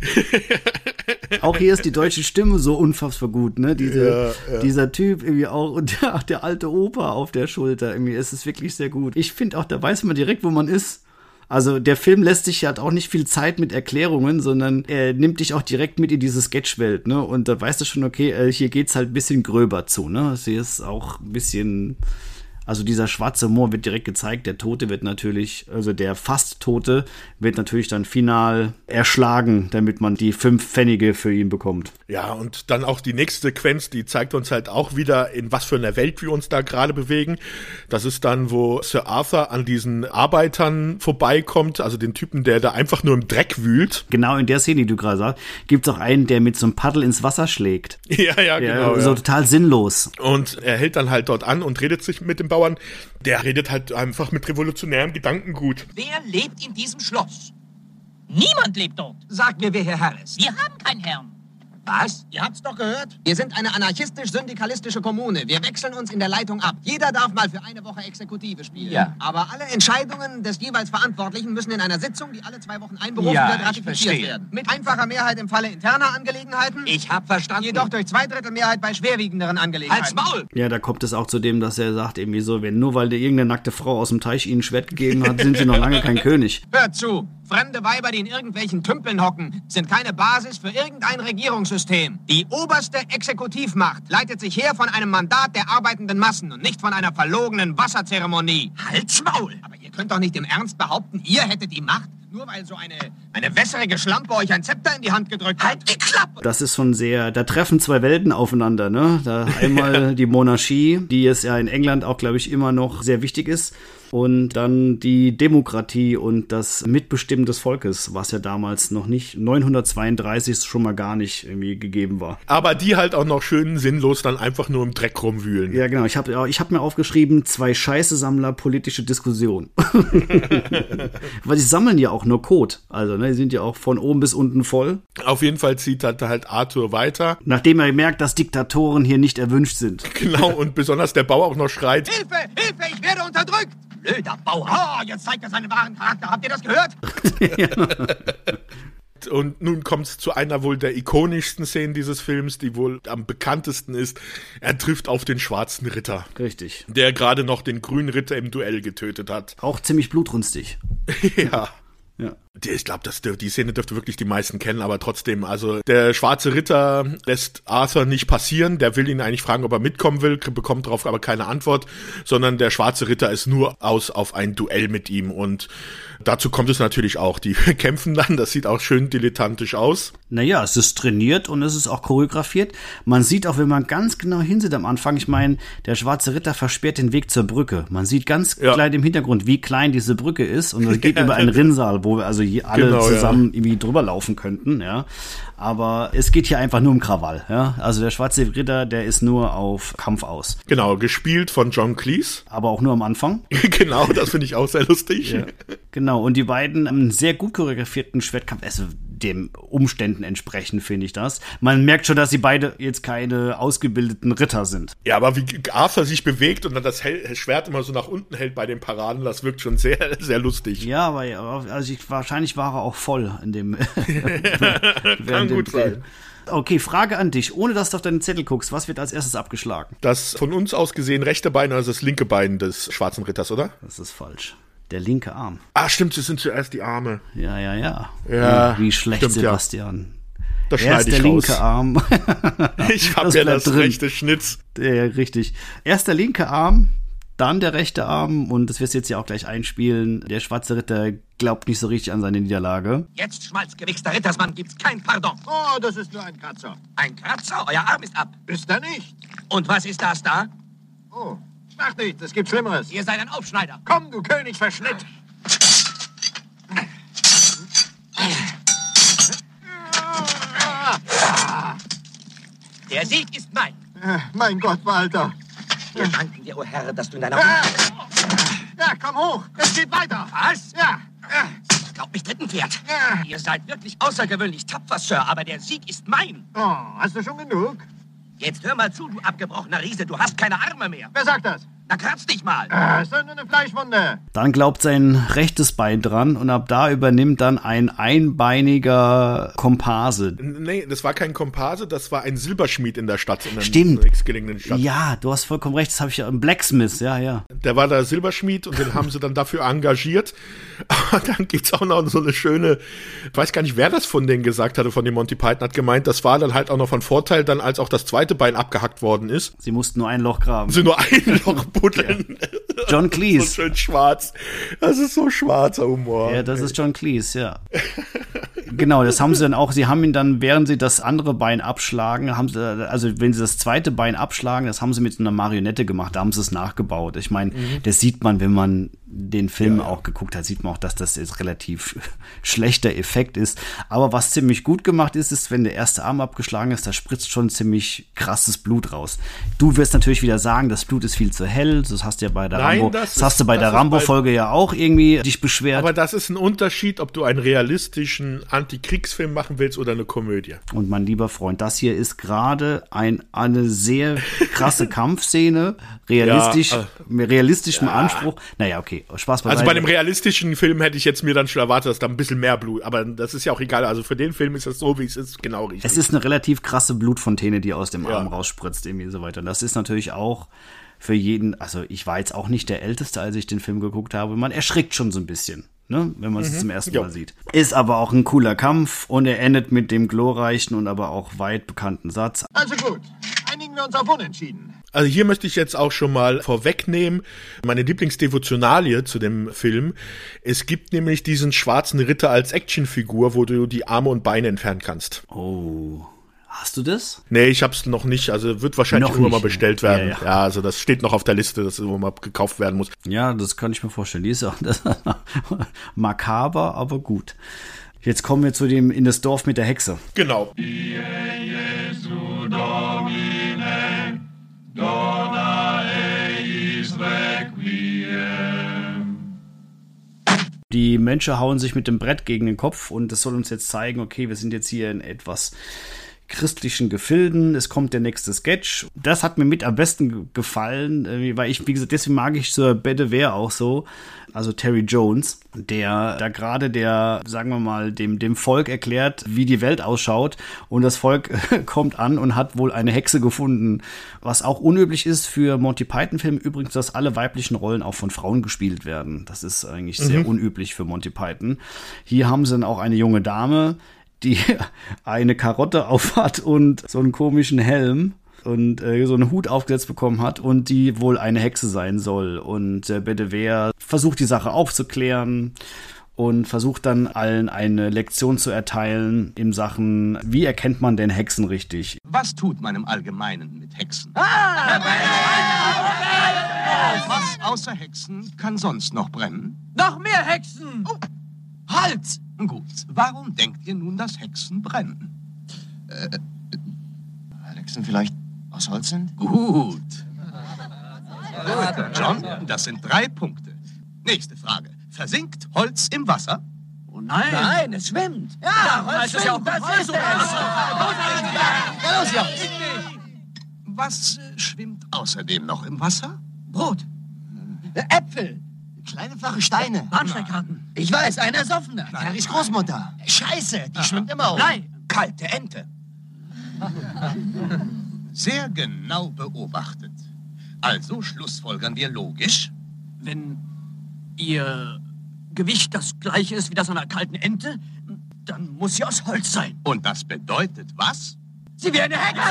[SPEAKER 1] auch hier ist die deutsche Stimme so unfassbar gut, ne? Diese, Dieser Typ irgendwie auch und der, der alte Opa auf der Schulter irgendwie. Es ist wirklich sehr gut. Ich finde auch, da weiß man direkt, wo man ist. Also der Film lässt sich ja auch nicht viel Zeit mit Erklärungen, sondern er nimmt dich auch direkt mit in diese Sketchwelt, ne? Und da weißt du schon, okay, äh, hier geht's halt ein bisschen gröber zu, ne? Hier ist auch ein bisschen also dieser schwarze Humor wird direkt gezeigt. Der Tote wird natürlich, also der fast Tote wird natürlich dann final erschlagen, damit man die fünf Pfennige für ihn bekommt.
[SPEAKER 2] Ja, und dann auch die nächste Sequenz, die zeigt uns halt auch wieder, in was für einer Welt wir uns da gerade bewegen. Das ist dann, wo Sir Arthur an diesen Arbeitern vorbeikommt, also den Typen, der da einfach nur im Dreck wühlt.
[SPEAKER 1] Genau in der Szene, die du gerade sagst, gibt's auch einen, der mit so einem Paddel ins Wasser schlägt.
[SPEAKER 2] Ja, ja,
[SPEAKER 1] Ja,
[SPEAKER 2] genau.
[SPEAKER 1] so
[SPEAKER 2] ja.
[SPEAKER 1] total sinnlos.
[SPEAKER 2] Und er hält dann halt dort an und redet sich mit dem Bauern. Der redet halt einfach mit revolutionärem Gedankengut.
[SPEAKER 3] Wer lebt in diesem Schloss?
[SPEAKER 6] Niemand lebt dort.
[SPEAKER 3] Sag mir, wer Herr Herr ist.
[SPEAKER 6] Wir haben keinen Herrn.
[SPEAKER 3] Was?
[SPEAKER 4] Ihr habt's doch gehört? Wir sind eine anarchistisch-syndikalistische Kommune. Wir wechseln uns in der Leitung ab. Jeder darf mal für eine Woche Exekutive spielen.
[SPEAKER 3] Ja.
[SPEAKER 4] Aber alle Entscheidungen des jeweils Verantwortlichen müssen in einer Sitzung, die alle zwei Wochen einberufen
[SPEAKER 3] Ja,
[SPEAKER 4] wird, ratifiziert
[SPEAKER 3] verstehe.
[SPEAKER 4] werden. Mit einfacher Mehrheit im Falle interner Angelegenheiten.
[SPEAKER 3] Ich hab verstanden.
[SPEAKER 4] Jedoch durch Zweidrittelmehrheit bei schwerwiegenderen Angelegenheiten.
[SPEAKER 3] Als Maul!
[SPEAKER 1] Ja, da kommt es auch zu dem, dass er sagt irgendwie so, wenn nur weil dir irgendeine nackte Frau aus dem Teich ihnen Schwert gegeben hat, sind sie noch lange kein König.
[SPEAKER 4] Hört zu! Fremde Weiber, die in irgendwelchen Tümpeln hocken, sind keine Basis für irgendein Regierungssystem. Die oberste Exekutivmacht leitet sich her von einem Mandat der arbeitenden Massen und nicht von einer verlogenen Wasserzeremonie.
[SPEAKER 3] Halt's Maul!
[SPEAKER 4] Aber ihr könnt doch nicht im Ernst behaupten, ihr hättet die Macht, nur weil so eine, eine wässrige Schlampe euch ein Zepter in die Hand gedrückt hat.
[SPEAKER 3] Halt die Klappe!
[SPEAKER 1] Das ist schon sehr, da treffen zwei Welten aufeinander, ne? Da einmal die Monarchie, die es ja in England auch, glaube ich, immer noch sehr wichtig ist. Und dann die Demokratie und das Mitbestimmen des Volkes, was ja damals noch nicht 932 schon mal gar nicht irgendwie gegeben war.
[SPEAKER 2] Aber die halt auch noch schön sinnlos dann einfach nur im Dreck rumwühlen.
[SPEAKER 1] Ja, genau. Ich habe ich hab mir aufgeschrieben, zwei Scheiße-Sammler, politische Diskussion. Weil die sammeln ja auch nur Code. Also, ne, die sind ja auch von oben bis unten voll.
[SPEAKER 2] Auf jeden Fall zieht halt, halt Arthur weiter.
[SPEAKER 1] Nachdem er merkt, dass Diktatoren hier nicht erwünscht sind.
[SPEAKER 2] Genau, und besonders der Bauer auch noch schreit.
[SPEAKER 4] Hilfe! Hilfe! Ich werde unterdrückt!
[SPEAKER 3] Blöder Bauer!
[SPEAKER 4] Oh, jetzt zeigt er seinen wahren Charakter. Habt ihr das gehört?
[SPEAKER 2] Und nun kommt es zu einer wohl der ikonischsten Szenen dieses Films, die wohl am bekanntesten ist. Er trifft auf den schwarzen Ritter,
[SPEAKER 1] Richtig.
[SPEAKER 2] der gerade noch den grünen Ritter im Duell getötet hat.
[SPEAKER 1] Auch ziemlich blutrünstig.
[SPEAKER 2] ja.
[SPEAKER 1] Ja.
[SPEAKER 2] Ich glaube, die Szene dürfte wirklich die meisten kennen, aber trotzdem, also der schwarze Ritter lässt Arthur nicht passieren. Der will ihn eigentlich fragen, ob er mitkommen will, bekommt darauf aber keine Antwort, sondern der schwarze Ritter ist nur aus auf ein Duell mit ihm und dazu kommt es natürlich auch. Die kämpfen dann, das sieht auch schön dilettantisch aus.
[SPEAKER 1] Naja, es ist trainiert und es ist auch choreografiert. Man sieht auch, wenn man ganz genau hinsieht am Anfang, ich meine, der schwarze Ritter versperrt den Weg zur Brücke. Man sieht ganz
[SPEAKER 2] Ja.
[SPEAKER 1] klein im Hintergrund, wie klein diese Brücke ist und es geht über einen Rinnsal, wo wir also hier alle
[SPEAKER 2] Genau, ja.
[SPEAKER 1] zusammen irgendwie drüber laufen könnten, ja. Aber es geht hier einfach nur um Krawall, ja. Also der schwarze Ritter, der ist nur auf Kampf aus.
[SPEAKER 2] Genau, gespielt von John Cleese.
[SPEAKER 1] Aber auch nur am Anfang.
[SPEAKER 2] genau, das finde ich auch sehr lustig.
[SPEAKER 1] Genau, und die beiden einen sehr gut choreografierten Schwertkampf, also dem Umständen entsprechend finde ich das. Man merkt schon, dass sie beide jetzt keine ausgebildeten Ritter sind.
[SPEAKER 2] Ja, aber wie Arthur sich bewegt und dann das Schwert immer so nach unten hält bei den Paraden, das wirkt schon sehr, sehr lustig.
[SPEAKER 1] Ja, aber also ich, wahrscheinlich war er auch voll in dem.
[SPEAKER 2] Kann gut sein.
[SPEAKER 1] Okay, Frage an dich. Ohne dass du auf deinen Zettel guckst, was wird als erstes abgeschlagen?
[SPEAKER 2] Das von uns aus gesehen rechte Bein, also das linke Bein des schwarzen Ritters, oder?
[SPEAKER 1] Das ist falsch. Der linke Arm.
[SPEAKER 2] Ah, stimmt, es sind zuerst die Arme.
[SPEAKER 1] Ja, ja, ja.
[SPEAKER 2] Ja,
[SPEAKER 1] Wie schlecht,
[SPEAKER 2] stimmt, ja.
[SPEAKER 1] Sebastian.
[SPEAKER 2] Das
[SPEAKER 1] Erst der
[SPEAKER 2] ich
[SPEAKER 1] linke
[SPEAKER 2] raus.
[SPEAKER 1] Arm.
[SPEAKER 2] Ich habe
[SPEAKER 1] Das
[SPEAKER 2] ja das
[SPEAKER 1] drin.
[SPEAKER 2] rechte Schnitz.
[SPEAKER 1] Ja, richtig. Erst der linke Arm, dann der rechte Arm und das wirst du jetzt ja auch gleich einspielen. Der schwarze Ritter glaubt nicht so richtig an seine Niederlage.
[SPEAKER 3] Jetzt, schmalzgewichster Rittersmann, gibt's kein Pardon.
[SPEAKER 4] Oh, das ist nur ein Kratzer.
[SPEAKER 3] Ein Kratzer, euer Arm ist ab.
[SPEAKER 4] Ist er nicht?
[SPEAKER 3] Und was ist das da?
[SPEAKER 4] Oh, mach nicht, es gibt Schlimmeres.
[SPEAKER 3] Ihr seid ein Aufschneider.
[SPEAKER 4] Komm, du Königsverschnitt.
[SPEAKER 3] Der Sieg ist mein.
[SPEAKER 4] Äh, Mein Gott, Walter.
[SPEAKER 3] Wir danken dir, o Herr, dass du in deiner...
[SPEAKER 4] Ah! Ja, komm hoch. Es geht weiter.
[SPEAKER 3] Was?
[SPEAKER 4] Ja.
[SPEAKER 3] Ich glaub mich dritten Pferd.
[SPEAKER 4] Ja.
[SPEAKER 3] Ihr seid wirklich außergewöhnlich tapfer, Sir, aber der Sieg ist mein.
[SPEAKER 4] Oh, hast du schon genug?
[SPEAKER 3] Jetzt hör mal zu, du abgebrochener Riese, du hast keine Arme mehr.
[SPEAKER 4] Wer sagt das?
[SPEAKER 3] Na, kratz dich mal.
[SPEAKER 4] Ah, ist doch nur eine Fleischwunde.
[SPEAKER 1] Dann glaubt sein rechtes Bein dran und ab da übernimmt dann ein einbeiniger Komparse.
[SPEAKER 2] Nee, das war kein Komparse, das war ein Silberschmied in der Stadt. In
[SPEAKER 1] Stimmt.
[SPEAKER 2] nächstgelegenen Stadt.
[SPEAKER 1] Ja, du hast vollkommen recht, das habe ich ja, ein Blacksmith, ja, ja.
[SPEAKER 2] Der war da Silberschmied und den haben sie dann dafür engagiert. Aber dann gibt's auch noch so eine schöne, ich weiß gar nicht, wer das von denen gesagt hatte, von dem Monty Python, hat gemeint, das war dann halt auch noch von Vorteil, dann als auch das zweite Bein abgehackt worden ist.
[SPEAKER 1] Sie mussten nur ein Loch graben.
[SPEAKER 2] Sie nur ein Loch buddeln.
[SPEAKER 1] John
[SPEAKER 2] So
[SPEAKER 1] Cleese.
[SPEAKER 2] schön schwarz. Das ist so schwarzer Humor.
[SPEAKER 1] Ja, das ist John Cleese, ja. genau, das haben sie dann auch, sie haben ihn dann, während sie das andere Bein abschlagen, haben sie, also wenn sie das zweite Bein abschlagen, das haben sie mit einer Marionette gemacht, da haben sie es nachgebaut. Ich meine, das sieht man, wenn man den Film auch geguckt hat, sieht man auch, dass das jetzt relativ schlechter Effekt ist. Aber was ziemlich gut gemacht ist, ist, wenn der erste Arm abgeschlagen ist, da spritzt schon ziemlich krasses Blut raus. Du wirst natürlich wieder sagen, das Blut ist viel zu hell, das hast du ja bei der
[SPEAKER 2] Nein,
[SPEAKER 1] Rambo,
[SPEAKER 2] das
[SPEAKER 1] das,
[SPEAKER 2] ist-
[SPEAKER 1] hast du bei der
[SPEAKER 2] ist
[SPEAKER 1] Rambo-Folge ja auch irgendwie dich beschwert.
[SPEAKER 2] Aber das ist ein Unterschied, ob du einen realistischen Antikriegsfilm machen willst oder eine Komödie.
[SPEAKER 1] Und mein lieber Freund, das hier ist gerade ein, eine sehr krasse Kampfszene, realistisch,
[SPEAKER 2] Ja,
[SPEAKER 1] mit realistischem Anspruch. Naja, okay, Spaß beiseite.
[SPEAKER 2] Also bei dem realistischen Film hätte ich jetzt mir dann schon erwartet, dass da ein bisschen mehr Blut, aber das ist ja auch egal. Also für den Film ist das so, wie es ist, genau richtig.
[SPEAKER 1] es ist eine relativ krasse Blutfontäne, die aus dem
[SPEAKER 2] Ja.
[SPEAKER 1] Arm rausspritzt, irgendwie so weiter. Und das ist natürlich auch für jeden, also ich war jetzt auch nicht der Älteste, als ich den Film geguckt habe. Man erschrickt schon so ein bisschen. Ne, wenn man es zum ersten. Mal sieht. Ist aber auch ein cooler Kampf und er endet mit dem glorreichen und aber auch weit bekannten Satz.
[SPEAKER 4] Also gut, einigen wir uns auf Unentschieden.
[SPEAKER 2] Also hier möchte ich jetzt auch schon mal vorwegnehmen, meine Lieblingsdevotionalie zu dem Film. Es gibt nämlich diesen schwarzen Ritter als Actionfigur, wo du die Arme und Beine entfernen kannst.
[SPEAKER 1] Oh, hast du das?
[SPEAKER 2] Nee, ich hab's noch nicht, also wird wahrscheinlich
[SPEAKER 1] Noch
[SPEAKER 2] irgendwann mal bestellt werden.
[SPEAKER 1] Ja,
[SPEAKER 2] Ja,
[SPEAKER 1] ja.
[SPEAKER 2] also das steht noch auf der Liste, dass irgendwann mal gekauft werden muss.
[SPEAKER 1] Ja, das kann ich mir vorstellen. Die ist auch makaber, aber gut. Jetzt kommen wir zu dem in das Dorf mit der Hexe.
[SPEAKER 2] Genau.
[SPEAKER 1] Die Menschen hauen sich mit dem Brett gegen den Kopf und das soll uns jetzt zeigen, okay, wir sind jetzt hier in etwas christlichen Gefilden. Es kommt der nächste Sketch. Das hat mir mit am besten ge- gefallen, äh, weil ich, wie gesagt, deswegen mag ich Sir Bedivere auch so. Also Terry Jones, der da gerade der, sagen wir mal, dem, dem Volk erklärt, wie die Welt ausschaut. Und das Volk kommt an und hat wohl eine Hexe gefunden. Was auch unüblich ist für Monty Python-Filme übrigens, dass alle weiblichen Rollen auch von Frauen gespielt werden. Das ist eigentlich sehr unüblich für Monty Python. Hier haben sie dann auch eine junge Dame, die eine Karotte aufhat und so einen komischen Helm und äh, so einen Hut aufgesetzt bekommen hat und die wohl eine Hexe sein soll. Und äh, Bedivere versucht die Sache aufzuklären und versucht dann allen eine Lektion zu erteilen in Sachen, wie erkennt man denn Hexen richtig?
[SPEAKER 4] Was tut man im Allgemeinen mit Hexen?
[SPEAKER 3] Ah!
[SPEAKER 4] Was außer Hexen kann sonst noch brennen?
[SPEAKER 6] Noch mehr Hexen!
[SPEAKER 4] Oh, halt! Gut, warum denkt ihr nun, dass Hexen brennen?
[SPEAKER 5] Weil Hexen vielleicht aus Holz sind?
[SPEAKER 4] Gut. John, das sind drei Punkte. Nächste Frage. Versinkt Holz im Wasser?
[SPEAKER 6] Oh nein!
[SPEAKER 3] Nein, es schwimmt.
[SPEAKER 6] Ja, Holz ist ja auch
[SPEAKER 3] das ist es.
[SPEAKER 6] Ja, los, Jungs!
[SPEAKER 4] Was äh, schwimmt außerdem noch im Wasser?
[SPEAKER 6] Brot!
[SPEAKER 3] Äpfel.
[SPEAKER 5] Kleine flache Steine.
[SPEAKER 6] Bahnsteigkarten!
[SPEAKER 3] Ich weiß, ein ersoffener.
[SPEAKER 5] Harrys Großmutter.
[SPEAKER 3] Scheiße, die schwimmt immer auf.
[SPEAKER 6] Nein!
[SPEAKER 4] Kalte Ente. Sehr genau beobachtet. Also schlussfolgern wir logisch.
[SPEAKER 6] Wenn ihr Gewicht das gleiche ist wie das einer kalten Ente, dann muss sie aus Holz sein.
[SPEAKER 4] Und das bedeutet was?
[SPEAKER 6] Sie wäre eine Hexe!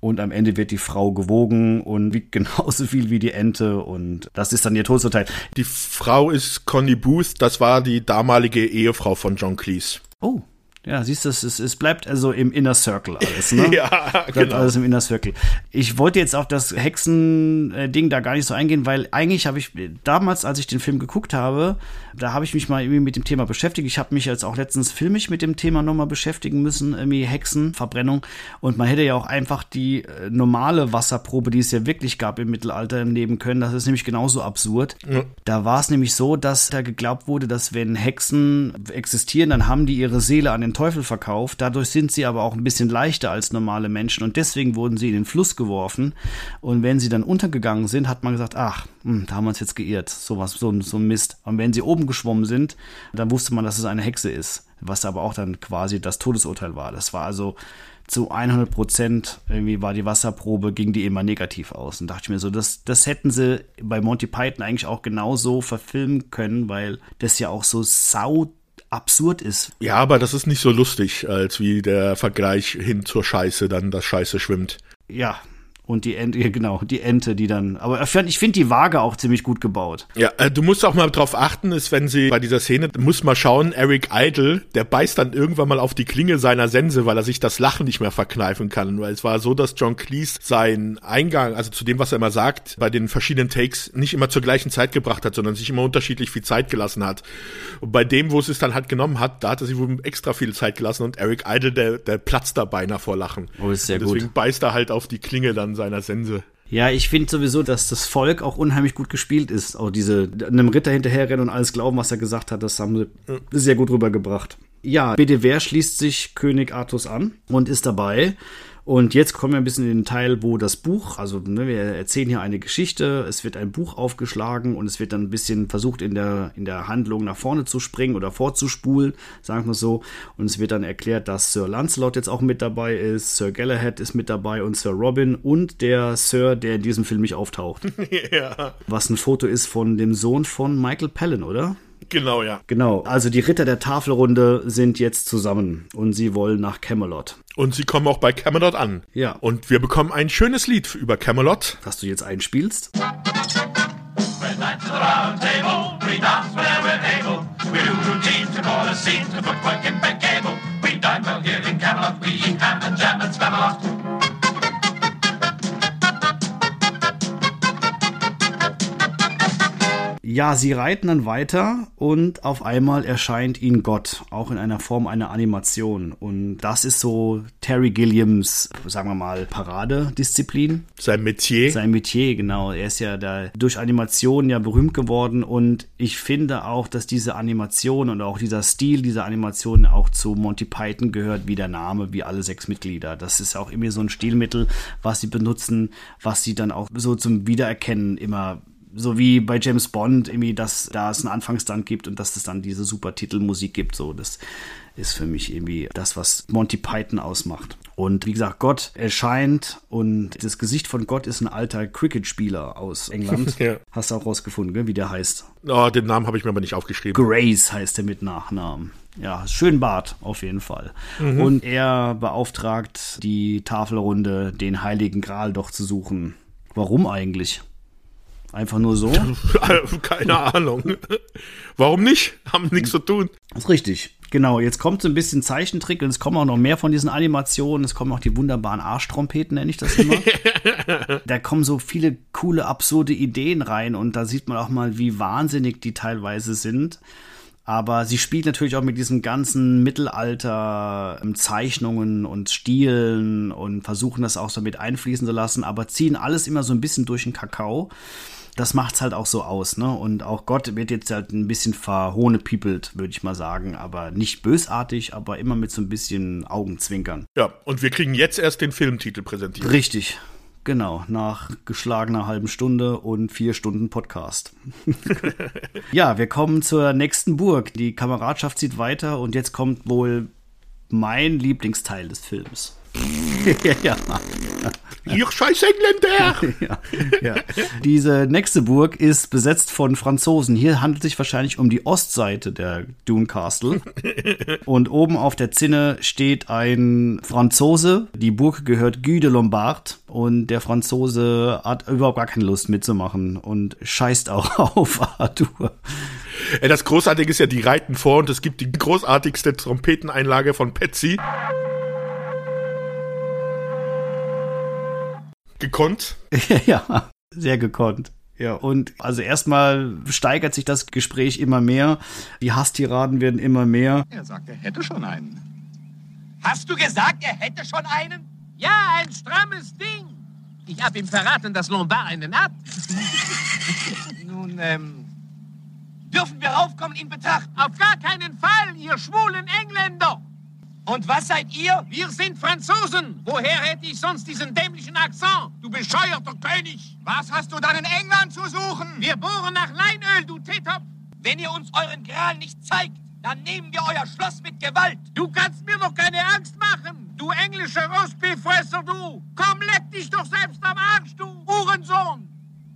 [SPEAKER 1] Und am Ende wird die Frau gewogen und wiegt genauso viel wie die Ente und das ist dann ihr Todesurteil.
[SPEAKER 2] Die Frau ist Connie Booth, das war die damalige Ehefrau von John Cleese.
[SPEAKER 1] Oh, ja, siehst du, es, es, bleibt also im Inner Circle alles, ne?
[SPEAKER 2] Ja,
[SPEAKER 1] Bleibt
[SPEAKER 2] genau.
[SPEAKER 1] alles im Inner Circle. Ich wollte jetzt auf das Hexen-Ding da gar nicht so eingehen, weil eigentlich habe ich damals, als ich den Film geguckt habe, Da habe ich mich mal irgendwie mit dem Thema beschäftigt. Ich habe mich jetzt auch letztens filmisch mit dem Thema nochmal beschäftigen müssen, irgendwie Hexen, Verbrennung. Und man hätte ja auch einfach die äh, normale Wasserprobe, die es ja wirklich gab im Mittelalter, nehmen können. Das ist nämlich genauso absurd. Ja. Da war es nämlich so, dass da geglaubt wurde, dass wenn Hexen existieren, dann haben die ihre Seele an den Teufel verkauft. Dadurch sind sie aber auch ein bisschen leichter als normale Menschen und deswegen wurden sie in den Fluss geworfen. Und wenn sie dann untergegangen sind, hat man gesagt, ach, hm, da haben wir uns jetzt geirrt. Sowas, so, so ein Mist. Und wenn sie oben geschwommen sind, dann wusste man, dass es eine Hexe ist. Was aber auch dann quasi das Todesurteil war. Das war also zu 100 Prozent irgendwie war die Wasserprobe, ging die immer negativ aus. Und dachte ich mir so, das, das hätten sie bei Monty Python eigentlich auch genauso verfilmen können, weil das ja auch so sau absurd ist.
[SPEAKER 2] Ja, aber das ist nicht so lustig, als wie der Vergleich hin zur Scheiße, dann das Scheiße schwimmt.
[SPEAKER 1] Ja, und die Ente, genau, die Ente, die dann. Aber ich finde die Waage auch ziemlich gut gebaut.
[SPEAKER 2] Ja, äh, du musst auch mal drauf achten, ist, wenn sie bei dieser Szene, muss mal schauen, Eric Idle, der beißt dann irgendwann mal auf die Klinge seiner Sense, weil er sich das Lachen nicht mehr verkneifen kann. Weil es war so, dass John Cleese seinen Eingang, also zu dem, was er immer sagt, bei den verschiedenen Takes nicht immer zur gleichen Zeit gebracht hat, sondern sich immer unterschiedlich viel Zeit gelassen hat. Und bei dem, wo es es dann halt genommen hat, da hat er sich wohl extra viel Zeit gelassen und Eric Idle, der, der platzt da beinahe vor Lachen.
[SPEAKER 1] Oh, ist sehr
[SPEAKER 2] und deswegen
[SPEAKER 1] gut.
[SPEAKER 2] beißt er halt auf die Klinge dann seiner Sense.
[SPEAKER 1] Ja, ich finde sowieso, dass das Volk auch unheimlich gut gespielt ist. Auch diese einem Ritter hinterherrennen und alles glauben, was er gesagt hat, das haben sie sehr gut rübergebracht. Ja, Bedivere schließt sich König Artus an und ist dabei und jetzt kommen wir ein bisschen in den Teil, wo das Buch, also ne, wir erzählen hier eine Geschichte, es wird ein Buch aufgeschlagen und es wird dann ein bisschen versucht, in der, in der Handlung nach vorne zu springen oder vorzuspulen, sagen wir so. Und es wird dann erklärt, dass Sir Lancelot jetzt auch mit dabei ist, Sir Galahad ist mit dabei und Sir Robin und der Sir, der in diesem Film nicht auftaucht. ja. Was ein Foto ist von dem Sohn von Michael Palin, oder?
[SPEAKER 2] Genau, ja.
[SPEAKER 1] Genau. Also die Ritter der Tafelrunde sind jetzt zusammen und sie wollen nach Camelot.
[SPEAKER 2] Und sie kommen auch bei Camelot an.
[SPEAKER 1] Ja.
[SPEAKER 2] Und wir bekommen ein schönes Lied über Camelot.
[SPEAKER 1] Das du jetzt einspielst. We dine well here in Camelot, we eat ham and jam and spamalot. Ja, sie reiten dann weiter und auf einmal erscheint ihnen Gott, auch in einer Form einer Animation. Und das ist so Terry Gilliams, sagen wir mal, Paradedisziplin.
[SPEAKER 2] Sein Metier.
[SPEAKER 1] Sein Metier, genau. Er ist ja da durch Animationen ja berühmt geworden und ich finde auch, dass diese Animation und auch dieser Stil dieser Animation auch zu Monty Python gehört, wie der Name, wie alle sechs Mitglieder. Das ist auch immer so ein Stilmittel, was sie benutzen, was sie dann auch so zum Wiedererkennen immer so wie bei James Bond, irgendwie, dass da es einen Anfangsstand gibt und dass es dann diese super Titelmusik gibt. So, das ist für mich irgendwie das, was Monty Python ausmacht. Und wie gesagt, Gott erscheint und das Gesicht von Gott ist ein alter Cricket-Spieler aus England. ja. Hast du auch rausgefunden, gell, wie der heißt?
[SPEAKER 2] Oh, den Namen habe ich mir aber nicht aufgeschrieben.
[SPEAKER 1] Grace heißt er mit Nachnamen. Ja, schön Bart, auf jeden Fall. Mhm. Und er beauftragt die Tafelrunde, den Heiligen Gral doch zu suchen. Warum eigentlich? Einfach nur so?
[SPEAKER 2] Keine Ahnung. Warum nicht? Haben nichts zu tun.
[SPEAKER 1] Das ist richtig. Genau, jetzt kommt so ein bisschen Zeichentrick und es kommen auch noch mehr von diesen Animationen. Es kommen auch die wunderbaren Arschtrompeten, nenne ich das immer. da kommen so viele coole, absurde Ideen rein und da sieht man auch mal, wie wahnsinnig die teilweise sind. Aber sie spielt natürlich auch mit diesen ganzen Mittelalter-Zeichnungen und Stilen und versuchen das auch so mit einfließen zu lassen, aber ziehen alles immer so ein bisschen durch den Kakao das macht's halt auch so aus, ne? Und auch Gott wird jetzt halt ein bisschen verhohnepiepelt, würde ich mal sagen, aber nicht bösartig, aber immer mit so ein bisschen Augenzwinkern.
[SPEAKER 2] Ja, und wir kriegen jetzt erst den Filmtitel präsentiert.
[SPEAKER 1] Richtig. Genau, nach geschlagener halben Stunde und vier Stunden Podcast. ja, wir kommen zur nächsten Burg. Die Kameradschaft zieht weiter und jetzt kommt wohl mein Lieblingsteil des Films.
[SPEAKER 2] ja. Ihr scheiß Engländer!
[SPEAKER 1] ja, ja. Diese nächste Burg ist besetzt von Franzosen. Hier handelt es sich wahrscheinlich um die Ostseite der Dune Castle. Und oben auf der Zinne steht ein Franzose. Die Burg gehört Guy de Lombard. Und der Franzose hat überhaupt gar keine Lust mitzumachen und scheißt auch auf Arthur.
[SPEAKER 2] Das Großartige ist ja, die reiten vor und es gibt die großartigste Trompeteneinlage von Patsy. Gekonnt?
[SPEAKER 1] ja, sehr gekonnt. Ja, und also erstmal steigert sich das Gespräch immer mehr. Die Hasstiraden werden immer mehr.
[SPEAKER 7] Er sagt, er hätte schon einen.
[SPEAKER 3] Hast du gesagt, er hätte schon einen?
[SPEAKER 4] Ja, ein strammes Ding. Ich hab ihm verraten, dass Lombard einen hat.
[SPEAKER 3] Nun, ähm, dürfen wir raufkommen in Betracht?
[SPEAKER 4] Auf gar keinen Fall, ihr schwulen Engländer.
[SPEAKER 3] Und was seid ihr?
[SPEAKER 4] Wir sind Franzosen. Woher hätte ich sonst diesen dämlichen Akzent? Du bescheuerter König.
[SPEAKER 7] Was hast du dann in England zu suchen?
[SPEAKER 4] Wir bohren nach Leinöl, du Teetopf.
[SPEAKER 3] Wenn ihr uns euren Gral nicht zeigt, dann nehmen wir euer Schloss mit Gewalt.
[SPEAKER 4] Du kannst mir doch keine Angst machen. Du englische Rostbeeffresser, du. Komm, leck dich doch selbst am Arsch, du Uhrensohn.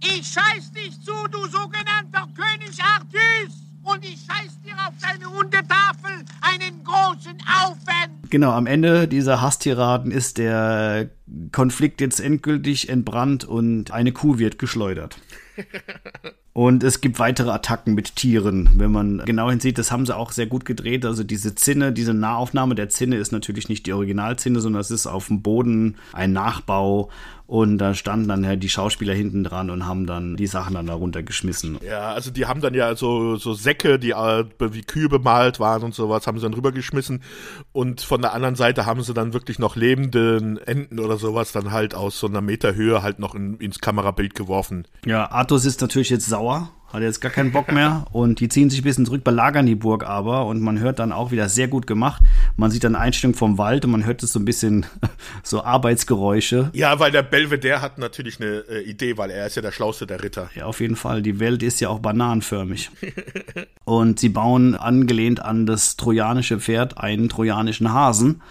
[SPEAKER 4] Ich scheiß dich zu, du sogenannter König Artus. Und ich scheiß dir auf deine Hundetafel einen großen Aufen.
[SPEAKER 1] Genau, am Ende dieser Hasstiraden ist der Konflikt jetzt endgültig entbrannt und eine Kuh wird geschleudert. Und es gibt weitere Attacken mit Tieren. Wenn man genau hinsieht, das haben sie auch sehr gut gedreht. Also diese Zinne, diese Nahaufnahme der Zinne ist natürlich nicht die Originalzinne, sondern es ist auf dem Boden ein Nachbau. Und da standen dann ja die Schauspieler hinten dran und haben dann die Sachen dann darunter geschmissen.
[SPEAKER 2] Ja, also die haben dann ja so, so Säcke, die äh, wie Kühe bemalt waren und sowas, haben sie dann rübergeschmissen. Und von der anderen Seite haben sie dann wirklich noch lebenden Enten oder sowas dann halt aus so einer Meter Höhe halt noch in, ins Kamerabild geworfen.
[SPEAKER 1] Ja, Artus ist natürlich jetzt sauer, hat jetzt gar keinen Bock mehr und die ziehen sich ein bisschen zurück, belagern die Burg aber und man hört dann auch wieder sehr gut gemacht. Man sieht dann Einstellung vom Wald und man hört es so ein bisschen so Arbeitsgeräusche.
[SPEAKER 2] Ja, weil der Belvedere hat natürlich eine äh, Idee, weil er ist ja der Schlauste der Ritter.
[SPEAKER 1] Ja, auf jeden Fall. Die Welt ist ja auch bananenförmig. und sie bauen angelehnt an das trojanische Pferd einen trojanischen Hasen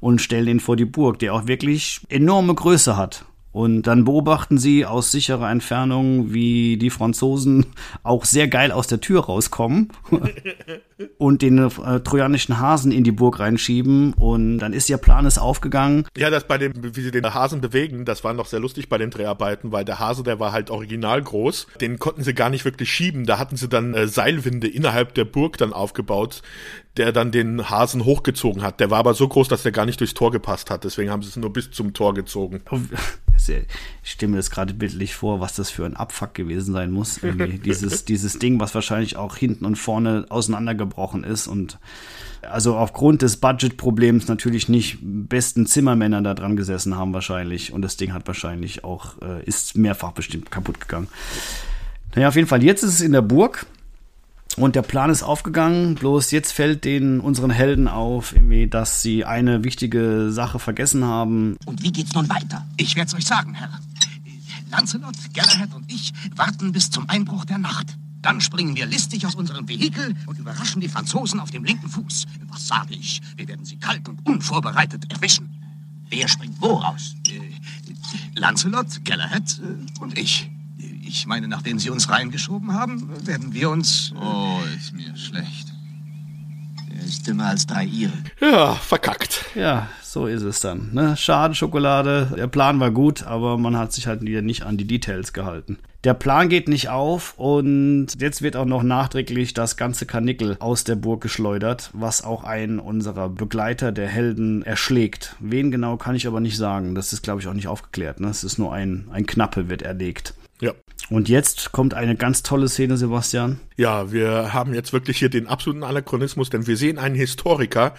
[SPEAKER 1] und stellen ihn vor die Burg, der auch wirklich enorme Größe hat. Und dann beobachten sie aus sicherer Entfernung, wie die Franzosen auch sehr geil aus der Tür rauskommen und den äh, trojanischen Hasen in die Burg reinschieben. Und dann ist ihr Plan ist aufgegangen.
[SPEAKER 2] Ja, das bei dem, wie sie den Hasen bewegen, das war noch sehr lustig bei den Dreharbeiten, weil der Hase, der war halt original groß. Den konnten sie gar nicht wirklich schieben. Da hatten sie dann äh, Seilwinde innerhalb der Burg dann aufgebaut, der dann den Hasen hochgezogen hat. Der war aber so groß, dass der gar nicht durchs Tor gepasst hat. Deswegen haben sie es nur bis zum Tor gezogen.
[SPEAKER 1] Ich stelle mir das gerade bildlich vor, was das für ein Abfuck gewesen sein muss. Dieses, dieses Ding, was wahrscheinlich auch hinten und vorne auseinandergebrochen ist und also aufgrund des Budgetproblems natürlich nicht besten Zimmermänner da dran gesessen haben wahrscheinlich und das Ding hat wahrscheinlich auch, äh, ist mehrfach bestimmt kaputt gegangen. Naja, auf jeden Fall, jetzt ist es in der Burg und der Plan ist aufgegangen, bloß jetzt fällt den unseren Helden auf, dass sie eine wichtige Sache vergessen haben.
[SPEAKER 5] Und wie geht's nun weiter?
[SPEAKER 7] Ich werd's euch sagen, Herr. Lancelot, Galahad und ich warten bis zum Einbruch der Nacht. Dann springen wir listig aus unserem Vehikel und überraschen die Franzosen auf dem linken Fuß. Was sage ich? Wir werden sie kalt und unvorbereitet erwischen.
[SPEAKER 5] Wer springt wo raus?
[SPEAKER 7] Äh, Lancelot, Galahad äh, und ich. Ich meine, nachdem sie uns reingeschoben haben, werden wir uns...
[SPEAKER 8] Oh, ist mir schlecht.
[SPEAKER 5] Er ist dümmer als drei Ire.
[SPEAKER 2] Ja, verkackt.
[SPEAKER 1] Ja, so ist es dann. Ne? Schade, Schokolade. Der Plan war gut, aber man hat sich halt wieder nicht an die Details gehalten. Der Plan geht nicht auf und jetzt wird auch noch nachträglich das ganze Karnickel aus der Burg geschleudert, was auch einen unserer Begleiter der Helden erschlägt. Wen genau kann ich aber nicht sagen. Das ist, glaube ich, auch nicht aufgeklärt. Ne? Es ist nur ein, ein Knappe wird erlegt. Und jetzt kommt eine ganz tolle Szene, Sebastian.
[SPEAKER 2] Ja, wir haben jetzt wirklich hier den absoluten Anachronismus, denn wir sehen einen Historiker,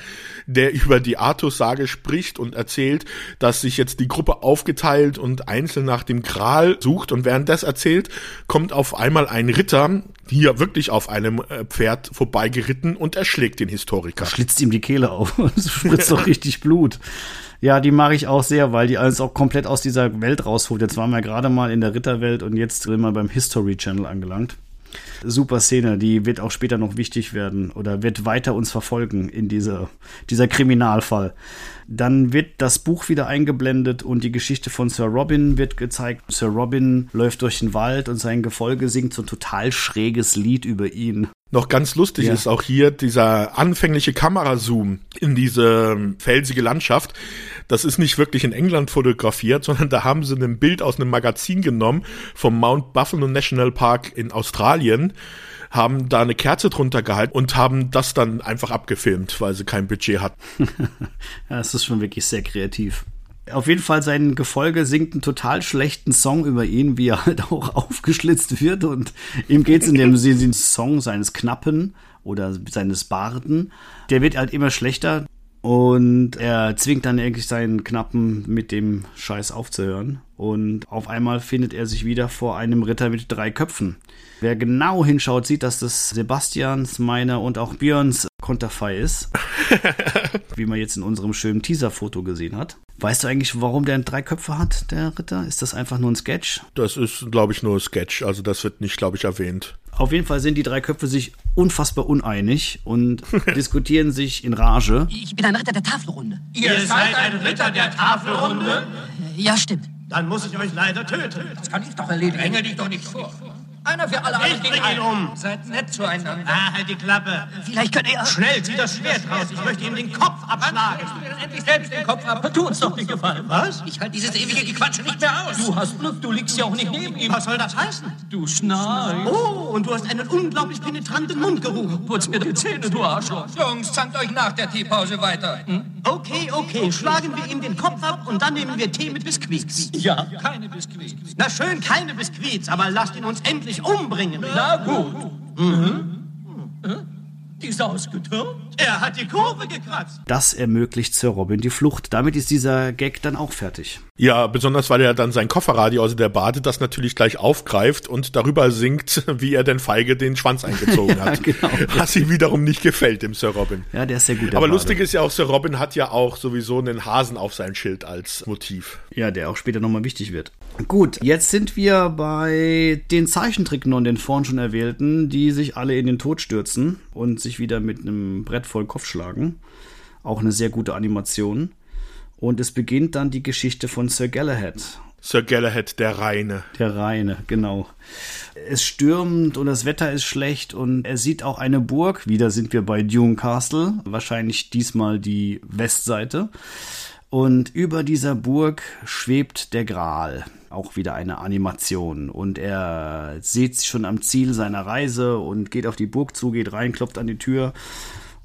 [SPEAKER 2] der über die Artus-Sage spricht und erzählt, dass sich jetzt die Gruppe aufgeteilt und einzeln nach dem Gral sucht. Und während das erzählt, kommt auf einmal ein Ritter, hier wirklich auf einem äh, Pferd vorbeigeritten und erschlägt den Historiker.
[SPEAKER 1] Schlitzt ihm die Kehle auf und es spritzt doch richtig Blut. Ja, die mag ich auch sehr, weil die alles auch komplett aus dieser Welt rausholt. Jetzt waren wir gerade mal in der Ritterwelt und jetzt sind wir beim History Channel angelangt. Super Szene, die wird auch später noch wichtig werden oder wird weiter uns verfolgen in dieser, dieser Kriminalfall. Dann wird das Buch wieder eingeblendet und die Geschichte von Sir Robin wird gezeigt. Sir Robin läuft durch den Wald und sein Gefolge singt so ein total schräges Lied über ihn.
[SPEAKER 2] Noch ganz lustig
[SPEAKER 1] Ja.
[SPEAKER 2] ist auch hier dieser anfängliche Kamerazoom in diese felsige Landschaft. Das ist nicht wirklich in England fotografiert, sondern da haben sie ein Bild aus einem Magazin genommen vom Mount Buffalo National Park in Australien, haben da eine Kerze drunter gehalten und haben das dann einfach abgefilmt, weil sie kein Budget hatten.
[SPEAKER 1] Ja, es ist schon wirklich sehr kreativ. Auf jeden Fall sein Gefolge singt einen total schlechten Song über ihn, wie er halt auch aufgeschlitzt wird und ihm geht's in dem Song seines Knappen oder seines Barden. Der wird halt immer schlechter und er zwingt dann eigentlich seinen Knappen mit dem Scheiß aufzuhören. Und auf einmal findet er sich wieder vor einem Ritter mit drei Köpfen. Wer genau hinschaut, sieht, dass das Sebastians, meiner und auch Björns Konterfei ist. wie man jetzt in unserem schönen Teaser-Foto gesehen hat. Weißt du eigentlich, warum der drei Köpfe hat, der Ritter? Ist das einfach nur ein Sketch?
[SPEAKER 2] Das ist, glaube ich, nur ein Sketch. Also das wird nicht, glaube ich, erwähnt.
[SPEAKER 1] Auf jeden Fall sind die drei Köpfe sich unfassbar uneinig und diskutieren sich in Rage.
[SPEAKER 5] Ich bin ein Ritter der Tafelrunde.
[SPEAKER 6] Ihr seid ein Ritter der Tafelrunde?
[SPEAKER 5] Ja, stimmt.
[SPEAKER 6] Dann muss ich euch leider töten.
[SPEAKER 5] Das kann ich doch erledigen.
[SPEAKER 6] Dränge dich doch nicht vor.
[SPEAKER 5] Einer für alle,
[SPEAKER 6] Ich bring ihn um.
[SPEAKER 5] Seid nett zueinander.
[SPEAKER 6] Ah, halt die Klappe.
[SPEAKER 5] Vielleicht könnt ihr...
[SPEAKER 6] Schnell, zieh das Schwert raus. Ich möchte ihm den Kopf abschlagen.
[SPEAKER 5] endlich selbst den Kopf ab. Tu uns doch den Gefallen.
[SPEAKER 6] Was?
[SPEAKER 5] Ich halte dieses ewige Gequatsche nicht mehr aus.
[SPEAKER 6] Du hast Glück, du liegst ja auch nicht neben ihm. Was soll das heißen?
[SPEAKER 5] Du schnarchst.
[SPEAKER 6] Oh, und du hast einen unglaublich penetranten Mundgeruch.
[SPEAKER 5] Putz mir die Zähne, du Arschloch.
[SPEAKER 6] Jungs, zankt euch nach der Teepause weiter. Okay, okay, schlagen wir ihm den Kopf ab und dann nehmen wir Tee mit Biskuits.
[SPEAKER 5] Ja, keine Biskuits.
[SPEAKER 6] Na schön, keine Biskuits, aber lasst ihn uns endlich umbringen.
[SPEAKER 5] Na gut. Mhm. Die ist ausgetürmt.
[SPEAKER 6] Er hat die Kurve gekratzt.
[SPEAKER 1] Das ermöglicht Sir Robin die Flucht. Damit ist dieser Gag dann auch fertig.
[SPEAKER 2] Ja, besonders weil er dann sein Kofferradio, also der Bade, das natürlich gleich aufgreift und darüber singt, wie er denn feige den Schwanz eingezogen
[SPEAKER 1] Ja,
[SPEAKER 2] hat.
[SPEAKER 1] genau.
[SPEAKER 2] Was ihm wiederum nicht gefällt, dem Sir Robin.
[SPEAKER 1] Ja, der ist sehr gut.
[SPEAKER 2] Aber
[SPEAKER 1] Bade.
[SPEAKER 2] lustig ist ja auch, Sir Robin hat ja auch sowieso einen Hasen auf sein Schild als Motiv.
[SPEAKER 1] Ja, der auch später nochmal wichtig wird. Gut, jetzt sind wir bei den Zeichentricknonnen, den vorhin schon erwählten, die sich alle in den Tod stürzen und sich wieder mit einem Brett voll Kopf schlagen. Auch eine sehr gute Animation. Und es beginnt dann die Geschichte von Sir Galahad.
[SPEAKER 2] Sir Galahad, der Reine.
[SPEAKER 1] Der Reine, genau. Es stürmt und das Wetter ist schlecht und er sieht auch eine Burg. Wieder sind wir bei Dune Castle. Wahrscheinlich diesmal die Westseite. Und über dieser Burg schwebt der Gral. Auch wieder eine Animation. Und er sieht sich schon am Ziel seiner Reise und geht auf die Burg zu, geht rein, klopft an die Tür.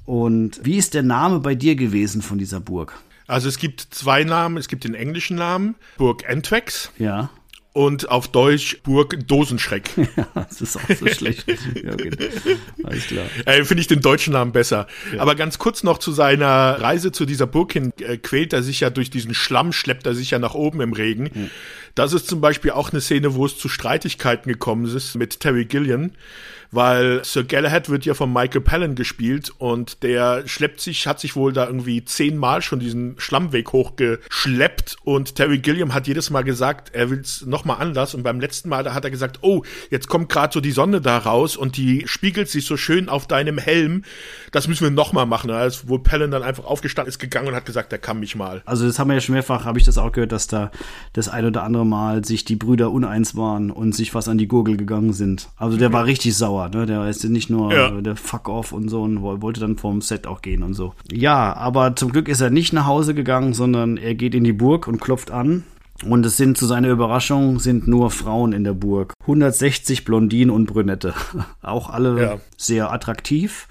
[SPEAKER 1] Und wie ist der Name bei dir gewesen von dieser Burg?
[SPEAKER 2] Also es gibt zwei Namen. Es gibt den englischen Namen, Burg Entwex.
[SPEAKER 1] Ja.
[SPEAKER 2] Und auf Deutsch Burg Dosenschreck.
[SPEAKER 1] das ist auch so schlecht. Ja, okay. Alles klar.
[SPEAKER 2] Äh, Finde ich den deutschen Namen besser. Aber ganz kurz noch zu seiner Reise zu dieser Burg hin, äh, quält er sich ja durch diesen Schlamm, schleppt er sich ja nach oben im Regen. Das ist zum Beispiel auch eine Szene, wo es zu Streitigkeiten gekommen ist mit Terry Gilliam, weil Sir Galahad wird ja von Michael Palin gespielt und der schleppt sich, hat sich wohl da irgendwie zehnmal schon diesen Schlammweg hochgeschleppt und Terry Gilliam hat jedes Mal gesagt, er will es nochmal anders und beim letzten Mal, da hat er gesagt, oh, jetzt kommt gerade so die Sonne da raus und die spiegelt sich so schön auf deinem Helm, das müssen wir nochmal machen. Da ist wohl Palin dann einfach aufgestanden, ist gegangen und hat gesagt, der kann mich mal.
[SPEAKER 1] Also das haben wir ja schon mehrfach, habe ich das auch gehört, dass da das ein oder andere Mal sich die Brüder uneins waren und sich was an die Gurgel gegangen sind. Also der war richtig sauer, ne? Der ist nicht nur
[SPEAKER 2] Ja.
[SPEAKER 1] äh, der Fuck off und so und woll- wollte dann vom Set auch gehen und so. Ja, aber zum Glück ist er nicht nach Hause gegangen, sondern er geht in die Burg und klopft an. Und es sind zu seiner Überraschung sind nur Frauen in der Burg. 160 Blondinen und Brünette. Auch alle
[SPEAKER 2] Ja.
[SPEAKER 1] sehr attraktiv.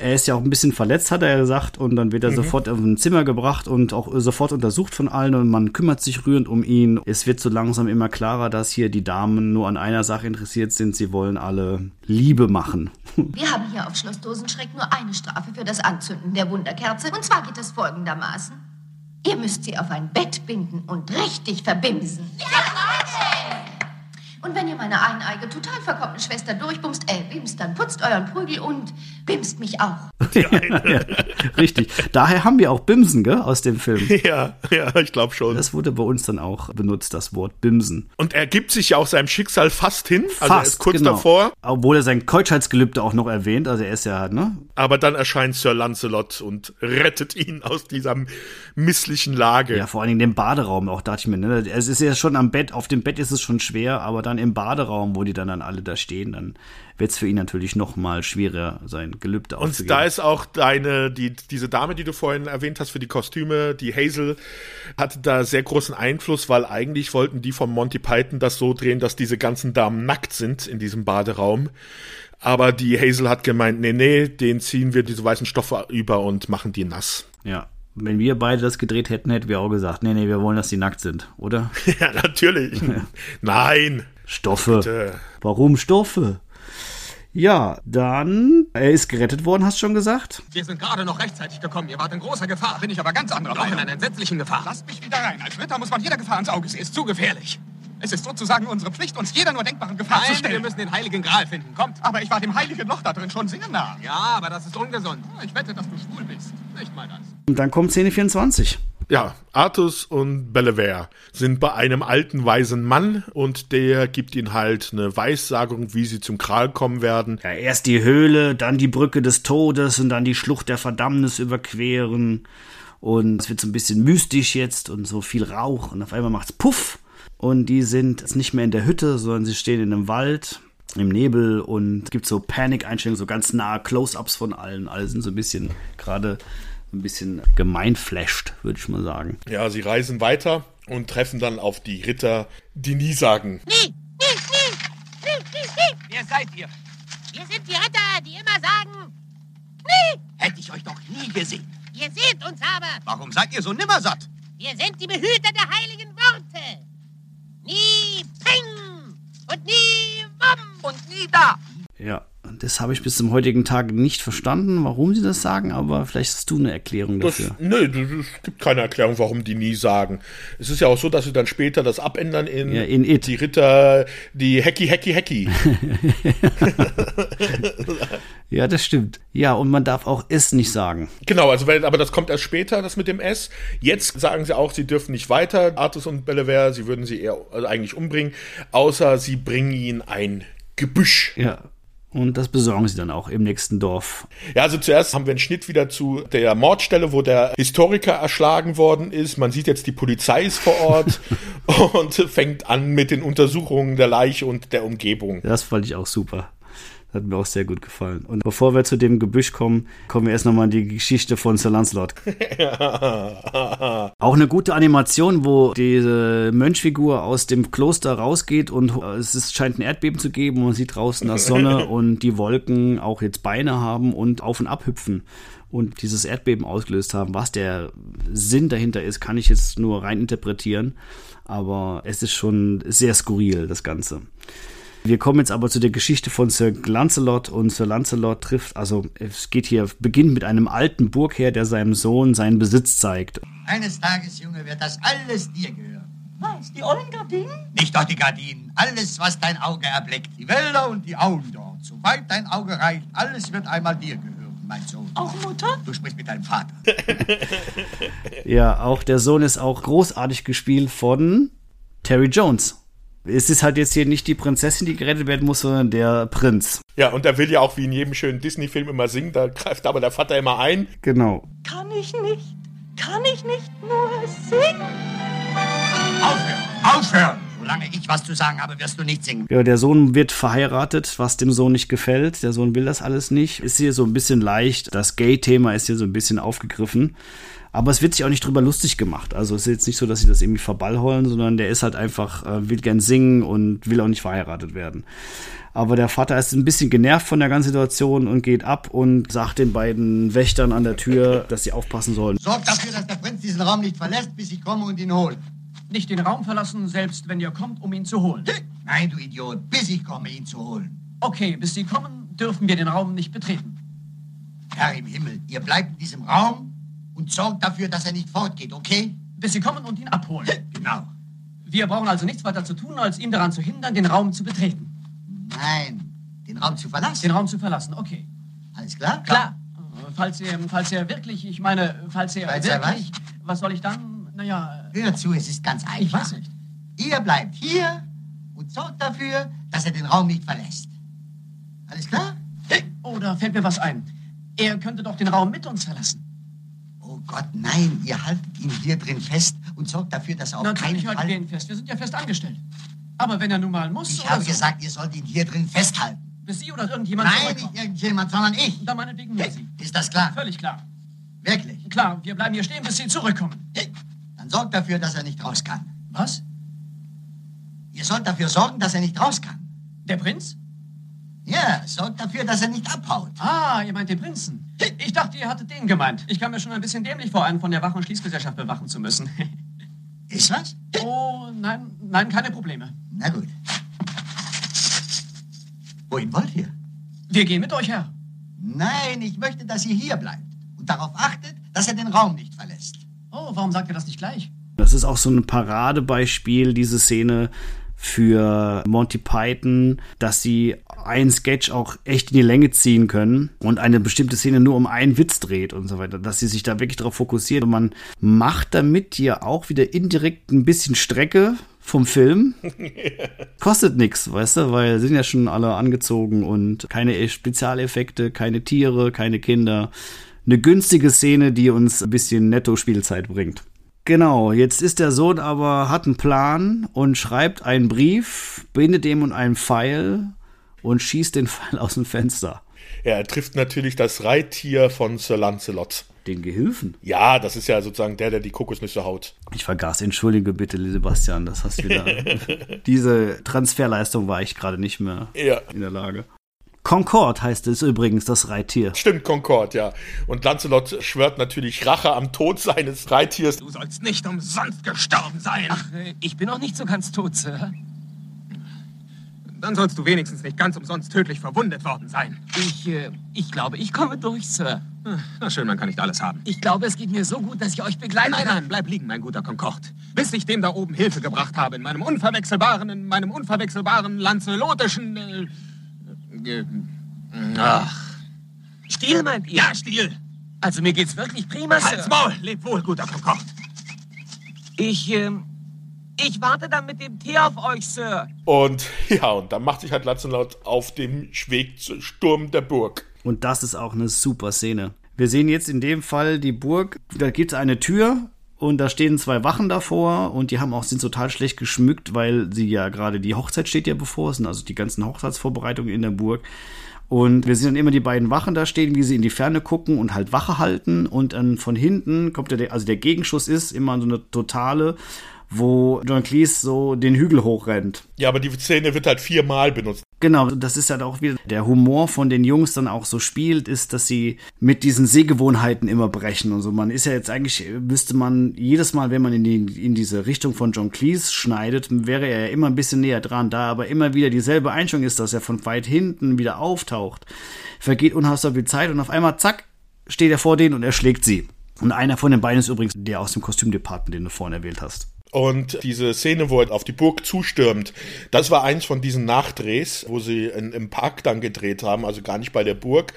[SPEAKER 1] Er ist ja auch ein bisschen verletzt, hat er gesagt, und dann wird er sofort auf ein Zimmer gebracht und auch sofort untersucht von allen und man kümmert sich rührend um ihn. Es wird so langsam immer klarer, dass hier die Damen nur an einer Sache interessiert sind. Sie wollen alle Liebe machen.
[SPEAKER 9] Wir haben hier auf Schloss Dosenschreck nur eine Strafe für das Anzünden der Wunderkerze. Und zwar geht es folgendermaßen. Ihr müsst sie auf ein Bett binden und richtig verbimsen. Und wenn ihr meine eineige, total verkommene Schwester durchbumst, äh, bimst, dann putzt euren Prügel und bimst mich auch.
[SPEAKER 1] ja, richtig. Daher haben wir auch Bimsen, gell, aus dem Film.
[SPEAKER 2] Ja, ja, ich glaube schon.
[SPEAKER 1] Das wurde bei uns dann auch benutzt, das Wort Bimsen.
[SPEAKER 2] Und er gibt sich ja auch seinem Schicksal fast hin. Also er ist
[SPEAKER 1] Fast,
[SPEAKER 2] kurz
[SPEAKER 1] genau.
[SPEAKER 2] davor,
[SPEAKER 1] Obwohl er sein Keuschheitsgelübde auch noch erwähnt. Also er ist ja, ne?
[SPEAKER 2] aber dann erscheint Sir Lancelot und rettet ihn aus dieser misslichen Lage.
[SPEAKER 1] Ja, vor allen Dingen den Baderaum auch, dachte ich mir. Ne? Es ist ja schon am Bett, auf dem Bett ist es schon schwer, aber dann im Baderaum, wo die dann, dann alle da stehen, dann wird es für ihn natürlich noch mal schwerer, sein Gelübde
[SPEAKER 2] Und
[SPEAKER 1] aufzugeben.
[SPEAKER 2] da ist auch deine, die, diese Dame, die du vorhin erwähnt hast für die Kostüme, die Hazel, hatte da sehr großen Einfluss, weil eigentlich wollten die von Monty Python das so drehen, dass diese ganzen Damen nackt sind in diesem Baderaum. Aber die Hazel hat gemeint, nee, nee, den ziehen wir diese weißen Stoffe über und machen die nass.
[SPEAKER 1] ja, Wenn wir beide das gedreht hätten, hätten wir auch gesagt, nee, nee, wir wollen, dass die nackt sind, oder?
[SPEAKER 2] Ja, natürlich. Nein.
[SPEAKER 1] Stoffe.
[SPEAKER 2] Bitte.
[SPEAKER 1] Warum Stoffe? Ja, dann, er ist gerettet worden, hast du schon gesagt?
[SPEAKER 4] Wir sind gerade noch rechtzeitig gekommen. Ihr wart in großer Gefahr. Bin ich aber ganz anderer Meinung. in einer entsetzlichen Gefahr. Lasst mich wieder rein. Als Ritter muss man jeder Gefahr ins Auge sehen. Ist zu gefährlich. Es ist sozusagen unsere Pflicht, uns jeder nur denkbaren Gefahr zu
[SPEAKER 6] Nein,
[SPEAKER 4] stellen.
[SPEAKER 6] wir müssen den heiligen Gral finden. Kommt.
[SPEAKER 4] aber ich war dem heiligen Loch da drin schon sehr nah.
[SPEAKER 6] Ja, aber das ist ungesund.
[SPEAKER 4] Ich wette, dass du schwul bist. Nicht mal das.
[SPEAKER 1] Und dann kommt Szene 24.
[SPEAKER 2] Ja, Artus und Bellevere sind bei einem alten weisen Mann und der gibt ihnen halt eine Weissagung, wie sie zum Kral kommen werden.
[SPEAKER 1] Ja, erst die Höhle, dann die Brücke des Todes und dann die Schlucht der Verdammnis überqueren. Und es wird so ein bisschen mystisch jetzt und so viel Rauch und auf einmal macht's Puff. Und die sind jetzt nicht mehr in der Hütte, sondern sie stehen in einem Wald, im Nebel und es gibt so Panikeinstellungen, so ganz nahe Close-Ups von allen. Alle sind so ein bisschen gerade ein bisschen gemeinflasht, würde ich mal sagen.
[SPEAKER 2] Ja, sie reisen weiter und treffen dann auf die Ritter, die nie sagen.
[SPEAKER 10] Nie, nie, nie, nie, nie, nie.
[SPEAKER 3] Wer seid ihr?
[SPEAKER 10] Wir sind die Ritter, die immer sagen, nie.
[SPEAKER 3] Hätte ich euch doch nie gesehen.
[SPEAKER 10] Ihr seht uns aber.
[SPEAKER 4] Warum seid ihr so nimmersatt?
[SPEAKER 10] Wir sind die Behüter der heiligen Worte. Nie Ping und nie Wum.
[SPEAKER 3] Und nie da.
[SPEAKER 1] Ja, das habe ich bis zum heutigen Tag nicht verstanden, warum sie das sagen, aber vielleicht hast du eine Erklärung dafür.
[SPEAKER 2] nö, es gibt keine Erklärung, warum die nie sagen. Es ist ja auch so, dass sie dann später das abändern in,
[SPEAKER 1] Ja, in It.
[SPEAKER 2] die Ritter, die Hacky, Hacky, Hacky.
[SPEAKER 1] Ja, das stimmt. Ja, und man darf auch es nicht sagen.
[SPEAKER 2] genau, also weil, aber das kommt erst später, das mit dem S. Jetzt sagen sie auch, sie dürfen nicht weiter, Artus und Bellevere, sie würden sie eher also eigentlich umbringen, außer sie bringen ihnen ein Gebüsch.
[SPEAKER 1] Ja. Und das besorgen sie dann auch im nächsten Dorf.
[SPEAKER 2] Ja, also zuerst haben wir einen Schnitt wieder zu der Mordstelle, wo der Historiker erschlagen worden ist. Man sieht jetzt, die Polizei ist vor Ort und fängt an mit den Untersuchungen der Leiche und der Umgebung.
[SPEAKER 1] Das fand ich auch super. Hat mir auch sehr gut gefallen. Und bevor wir zu dem Gebüsch kommen, kommen wir erst nochmal in die Geschichte von Sir Lancelot. Auch eine gute Animation, wo diese Mönchfigur aus dem Kloster rausgeht und es ist, scheint ein Erdbeben zu geben und man sieht draußen das Sonne und die Wolken auch jetzt Beine haben und auf und ab hüpfen und dieses Erdbeben ausgelöst haben. Was der Sinn dahinter ist, kann ich jetzt nur rein interpretieren. Aber es ist schon sehr skurril, das Ganze. Wir kommen jetzt aber zu der Geschichte von Sir Lancelot und Sir Lancelot trifft, also es geht hier, beginnt mit einem alten Burgherr, der seinem Sohn seinen Besitz zeigt.
[SPEAKER 7] Eines Tages, Junge, wird das alles dir gehören.
[SPEAKER 5] Was, die ollen Gardinen?
[SPEAKER 7] Nicht doch die Gardinen, alles, was dein Auge erblickt. Die Wälder und die Auen dort. Soweit dein Auge reicht, alles wird einmal dir gehören, mein Sohn.
[SPEAKER 5] Auch Mutter?
[SPEAKER 7] Du sprichst mit deinem Vater.
[SPEAKER 1] Ja, auch der Sohn ist auch großartig gespielt von Terry Jones. Es ist halt jetzt hier nicht die Prinzessin, die gerettet werden muss, sondern der Prinz.
[SPEAKER 2] Ja, und er will ja auch wie in jedem schönen Disney-Film immer singen, da greift aber der Vater immer ein.
[SPEAKER 1] Genau.
[SPEAKER 5] Kann ich nicht? Kann ich nicht nur singen?
[SPEAKER 7] Aufhören! Aufhören! Solange ich was zu sagen habe, wirst du nicht singen.
[SPEAKER 1] Ja, der Sohn wird verheiratet, was dem Sohn nicht gefällt. Der Sohn will das alles nicht. Ist hier so ein bisschen leicht. Das Gay-Thema ist hier so ein bisschen aufgegriffen. Aber es wird sich auch nicht drüber lustig gemacht. Also es ist jetzt nicht so, dass sie das irgendwie verballheulen, sondern der ist halt einfach, äh, will gern singen und will auch nicht verheiratet werden. Aber der Vater ist ein bisschen genervt von der ganzen Situation und geht ab und sagt den beiden Wächtern an der Tür, dass sie aufpassen sollen.
[SPEAKER 7] Sorg dafür, dass der Prinz diesen Raum nicht verlässt, bis ich komme und ihn hole.
[SPEAKER 6] Nicht den Raum verlassen, selbst wenn ihr kommt, um ihn zu holen.
[SPEAKER 7] Nein, du Idiot, bis ich komme, ihn zu holen.
[SPEAKER 6] Okay, bis Sie kommen, dürfen wir den Raum nicht betreten.
[SPEAKER 7] Herr im Himmel, ihr bleibt in diesem Raum und sorgt dafür, dass er nicht fortgeht, okay?
[SPEAKER 6] Bis Sie kommen und ihn abholen.
[SPEAKER 7] Genau.
[SPEAKER 6] Wir brauchen also nichts weiter zu tun, als ihn daran zu hindern, den Raum zu betreten.
[SPEAKER 7] Nein, den Raum zu verlassen.
[SPEAKER 6] Den Raum zu verlassen, okay.
[SPEAKER 7] Alles klar?
[SPEAKER 6] Klar. Äh, Falls er, falls er wirklich, ich meine, falls er
[SPEAKER 7] Falls er
[SPEAKER 6] wirklich, was soll ich dann, naja,
[SPEAKER 7] Hör zu, es ist ganz einfach.
[SPEAKER 6] ich weiß nicht.
[SPEAKER 7] Ihr bleibt hier und sorgt dafür, dass er den Raum nicht verlässt. Alles klar?
[SPEAKER 6] Oh, da fällt mir was ein. Er könnte doch den Raum mit uns verlassen.
[SPEAKER 7] Gott, nein, ihr haltet ihn hier drin fest und sorgt dafür, dass er auf keinen
[SPEAKER 6] Natürlich halten
[SPEAKER 7] Fall...
[SPEAKER 6] wir ihn fest. Wir sind ja fest angestellt. Aber wenn er nun mal muss,
[SPEAKER 7] Ich habe
[SPEAKER 6] so,
[SPEAKER 7] gesagt, ihr sollt ihn hier drin festhalten.
[SPEAKER 6] bis Sie oder irgendjemand
[SPEAKER 7] Nein, nicht irgendjemand, sondern ich.
[SPEAKER 6] Dann meinetwegen nur Sie.
[SPEAKER 7] Ist das klar?
[SPEAKER 6] Völlig klar.
[SPEAKER 7] Wirklich?
[SPEAKER 6] Klar, wir bleiben hier stehen, bis Sie zurückkommen.
[SPEAKER 7] Dann sorgt dafür, dass er nicht raus kann.
[SPEAKER 6] Was?
[SPEAKER 7] Ihr sollt dafür sorgen, dass er nicht raus kann.
[SPEAKER 6] Der Prinz?
[SPEAKER 7] Ja, sorgt dafür, dass er nicht abhaut.
[SPEAKER 6] Ah, ihr meint den Prinzen. Ich dachte, ihr hattet den gemeint. Ich kam mir schon ein bisschen dämlich vor, einen von der Wach- und Schließgesellschaft bewachen zu müssen.
[SPEAKER 7] Ist was?
[SPEAKER 6] Oh, nein, nein, keine Probleme.
[SPEAKER 7] Na gut. Wohin wollt ihr?
[SPEAKER 6] Wir gehen mit euch, Herr.
[SPEAKER 7] Nein, ich möchte, dass ihr hier bleibt und darauf achtet, dass er den Raum nicht verlässt.
[SPEAKER 6] Oh, warum sagt ihr das nicht gleich?
[SPEAKER 1] Das ist auch so ein Paradebeispiel, diese Szene für Monty Python, dass sie einen Sketch auch echt in die Länge ziehen können und eine bestimmte Szene nur um einen Witz dreht und so weiter, dass sie sich da wirklich darauf fokussiert und man macht damit ja auch wieder indirekt ein bisschen Strecke vom Film. Kostet nichts, weißt du, weil sind ja schon alle angezogen und keine Spezialeffekte, keine Tiere, keine Kinder. Eine günstige Szene, die uns ein bisschen Netto-Spielzeit bringt. Genau, jetzt ist der Sohn aber, hat einen Plan und schreibt einen Brief, bindet dem und einen Pfeil und schießt den Pfeil aus dem Fenster.
[SPEAKER 2] Ja, er trifft natürlich das Reittier von Sir Lancelot.
[SPEAKER 1] Den Gehilfen?
[SPEAKER 2] Ja, das ist ja sozusagen der, der die Kokosnüsse haut.
[SPEAKER 1] Ich vergaß, entschuldige bitte, Sebastian, das hast wieder. diese Transferleistung war ich gerade nicht mehr
[SPEAKER 2] ja.
[SPEAKER 1] in der Lage. Concord heißt es übrigens, das Reittier.
[SPEAKER 2] Stimmt, Concord, ja. Und Lancelot schwört natürlich Rache am Tod seines Reittiers.
[SPEAKER 4] Du sollst nicht umsonst gestorben sein.
[SPEAKER 6] Ach, ich bin noch nicht so ganz tot, Sir.
[SPEAKER 4] Dann sollst du wenigstens nicht ganz umsonst tödlich verwundet worden sein.
[SPEAKER 6] Ich, äh, ich glaube, ich komme durch, Sir.
[SPEAKER 4] Na schön, man kann nicht alles haben.
[SPEAKER 6] Ich glaube, es geht mir so gut, dass ich euch begleiten
[SPEAKER 4] Nein,
[SPEAKER 6] kann.
[SPEAKER 4] nein, bleib liegen, mein guter Concord. Bis ich dem da oben Hilfe gebracht habe, in meinem unverwechselbaren, in meinem unverwechselbaren lanzelotischen... Äh, äh, ach.
[SPEAKER 6] Stiel meint ihr?
[SPEAKER 4] Ja, Stiel.
[SPEAKER 6] Also mir geht's wirklich prima, Sir.
[SPEAKER 4] Halt's Maul, leb wohl, guter Concord.
[SPEAKER 6] Ich, ähm, ich warte dann mit dem Tee auf euch, Sir.
[SPEAKER 2] Und ja, und dann macht sich halt Lancelot auf dem Weg zum Sturm der Burg.
[SPEAKER 1] Und das ist auch eine super Szene. Wir sehen jetzt in dem Fall die Burg. Da gibt es eine Tür und da stehen zwei Wachen davor und die haben auch sind total schlecht geschmückt, weil sie ja gerade die Hochzeit steht ja bevor, sind also die ganzen Hochzeitsvorbereitungen in der Burg. Und wir sehen dann immer die beiden Wachen da stehen, wie sie in die Ferne gucken und halt Wache halten. Und dann von hinten kommt der, also der Gegenschuss ist immer so eine totale, wo John Cleese so den Hügel hochrennt.
[SPEAKER 2] Ja, aber die Szene wird halt viermal benutzt.
[SPEAKER 1] Genau, das ist halt auch wieder der Humor von den Jungs dann auch so spielt, ist, dass sie mit diesen Sehgewohnheiten immer brechen und so. Man ist ja jetzt eigentlich, müsste man jedes Mal, wenn man in, die, in diese Richtung von John Cleese schneidet, wäre er ja immer ein bisschen näher dran. Da aber immer wieder dieselbe Einstellung ist, dass er von weit hinten wieder auftaucht, vergeht unfassbar viel Zeit und auf einmal, zack, steht er vor denen und erschlägt sie. Und einer von den beiden ist übrigens der aus dem Kostümdepartement, den du vorhin erwähnt hast.
[SPEAKER 2] Und diese Szene, wo er auf die Burg zustürmt, das war eins von diesen Nachdrehs, wo sie in, im Park dann gedreht haben, also gar nicht bei der Burg,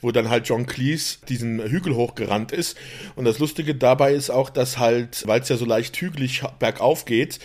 [SPEAKER 2] wo dann halt John Cleese diesen Hügel hochgerannt ist. Und das Lustige dabei ist auch, dass halt, weil es ja so leicht hügelig bergauf geht,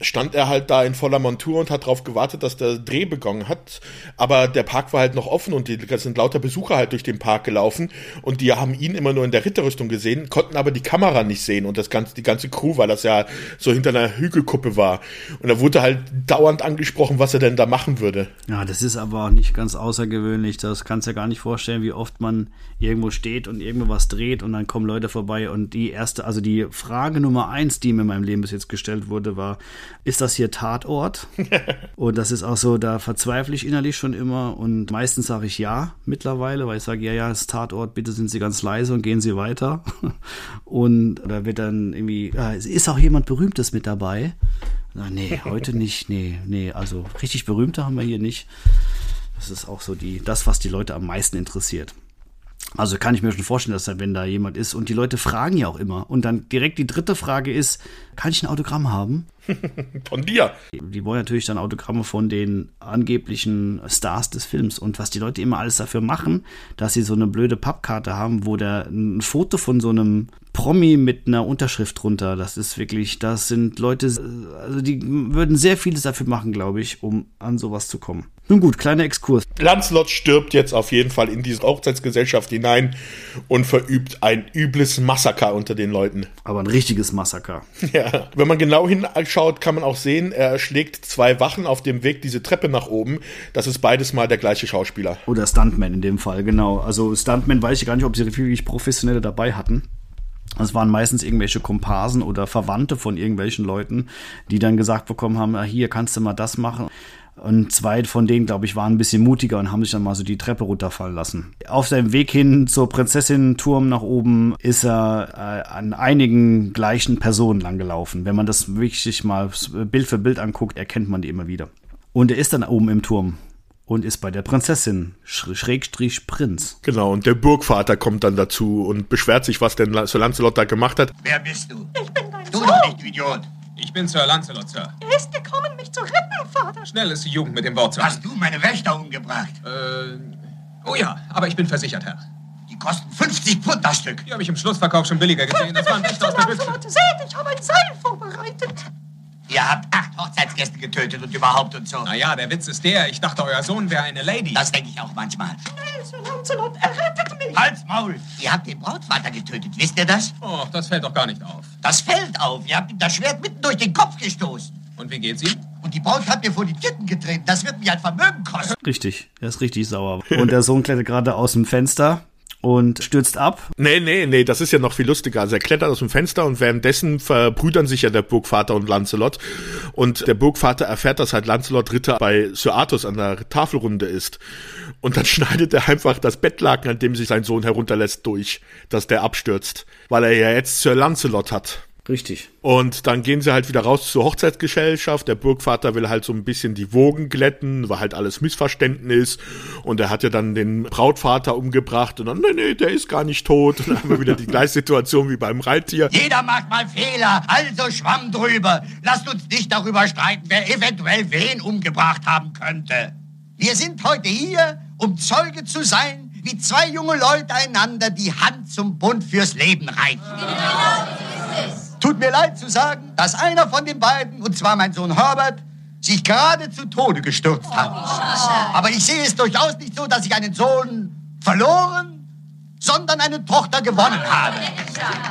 [SPEAKER 2] stand er halt da in voller Montur und hat darauf gewartet, dass der Dreh begonnen hat. Aber der Park war halt noch offen und die sind lauter Besucher halt durch den Park gelaufen und die haben ihn immer nur in der Ritterrüstung gesehen, konnten aber die Kamera nicht sehen und das ganze, die ganze Crew, weil das ja so hinter einer Hügelkuppe war. Und da wurde halt dauernd angesprochen, was er denn da machen würde.
[SPEAKER 1] Ja, das ist aber auch nicht ganz außergewöhnlich. Das kannst du ja gar nicht vorstellen, wie oft man irgendwo steht und irgendwo was dreht und dann kommen Leute vorbei und die erste, also die Frage Nummer eins, die mir in meinem Leben bis jetzt gestellt wurde, war, ist das hier Tatort? und das ist auch so, da verzweifle ich innerlich schon immer und meistens sage ich ja mittlerweile, weil ich sage, ja, ja, ist Tatort, bitte sind Sie ganz leise und gehen Sie weiter. und da wird dann irgendwie, ja, ist auch jemand Berühmtes mit dabei? Na, nee, heute nicht, nee, nee, also richtig Berühmte haben wir hier nicht. Das ist auch so die, das, was die Leute am meisten interessiert. Also kann ich mir schon vorstellen, dass da, wenn da jemand ist und die Leute fragen ja auch immer. Und dann direkt die dritte Frage ist, kann ich ein Autogramm haben?
[SPEAKER 2] Von dir.
[SPEAKER 1] Die wollen natürlich dann Autogramme von den angeblichen Stars des Films. Und was die Leute immer alles dafür machen, dass sie so eine blöde Pappkarte haben, wo der ein Foto von so einem Promi mit einer Unterschrift drunter, das ist wirklich, das sind Leute, also die würden sehr vieles dafür machen, glaube ich, um an sowas zu kommen. Nun gut, kleiner Exkurs.
[SPEAKER 2] Lancelot stirbt jetzt auf jeden Fall in diese Hochzeitsgesellschaft hinein und verübt ein übles Massaker unter den Leuten.
[SPEAKER 1] Aber ein richtiges Massaker.
[SPEAKER 2] Ja, wenn man genau hinschaut, kann man auch sehen, er schlägt zwei Wachen auf dem Weg diese Treppe nach oben. Das ist beides mal der gleiche Schauspieler.
[SPEAKER 1] Oder Stuntman in dem Fall, genau. Also Stuntman weiß ich gar nicht, ob sie wirklich professionelle dabei hatten. Es waren meistens irgendwelche Komparsen oder Verwandte von irgendwelchen Leuten, die dann gesagt bekommen haben, ah, hier kannst du mal das machen. Und zwei von denen, glaube ich, waren ein bisschen mutiger und haben sich dann mal so die Treppe runterfallen lassen. Auf seinem Weg hin zur Prinzessin-Turm nach oben ist er äh, an einigen gleichen Personen langgelaufen. Wenn man das wirklich mal Bild für Bild anguckt, erkennt man die immer wieder. Und er ist dann oben im Turm und ist bei der Prinzessin, Schrägstrich Prinz.
[SPEAKER 2] Genau, und der Burgvater kommt dann dazu und beschwert sich, was denn Sir Lancelot da gemacht hat.
[SPEAKER 7] Wer bist du?
[SPEAKER 5] Ich bin dein
[SPEAKER 7] Du
[SPEAKER 5] Sohn.
[SPEAKER 7] doch nicht, du Idiot.
[SPEAKER 4] Ich bin Sir Lancelot, Sir.
[SPEAKER 5] Er ist gekommen, mich zu retten, Vater.
[SPEAKER 4] Schnell ist die Jugend mit dem Wort zu
[SPEAKER 7] Hast du meine Wächter umgebracht?
[SPEAKER 4] Äh, oh ja, aber ich bin versichert, Herr.
[SPEAKER 7] Die kosten 50 Pfund das Stück.
[SPEAKER 4] Die habe ich im Schlussverkauf schon billiger gesehen. Das waren Wächter aus der Büchse.
[SPEAKER 5] Lancelot, seht, ich habe ein Seil vorbereitet.
[SPEAKER 7] Ihr habt acht Hochzeitsgäste getötet und überhaupt und so.
[SPEAKER 4] Naja, der Witz ist der, ich dachte, euer Sohn wäre eine Lady.
[SPEAKER 7] Das denke ich auch manchmal.
[SPEAKER 5] Schnell, Sir Lancelot, er rettet mich.
[SPEAKER 7] Halt's Maul! Ihr habt den Brautvater getötet, wisst ihr das?
[SPEAKER 4] Oh, das fällt doch gar nicht auf.
[SPEAKER 7] Das fällt auf. Ihr habt ihm das Schwert mitten durch den Kopf gestoßen.
[SPEAKER 4] Und wie geht's ihm?
[SPEAKER 7] Und die Braut hat mir vor die Titten getreten. Das wird mich ein Vermögen kosten.
[SPEAKER 1] Richtig, er ist richtig sauer. Und der Sohn klettert gerade aus dem Fenster und stürzt ab.
[SPEAKER 2] Nee, nee, nee, das ist ja noch viel lustiger. Also er klettert aus dem Fenster und währenddessen verbrüdern sich ja der Burgvater und Lancelot. Und der Burgvater erfährt, dass halt Lancelot Ritter bei Sir Arthus an der Tafelrunde ist. Und dann schneidet er einfach das Bettlaken, an dem sich sein Sohn herunterlässt, durch, dass der abstürzt. Weil er ja jetzt Sir Lancelot hat.
[SPEAKER 1] Richtig.
[SPEAKER 2] Und dann gehen sie halt wieder raus zur Hochzeitsgesellschaft. Der Burgvater will halt so ein bisschen die Wogen glätten, weil halt alles Missverständnis. Und er hat ja dann den Brautvater umgebracht. Und dann, nee, nee, der ist gar nicht tot. Und dann haben wir wieder die gleiche Situation wie beim Reittier.
[SPEAKER 7] Jeder macht mal Fehler, also schwamm drüber. Lasst uns nicht darüber streiten, wer eventuell wen umgebracht haben könnte. Wir sind heute hier, um Zeuge zu sein, wie zwei junge Leute einander die Hand zum Bund fürs Leben reichen. Tut mir leid zu sagen, dass einer von den beiden, und zwar mein Sohn Herbert, sich gerade zu Tode gestürzt hat. Aber ich sehe es durchaus nicht so, dass ich einen Sohn verloren, sondern eine Tochter gewonnen habe.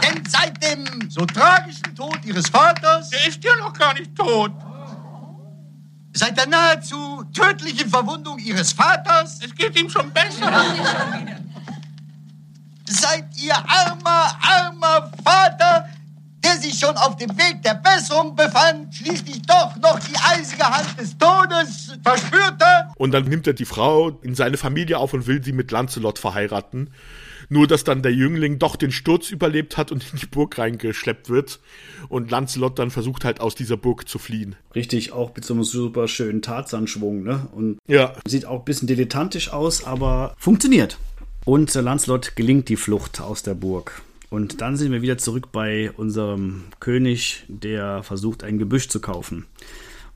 [SPEAKER 7] Denn seit dem so tragischen Tod ihres Vaters... Der ist ja noch gar nicht tot. Seit der nahezu tödlichen Verwundung ihres Vaters... Es geht ihm schon besser. Seit ihr armer, armer Vater, der sich schon auf dem Weg der Besserung befand, schließlich doch noch die eisige Hand des Todes verspürte...
[SPEAKER 2] Und dann nimmt er die Frau in seine Familie auf und will sie mit Lancelot verheiraten. Nur, dass dann der Jüngling doch den Sturz überlebt hat und in die Burg reingeschleppt wird. Und Lancelot dann versucht halt aus dieser Burg zu fliehen.
[SPEAKER 1] Richtig, auch mit so einem super schönen Tarzanschwung, ne? Und
[SPEAKER 2] Ja.
[SPEAKER 1] sieht auch ein bisschen dilettantisch aus, aber funktioniert. Und Sir Lancelot gelingt die Flucht aus der Burg. Und dann sind wir wieder zurück bei unserem König, der versucht, ein Gebüsch zu kaufen.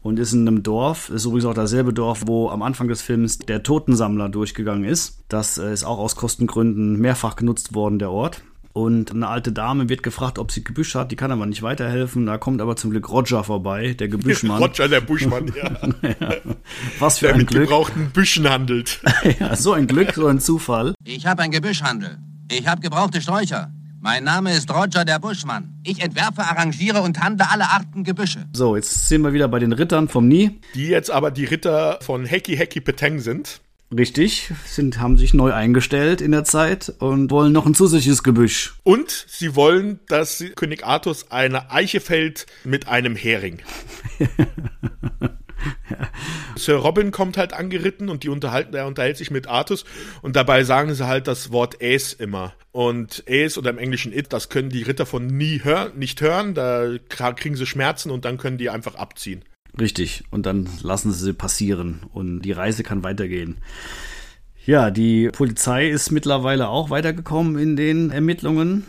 [SPEAKER 1] Und ist in einem Dorf, ist übrigens auch dasselbe Dorf, wo am Anfang des Films der Totensammler durchgegangen ist. Das äh, ist auch aus Kostengründen mehrfach genutzt worden, der Ort. Und eine alte Dame wird gefragt, ob sie Gebüsch hat, die kann aber nicht weiterhelfen. Da kommt aber zum Glück Roger vorbei, der Gebüschmann.
[SPEAKER 2] Roger, der Buschmann, ja.
[SPEAKER 1] Was für
[SPEAKER 2] der
[SPEAKER 1] ein
[SPEAKER 2] mit
[SPEAKER 1] Glück.
[SPEAKER 2] gebrauchten Büschen handelt.
[SPEAKER 1] ja, so ein Glück, so ein Zufall.
[SPEAKER 11] Ich habe ein Gebüschhandel. Ich habe gebrauchte Sträucher. Mein Name ist Roger der Buschmann. Ich entwerfe, arrangiere und handle alle Arten Gebüsche.
[SPEAKER 1] So, jetzt sind wir wieder bei den Rittern vom Nie.
[SPEAKER 2] Die jetzt aber die Ritter von Heki Heki Peteng sind.
[SPEAKER 1] Richtig, sind, haben sich neu eingestellt in der Zeit und wollen noch ein zusätzliches Gebüsch.
[SPEAKER 2] Und sie wollen, dass König Artus eine Eiche fällt mit einem Hering. Sir Robin kommt halt angeritten und die unterhalten, er unterhält sich mit Artus und dabei sagen sie halt das Wort Ace immer. Und Ace oder im Englischen It, das können die Ritter von nie hören, nicht hören, da kriegen sie Schmerzen und dann können die einfach abziehen.
[SPEAKER 1] Richtig, und dann lassen sie sie passieren und die Reise kann weitergehen. Ja, die Polizei ist mittlerweile auch weitergekommen in den Ermittlungen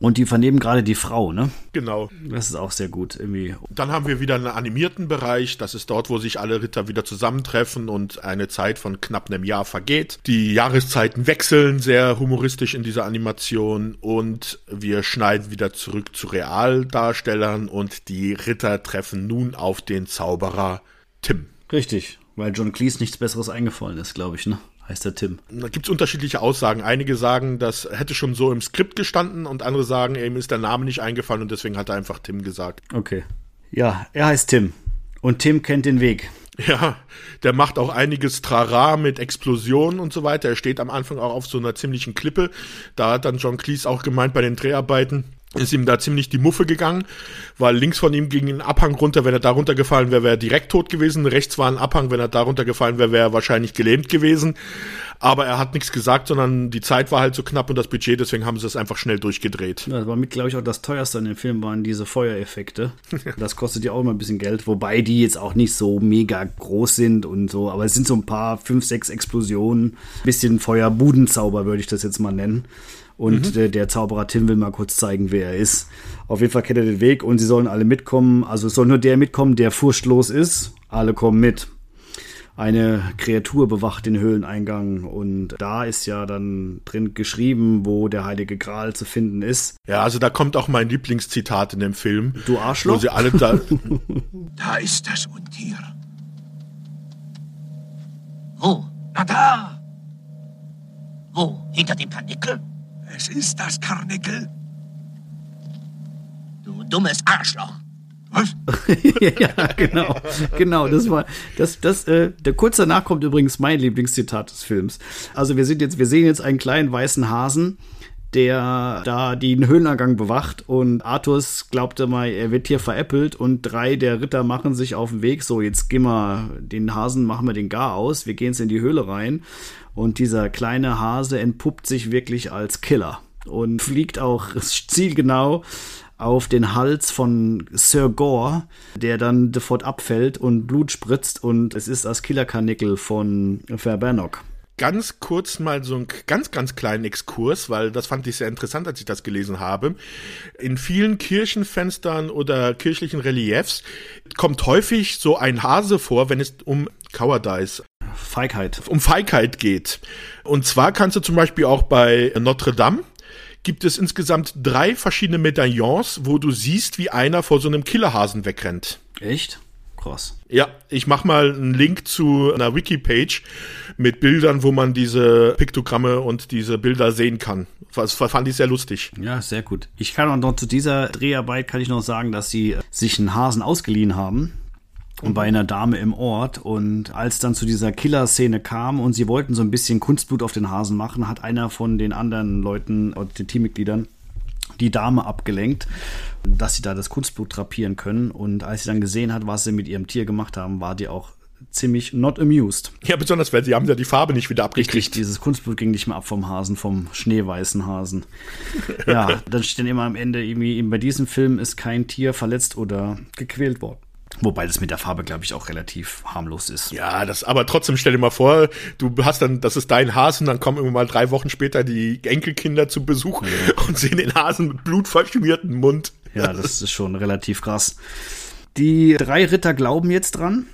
[SPEAKER 1] und die vernehmen gerade die Frau, ne?
[SPEAKER 2] Genau.
[SPEAKER 1] Das ist auch sehr gut irgendwie.
[SPEAKER 2] Dann haben wir wieder einen animierten Bereich. Das ist dort, wo sich alle Ritter wieder zusammentreffen und eine Zeit von knapp einem Jahr vergeht. Die Jahreszeiten wechseln sehr humoristisch in dieser Animation und wir schneiden wieder zurück zu Realdarstellern und die Ritter treffen nun auf den Zauberer Tim.
[SPEAKER 1] Richtig, weil John Cleese nichts Besseres eingefallen ist, glaube ich, ne? Heißt der Tim.
[SPEAKER 2] Da gibt's unterschiedliche Aussagen. Einige sagen, das hätte schon so im Skript gestanden und andere sagen, ihm ist der Name nicht eingefallen und deswegen hat er einfach Tim gesagt.
[SPEAKER 1] Okay. Ja, er heißt Tim. Und Tim kennt den Weg.
[SPEAKER 2] Ja, der macht auch einiges Trara mit Explosionen und so weiter. Er steht am Anfang auch auf so einer ziemlichen Klippe. Da hat dann John Cleese auch gemeint bei den Dreharbeiten, ist ihm da ziemlich die Muffe gegangen, weil links von ihm ging ein Abhang runter. Wenn er da runtergefallen wäre, wäre er direkt tot gewesen. Rechts war ein Abhang. Wenn er da runtergefallen wäre, wäre er wahrscheinlich gelähmt gewesen. Aber er hat nichts gesagt, sondern die Zeit war halt so knapp und das Budget, deswegen haben sie es einfach schnell durchgedreht.
[SPEAKER 1] Ja, das war mit, glaube ich, auch das teuerste an dem Film waren diese Feuereffekte. Das kostet ja auch immer ein bisschen Geld, wobei die jetzt auch nicht so mega groß sind und so, aber es sind so ein paar, fünf, sechs Explosionen, bisschen Feuerbudenzauber würde ich das jetzt mal nennen. Und mhm. der, der, Zauberer Tim will mal kurz zeigen, wer er ist. Auf jeden Fall kennt er den Weg und sie sollen alle mitkommen. Also es soll nur der mitkommen, der furchtlos ist. Alle kommen mit. Eine Kreatur bewacht den Höhleneingang und da ist ja dann drin geschrieben, wo der heilige Gral zu finden ist.
[SPEAKER 2] Ja, also da kommt auch mein Lieblingszitat in dem Film.
[SPEAKER 1] Du Arschloch.
[SPEAKER 2] Wo sie alle da.
[SPEAKER 7] da ist das Untier. Wo? Na da! Wo? Hinter dem Karnickel? Es ist das Karnickel. Du dummes Arschloch.
[SPEAKER 1] Was? ja, genau. Genau, das war das das äh, der kurz danach kommt übrigens mein Lieblingszitat des Films. Also wir sind jetzt wir sehen jetzt einen kleinen weißen Hasen, der da den Höhleneingang bewacht und Arthurs glaubte mal, er wird hier veräppelt und drei der Ritter machen sich auf den Weg, so jetzt gehen wir den Hasen machen wir den gar aus, wir gehen jetzt in die Höhle rein und dieser kleine Hase entpuppt sich wirklich als Killer und fliegt auch zielgenau auf den Hals von Sir Gore, der dann sofort abfällt und Blut spritzt und es ist das Killerkarnickel von Verbannock
[SPEAKER 2] ganz kurz mal so einen ganz, ganz kleinen Exkurs, weil das fand ich sehr interessant, als ich das gelesen habe. In vielen Kirchenfenstern oder kirchlichen Reliefs kommt häufig so ein Hase vor, wenn es um Cowardice
[SPEAKER 1] Feigheit.
[SPEAKER 2] Um Feigheit geht. Und zwar kannst du zum Beispiel auch bei Notre Dame gibt es insgesamt drei verschiedene Medaillons, wo du siehst, wie einer vor so einem Killerhasen wegrennt.
[SPEAKER 1] Echt? Krass.
[SPEAKER 2] Ja, ich mach mal einen Link zu einer Wiki-Page mit Bildern, wo man diese Piktogramme und diese Bilder sehen kann. Das fand ich sehr lustig.
[SPEAKER 1] Ja, sehr gut. Ich kann auch noch zu dieser Dreharbeit kann ich noch sagen, dass sie sich einen Hasen ausgeliehen haben und bei einer Dame im Ort. Und als dann zu dieser Killer-Szene kam und sie wollten so ein bisschen Kunstblut auf den Hasen machen, hat einer von den anderen Leuten und den Teammitgliedern die Dame abgelenkt, dass sie da das Kunstblut drapieren können. Und als sie dann gesehen hat, was sie mit ihrem Tier gemacht haben, war die auch ziemlich not amused.
[SPEAKER 2] Ja, besonders, weil sie haben ja die Farbe nicht wieder abgekriegt.
[SPEAKER 1] Richtig, dieses Kunstblut ging nicht mehr ab vom Hasen, vom schneeweißen Hasen. ja, dann steht dann immer am Ende irgendwie, bei diesem Film ist kein Tier verletzt oder gequält worden. Wobei das mit der Farbe, glaube ich, auch relativ harmlos ist.
[SPEAKER 2] Ja, das, aber trotzdem stell dir mal vor, du hast dann, das ist dein Hasen, dann kommen immer mal drei Wochen später die Enkelkinder zu Besuch ja. und sehen den Hasen mit blutverschmierten Mund.
[SPEAKER 1] Ja, das ist schon relativ krass. Die drei Ritter glauben jetzt dran.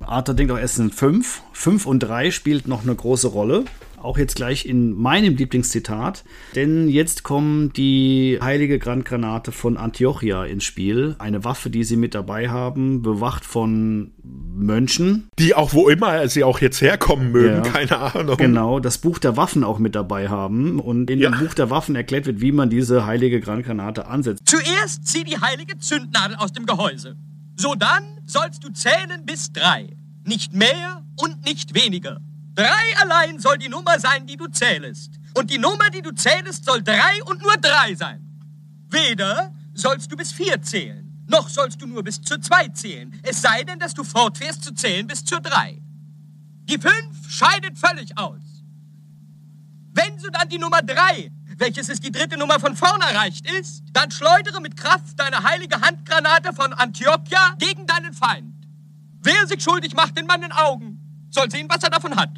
[SPEAKER 1] Arthur denkt auch, es sind fünf. Fünf und drei spielt noch eine große Rolle auch jetzt gleich in meinem Lieblingszitat, denn jetzt kommen die heilige Grandgranate von Antiochia ins Spiel, eine Waffe, die sie mit dabei haben, bewacht von Mönchen.
[SPEAKER 2] Die auch wo immer sie auch jetzt herkommen mögen, ja, keine Ahnung.
[SPEAKER 1] Genau, das Buch der Waffen auch mit dabei haben und in ja. dem Buch der Waffen erklärt wird, wie man diese heilige Grandgranate ansetzt.
[SPEAKER 6] Zuerst zieh die heilige Zündnadel aus dem Gehäuse. So dann sollst du zählen bis drei. Nicht mehr und nicht weniger. Drei allein soll die Nummer sein, die du zählest. Und die Nummer, die du zählest, soll drei und nur drei sein. Weder sollst du bis vier zählen, noch sollst du nur bis zur zwei zählen. Es sei denn, dass du fortfährst zu zählen bis zur drei. Die fünf scheidet völlig aus. Wenn du dann die Nummer drei, welches ist die dritte Nummer von vorne erreicht ist, dann schleudere mit Kraft deine heilige Handgranate von Antiochia gegen deinen Feind. Wer sich schuldig macht in meinen Augen, soll sehen, was er davon hat.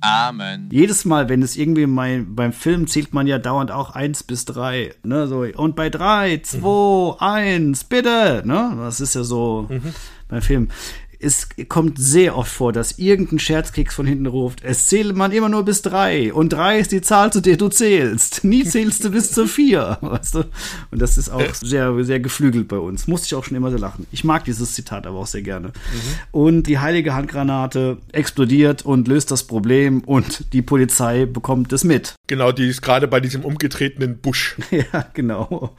[SPEAKER 11] Amen.
[SPEAKER 1] Jedes Mal, wenn es irgendwie mein, beim Film zählt man ja dauernd auch eins bis drei, ne, so, und bei drei, zwei, mhm. eins, bitte, ne, das ist ja so mhm. beim Film es kommt sehr oft vor, dass irgendein Scherzkeks von hinten ruft, es zählt man immer nur bis drei und drei ist die Zahl, zu der du zählst. Nie zählst du bis zu vier, weißt du? Und das ist auch sehr, sehr geflügelt bei uns. Musste ich auch schon immer so lachen. Ich mag dieses Zitat aber auch sehr gerne. Mhm. Und die heilige Handgranate explodiert und löst das Problem und die Polizei bekommt es mit.
[SPEAKER 2] Genau, die ist gerade bei diesem umgetretenen Busch.
[SPEAKER 1] ja, genau.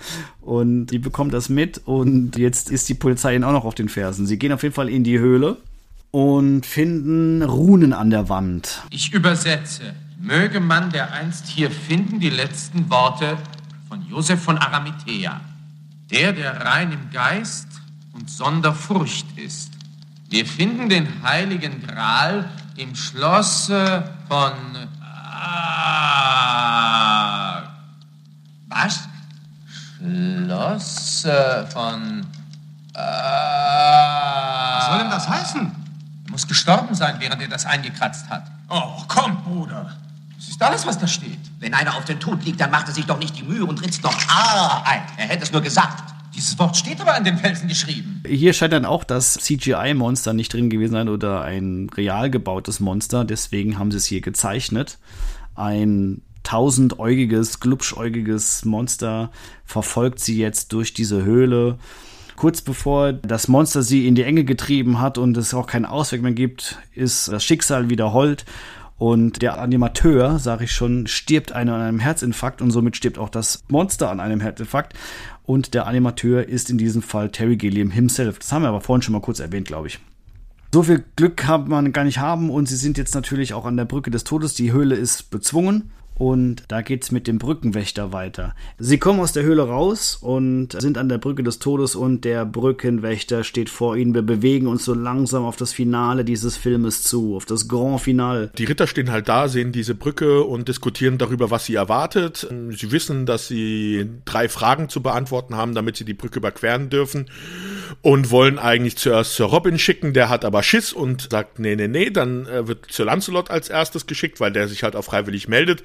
[SPEAKER 1] Und die bekommt das mit und jetzt ist die Polizei ihnen auch noch auf den Fersen. Sie gehen auf jeden Fall in die Höhle und finden Runen an der Wand.
[SPEAKER 12] Ich übersetze. Möge man, der einst hier finden, die letzten Worte von Josef von Arimathea. Der, der rein im Geist und sonder Furcht ist. Wir finden den heiligen Gral im Schlosse von... Ah,
[SPEAKER 7] Was?
[SPEAKER 12] Schlosse von...
[SPEAKER 7] Was soll denn das heißen?
[SPEAKER 12] Er muss gestorben sein, während er das eingekratzt hat.
[SPEAKER 7] Oh, komm, Bruder.
[SPEAKER 12] Das ist alles, was da steht.
[SPEAKER 3] Wenn einer auf den Tod liegt, dann macht er sich doch nicht die Mühe und ritzt noch A ein. Er hätte es nur gesagt.
[SPEAKER 12] Dieses Wort steht aber an den Felsen geschrieben.
[SPEAKER 1] Hier scheint dann auch das CGI-Monster nicht drin gewesen sein oder ein real gebautes Monster. Deswegen haben sie es hier gezeichnet. Ein tausendäugiges, glubschäugiges Monster verfolgt sie jetzt durch diese Höhle. Kurz bevor das Monster sie in die Enge getrieben hat und es auch keinen Ausweg mehr gibt, ist das Schicksal wieder hold. Und der Animateur, sage ich schon, stirbt an einem Herzinfarkt und somit stirbt auch das Monster an einem Herzinfarkt. Und der Animateur ist in diesem Fall Terry Gilliam himself. Das haben wir aber vorhin schon mal kurz erwähnt, glaube ich. So viel Glück kann man gar nicht haben und sie sind jetzt natürlich auch an der Brücke des Todes. Die Höhle ist bezwungen und da geht's mit dem Brückenwächter weiter. Sie kommen aus der Höhle raus und sind an der Brücke des Todes und der Brückenwächter steht vor ihnen. Wir bewegen uns so langsam auf das Finale dieses Filmes zu, auf das Grand Finale.
[SPEAKER 2] Die Ritter stehen halt da, sehen diese Brücke und diskutieren darüber, was sie erwartet. Sie wissen, dass sie drei Fragen zu beantworten haben, damit sie die Brücke überqueren dürfen und wollen eigentlich zuerst Sir Robin schicken, der hat aber Schiss und sagt, nee, nee, nee, dann äh, wird Sir Lancelot als erstes geschickt, weil der sich halt auch freiwillig meldet.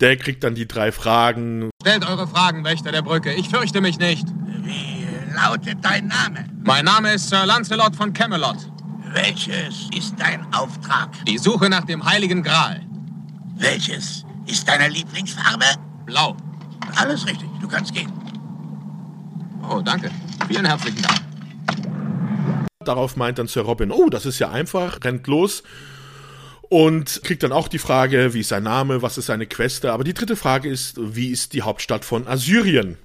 [SPEAKER 2] Der kriegt dann die drei Fragen.
[SPEAKER 4] Stellt eure Fragen, Wächter der Brücke. Ich fürchte mich nicht.
[SPEAKER 7] Wie lautet dein Name?
[SPEAKER 4] Mein Name ist Sir Lancelot von Camelot.
[SPEAKER 7] Welches ist dein Auftrag?
[SPEAKER 4] Die Suche nach dem heiligen Gral.
[SPEAKER 7] Welches ist deine Lieblingsfarbe?
[SPEAKER 4] Blau.
[SPEAKER 7] Alles richtig, du kannst gehen.
[SPEAKER 4] Oh, danke. Vielen herzlichen Dank.
[SPEAKER 2] Darauf meint dann Sir Robin, oh, das ist ja einfach, rennt los und kriegt dann auch die Frage, wie ist sein Name, was ist seine Queste. Aber die dritte Frage ist, wie ist die Hauptstadt von Assyrien?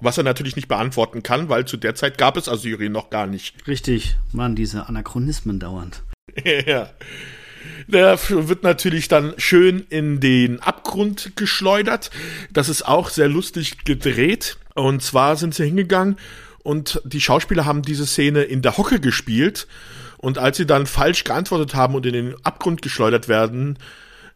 [SPEAKER 2] Was er natürlich nicht beantworten kann, weil zu der Zeit gab es Assyrien noch gar nicht.
[SPEAKER 1] Richtig, waren diese Anachronismen dauernd.
[SPEAKER 2] ja. Der wird natürlich dann schön in den Abgrund geschleudert. Das ist auch sehr lustig gedreht. Und zwar sind sie hingegangen und die Schauspieler haben diese Szene in der Hocke gespielt. Und als sie dann falsch geantwortet haben und in den Abgrund geschleudert werden,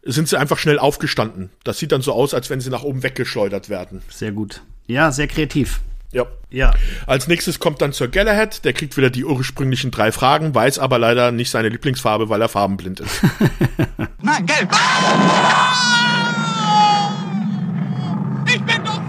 [SPEAKER 2] sind sie einfach schnell aufgestanden. Das sieht dann so aus, als wenn sie nach oben weggeschleudert werden.
[SPEAKER 1] Sehr gut. Ja, sehr kreativ.
[SPEAKER 2] Ja.
[SPEAKER 1] Ja.
[SPEAKER 2] Als nächstes kommt dann Sir Galahad, der kriegt wieder die ursprünglichen drei Fragen, weiß aber leider nicht seine Lieblingsfarbe, weil er farbenblind ist.
[SPEAKER 7] Nein, gelb!
[SPEAKER 10] Ich bin doch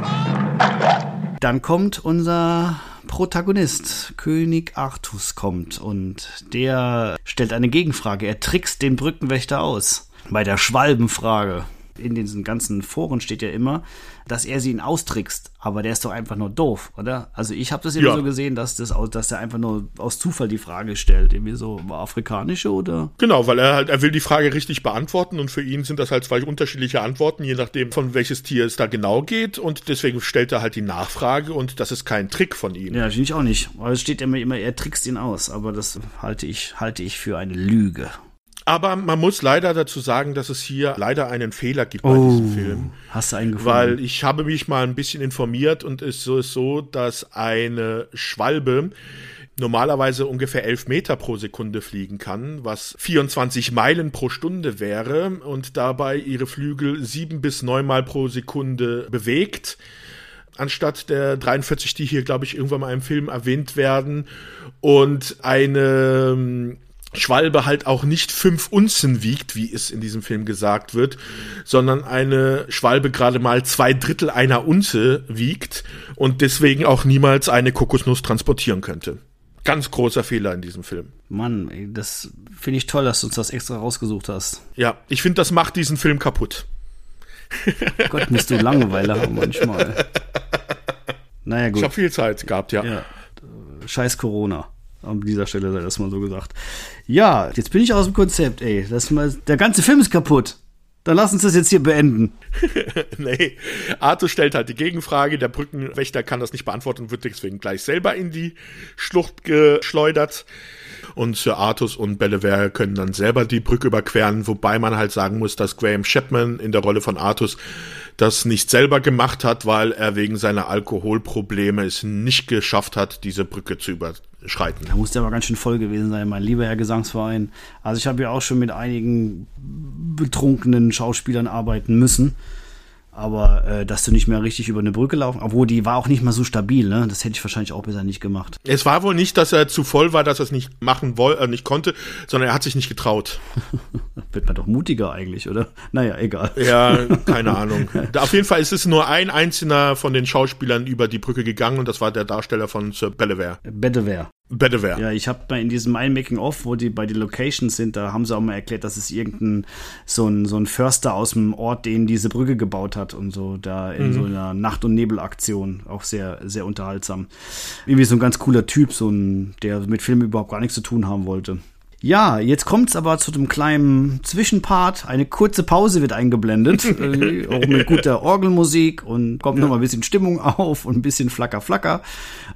[SPEAKER 1] Dann kommt unser Protagonist, König Artus kommt und der stellt eine Gegenfrage. Er trickst den Brückenwächter aus. Bei der Schwalbenfrage. In diesen ganzen Foren steht ja immer, dass er sie ihn austrickst. Aber der ist doch einfach nur doof, oder? Also ich habe das immer
[SPEAKER 2] Ja.
[SPEAKER 1] so gesehen, dass, das, dass er einfach nur aus Zufall die Frage stellt. Irgendwie so, afrikanische oder?
[SPEAKER 2] Genau, weil er halt, er will die Frage richtig beantworten und für ihn sind das halt zwei unterschiedliche Antworten, je nachdem, von welches Tier es da genau geht und deswegen stellt er halt die Nachfrage und das ist kein Trick von ihm.
[SPEAKER 1] Ja, finde ich auch nicht. Aber es steht immer, immer, er trickst ihn aus. Aber das halte ich, halte ich für eine Lüge.
[SPEAKER 2] Aber man muss leider dazu sagen, dass es hier leider einen Fehler gibt bei diesem Film.
[SPEAKER 1] Hast du einen gefunden?
[SPEAKER 2] Weil ich habe mich mal ein bisschen informiert und es ist so, dass eine Schwalbe normalerweise ungefähr 11 Meter pro Sekunde fliegen kann, was 24 Meilen pro Stunde wäre und dabei ihre Flügel sieben bis neun Mal pro Sekunde bewegt anstatt der 43, die hier, glaube ich, irgendwann mal im Film erwähnt werden. Und eine ähm, Schwalbe halt auch nicht fünf Unzen wiegt, wie es in diesem Film gesagt wird, sondern eine Schwalbe gerade mal zwei Drittel einer Unze wiegt und deswegen auch niemals eine Kokosnuss transportieren könnte. Ganz großer Fehler in diesem Film.
[SPEAKER 1] Mann, ey, das finde ich toll, dass du uns das extra rausgesucht hast.
[SPEAKER 2] Ja, ich finde, das macht diesen Film kaputt.
[SPEAKER 1] Gott, musst du Langeweile haben manchmal. Naja, gut.
[SPEAKER 2] Ich habe viel Zeit gehabt, ja.
[SPEAKER 1] Ja. Scheiß Corona. An dieser Stelle sei das mal so gesagt. Ja, jetzt bin ich aus dem Konzept, ey. Das mal, der ganze Film ist kaputt. Dann lass uns das jetzt hier beenden.
[SPEAKER 2] nee, Arthur stellt halt die Gegenfrage, der Brückenwächter kann das nicht beantworten und wird deswegen gleich selber in die Schlucht geschleudert. Und Sir Artus und Bellevere können dann selber die Brücke überqueren, wobei man halt sagen muss, dass Graham Chapman in der Rolle von Artus das nicht selber gemacht hat, weil er wegen seiner Alkoholprobleme es nicht geschafft hat, diese Brücke zu überschreiten.
[SPEAKER 1] Da muss der aber ganz schön voll gewesen sein, mein lieber Herr Gesangsverein. Also ich habe ja auch schon mit einigen betrunkenen Schauspielern arbeiten müssen. Aber äh, dass du nicht mehr richtig über eine Brücke laufen, obwohl die war auch nicht mal so stabil, ne? Das hätte ich wahrscheinlich auch besser nicht gemacht.
[SPEAKER 2] Es war wohl nicht, dass er zu voll war, dass er es nicht machen wollte, äh, nicht konnte, sondern er hat sich nicht getraut.
[SPEAKER 1] Wird man doch mutiger eigentlich, oder? Naja, egal.
[SPEAKER 2] Ja, keine Ahnung. Auf jeden Fall ist es nur ein einzelner von den Schauspielern über die Brücke gegangen und das war der Darsteller von Sir Bellever.
[SPEAKER 1] Bedevere.
[SPEAKER 2] Bedevere.
[SPEAKER 1] Ja, ich habe mal in diesem ein Making-of, wo die bei den Locations sind, da haben sie auch mal erklärt, dass es irgendein so ein, so ein Förster aus dem Ort, den diese Brücke gebaut hat und so, da in
[SPEAKER 2] Mhm.
[SPEAKER 1] so einer Nacht- und Nebelaktion. Auch sehr, sehr unterhaltsam. Irgendwie so ein ganz cooler Typ, so ein, der mit Film überhaupt gar nichts zu tun haben wollte. Ja, jetzt kommt's aber zu dem kleinen Zwischenpart. Eine kurze Pause wird eingeblendet, äh, auch mit guter Orgelmusik und kommt noch mal ein bisschen Stimmung auf und ein bisschen Flacker, Flacker,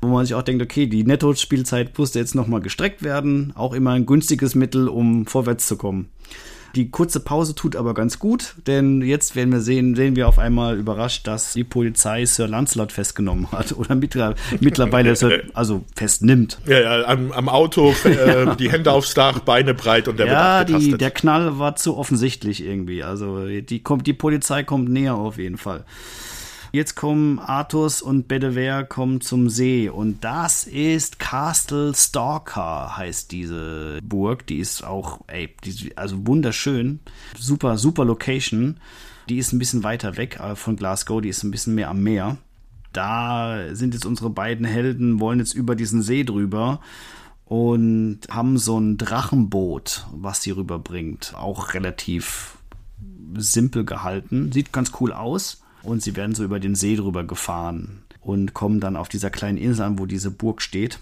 [SPEAKER 1] wo man sich auch denkt, okay, die Netto-Spielzeit musste jetzt noch mal gestreckt werden. Auch immer ein günstiges Mittel, um vorwärts zu kommen. Die kurze Pause tut aber ganz gut, denn jetzt werden wir sehen, sehen wir auf einmal überrascht, dass die Polizei Sir Lancelot festgenommen hat oder mittler- mittlerweile Sir, also festnimmt.
[SPEAKER 2] Ja, ja, am, am Auto, äh, die Hände aufs Dach, Beine breit und der
[SPEAKER 1] ja,
[SPEAKER 2] wird
[SPEAKER 1] die, der Knall war zu offensichtlich irgendwie. Also die, kommt, die Polizei kommt näher auf jeden Fall. Jetzt kommen Artus und Bedevere kommen zum See und das ist Castle Stalker heißt diese Burg. Die ist auch, ey, die, also wunderschön, super, super Location. Die ist ein bisschen weiter weg äh, von Glasgow, die ist ein bisschen mehr am Meer. Da sind jetzt unsere beiden Helden, wollen jetzt über diesen See drüber und haben so ein Drachenboot, was sie rüberbringt. Auch relativ simpel gehalten. Sieht ganz cool aus. Und sie werden so über den See drüber gefahren und kommen dann auf dieser kleinen Insel an, wo diese Burg steht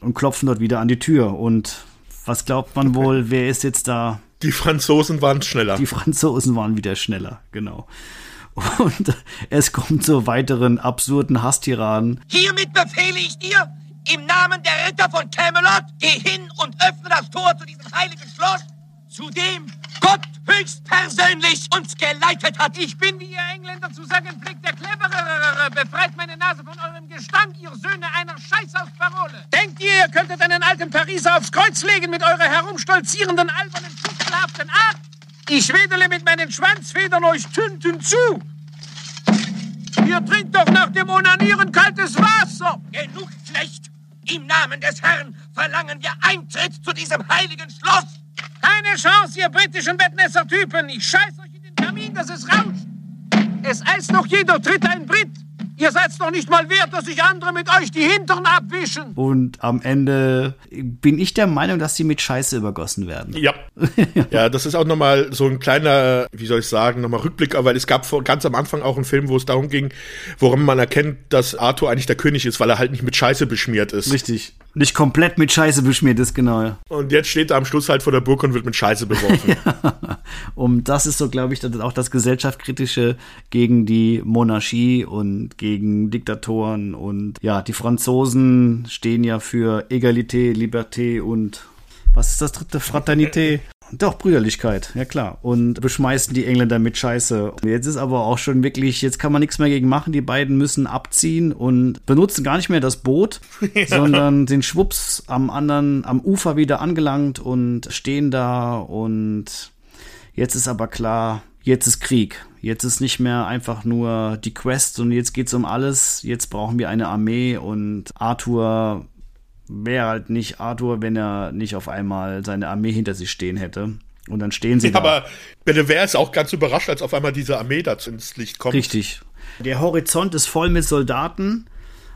[SPEAKER 1] und klopfen dort wieder an die Tür. Und was glaubt man wohl, wer ist jetzt da?
[SPEAKER 2] Die Franzosen waren schneller.
[SPEAKER 1] Die Franzosen waren wieder schneller, genau. Und es kommt zu weiteren absurden Hasstiraden.
[SPEAKER 3] Hiermit befehle ich dir, im Namen der Ritter von Camelot, geh hin und öffne das Tor zu diesem heiligen Schloss, zu dem Gott höchstpersönlich uns geleitet hat.
[SPEAKER 4] Ich bin, wie ihr Engländer zu sagen pflegt, der Cleverere. Befreit meine Nase von eurem Gestank, ihr Söhne einer Scheißhausparole. Denkt ihr, ihr könntet einen alten Pariser aufs Kreuz legen mit eurer herumstolzierenden, albernen, fuchtelhaften Art? Ich wedele mit meinen Schwanzfedern euch Tünten zu. Ihr trinkt doch nach dem Onanieren kaltes Wasser.
[SPEAKER 3] Genug schlecht. Im Namen des Herrn verlangen wir Eintritt zu diesem heiligen Schloss.
[SPEAKER 4] Keine Chance, ihr britischen Bettnässer-Typen. Ich scheiß euch in den Kamin, dass es rauscht. Es eist doch jeder Dritte ein Brit. Ihr seid doch nicht mal wert, dass sich andere mit euch die Hintern abwischen.
[SPEAKER 1] Und am Ende bin ich der Meinung, dass sie mit Scheiße übergossen werden.
[SPEAKER 2] Ja. ja, das ist auch nochmal so ein kleiner, wie soll ich sagen, nochmal Rückblick, weil es gab vor, ganz am Anfang auch einen Film, wo es darum ging, woran man erkennt, dass Arthur eigentlich der König ist, weil er halt nicht mit Scheiße beschmiert ist.
[SPEAKER 1] Richtig. Nicht komplett mit Scheiße beschmiert ist, genau.
[SPEAKER 2] Und jetzt steht er am Schluss halt vor der Burg und wird mit Scheiße beworfen.
[SPEAKER 1] Und das ist so, glaube ich, auch das gesellschaftskritische gegen die Monarchie und gegen Diktatoren. Und ja, die Franzosen stehen ja für Egalité, Liberté und was ist das dritte? Fraternité. Doch, Brüderlichkeit, ja klar. Und beschmeißen die Engländer mit Scheiße. Jetzt ist aber auch schon wirklich, jetzt kann man nichts mehr gegen machen. Die beiden müssen abziehen und benutzen gar nicht mehr das Boot,
[SPEAKER 2] Ja.
[SPEAKER 1] sondern sind schwupps am anderen, am Ufer wieder angelangt und stehen da und jetzt ist aber klar, jetzt ist Krieg. Jetzt ist nicht mehr einfach nur die Quest und jetzt geht's um alles. Jetzt brauchen wir eine Armee und Arthur wäre halt nicht Arthur, wenn er nicht auf einmal seine Armee hinter sich stehen hätte. Und dann stehen sie
[SPEAKER 2] Ja,
[SPEAKER 1] da.
[SPEAKER 2] aber Bedevere ist auch ganz überrascht, als auf einmal diese Armee dazu ins Licht kommt.
[SPEAKER 1] Richtig. Der Horizont ist voll mit Soldaten.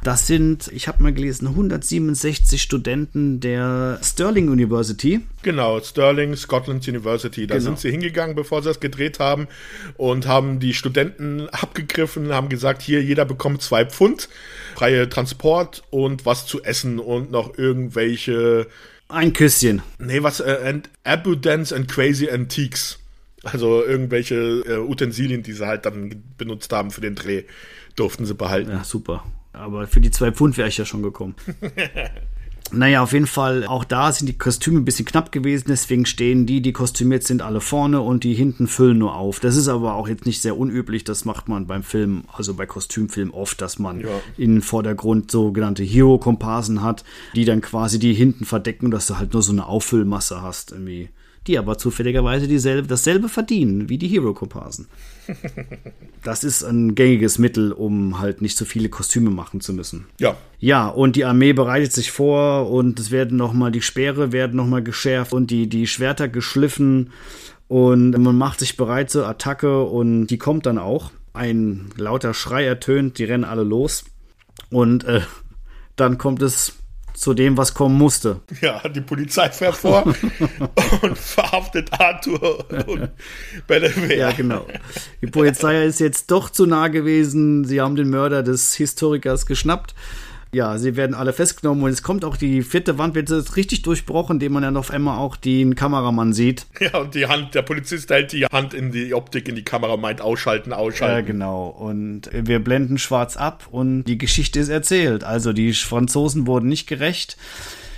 [SPEAKER 1] Das sind, ich habe mal gelesen, 167 Studenten der Sterling University.
[SPEAKER 2] Genau, Sterling Scotland University. Da
[SPEAKER 1] Genau.
[SPEAKER 2] sind sie hingegangen, bevor sie das gedreht haben und haben die Studenten abgegriffen, haben gesagt, hier, jeder bekommt zwei Pfund, freie Transport und was zu essen und noch irgendwelche...
[SPEAKER 1] Ein Küsschen.
[SPEAKER 2] Nee, was, äh, and Abundance and Crazy Antiques. Also irgendwelche äh, Utensilien, die sie halt dann benutzt haben für den Dreh, durften sie behalten.
[SPEAKER 1] Ja, super. Aber für die zwei Pfund wäre ich ja schon gekommen. Naja, auf jeden Fall, auch da sind die Kostüme ein bisschen knapp gewesen, deswegen stehen die, die kostümiert sind, alle vorne und die hinten füllen nur auf. Das ist aber auch jetzt nicht sehr unüblich, das macht man beim Film, also bei Kostümfilmen oft, dass man
[SPEAKER 2] Ja.
[SPEAKER 1] in Vordergrund sogenannte Hero-Komparsen hat, die dann quasi die hinten verdecken, dass du halt nur so eine Auffüllmasse hast, irgendwie. Die aber zufälligerweise dieselbe, dasselbe verdienen wie die Hero-Komparsen. Das ist ein gängiges Mittel, um halt nicht so viele Kostüme machen zu müssen.
[SPEAKER 2] Ja.
[SPEAKER 1] Ja, und die Armee bereitet sich vor und es werden nochmal, die Speere werden nochmal geschärft und die, die Schwerter geschliffen und man macht sich bereit zur Attacke und die kommt dann auch. Ein lauter Schrei ertönt, die rennen alle los und äh, dann kommt es zu dem, was kommen musste.
[SPEAKER 2] Ja, die Polizei fährt vor und verhaftet Arthur und Bellever.
[SPEAKER 1] Ja, genau. Die Polizei ist jetzt doch zu nah gewesen. Sie haben den Mörder des Historikers geschnappt. Ja, sie werden alle festgenommen und es kommt auch die vierte Wand, wird jetzt richtig durchbrochen, indem man dann auf einmal auch den Kameramann sieht.
[SPEAKER 2] Ja, und die Hand, der Polizist hält die Hand in die Optik, in die Kamera, meint ausschalten,
[SPEAKER 1] Ja,
[SPEAKER 2] ausschalten.
[SPEAKER 1] genau. Und wir blenden schwarz ab und die Geschichte ist erzählt. Also die Franzosen wurden nicht gerecht.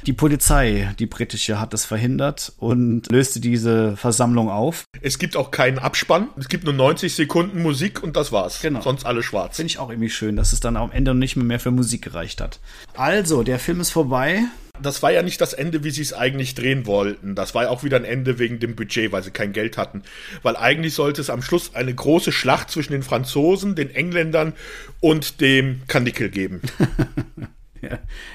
[SPEAKER 1] Die Polizei, die britische, hat das verhindert und löste diese Versammlung auf.
[SPEAKER 2] Es gibt auch keinen Abspann. Es gibt nur 90 Sekunden Musik und das war's.
[SPEAKER 1] Genau.
[SPEAKER 2] Sonst alles schwarz.
[SPEAKER 1] Finde ich auch irgendwie schön, dass es dann am Ende nicht mehr, mehr für Musik gereicht hat. Also, der Film ist vorbei.
[SPEAKER 2] Das war ja nicht das Ende, wie sie es eigentlich drehen wollten. Das war ja auch wieder ein Ende wegen dem Budget, weil sie kein Geld hatten. Weil eigentlich sollte es am Schluss eine große Schlacht zwischen den Franzosen, den Engländern und dem Kanickel geben.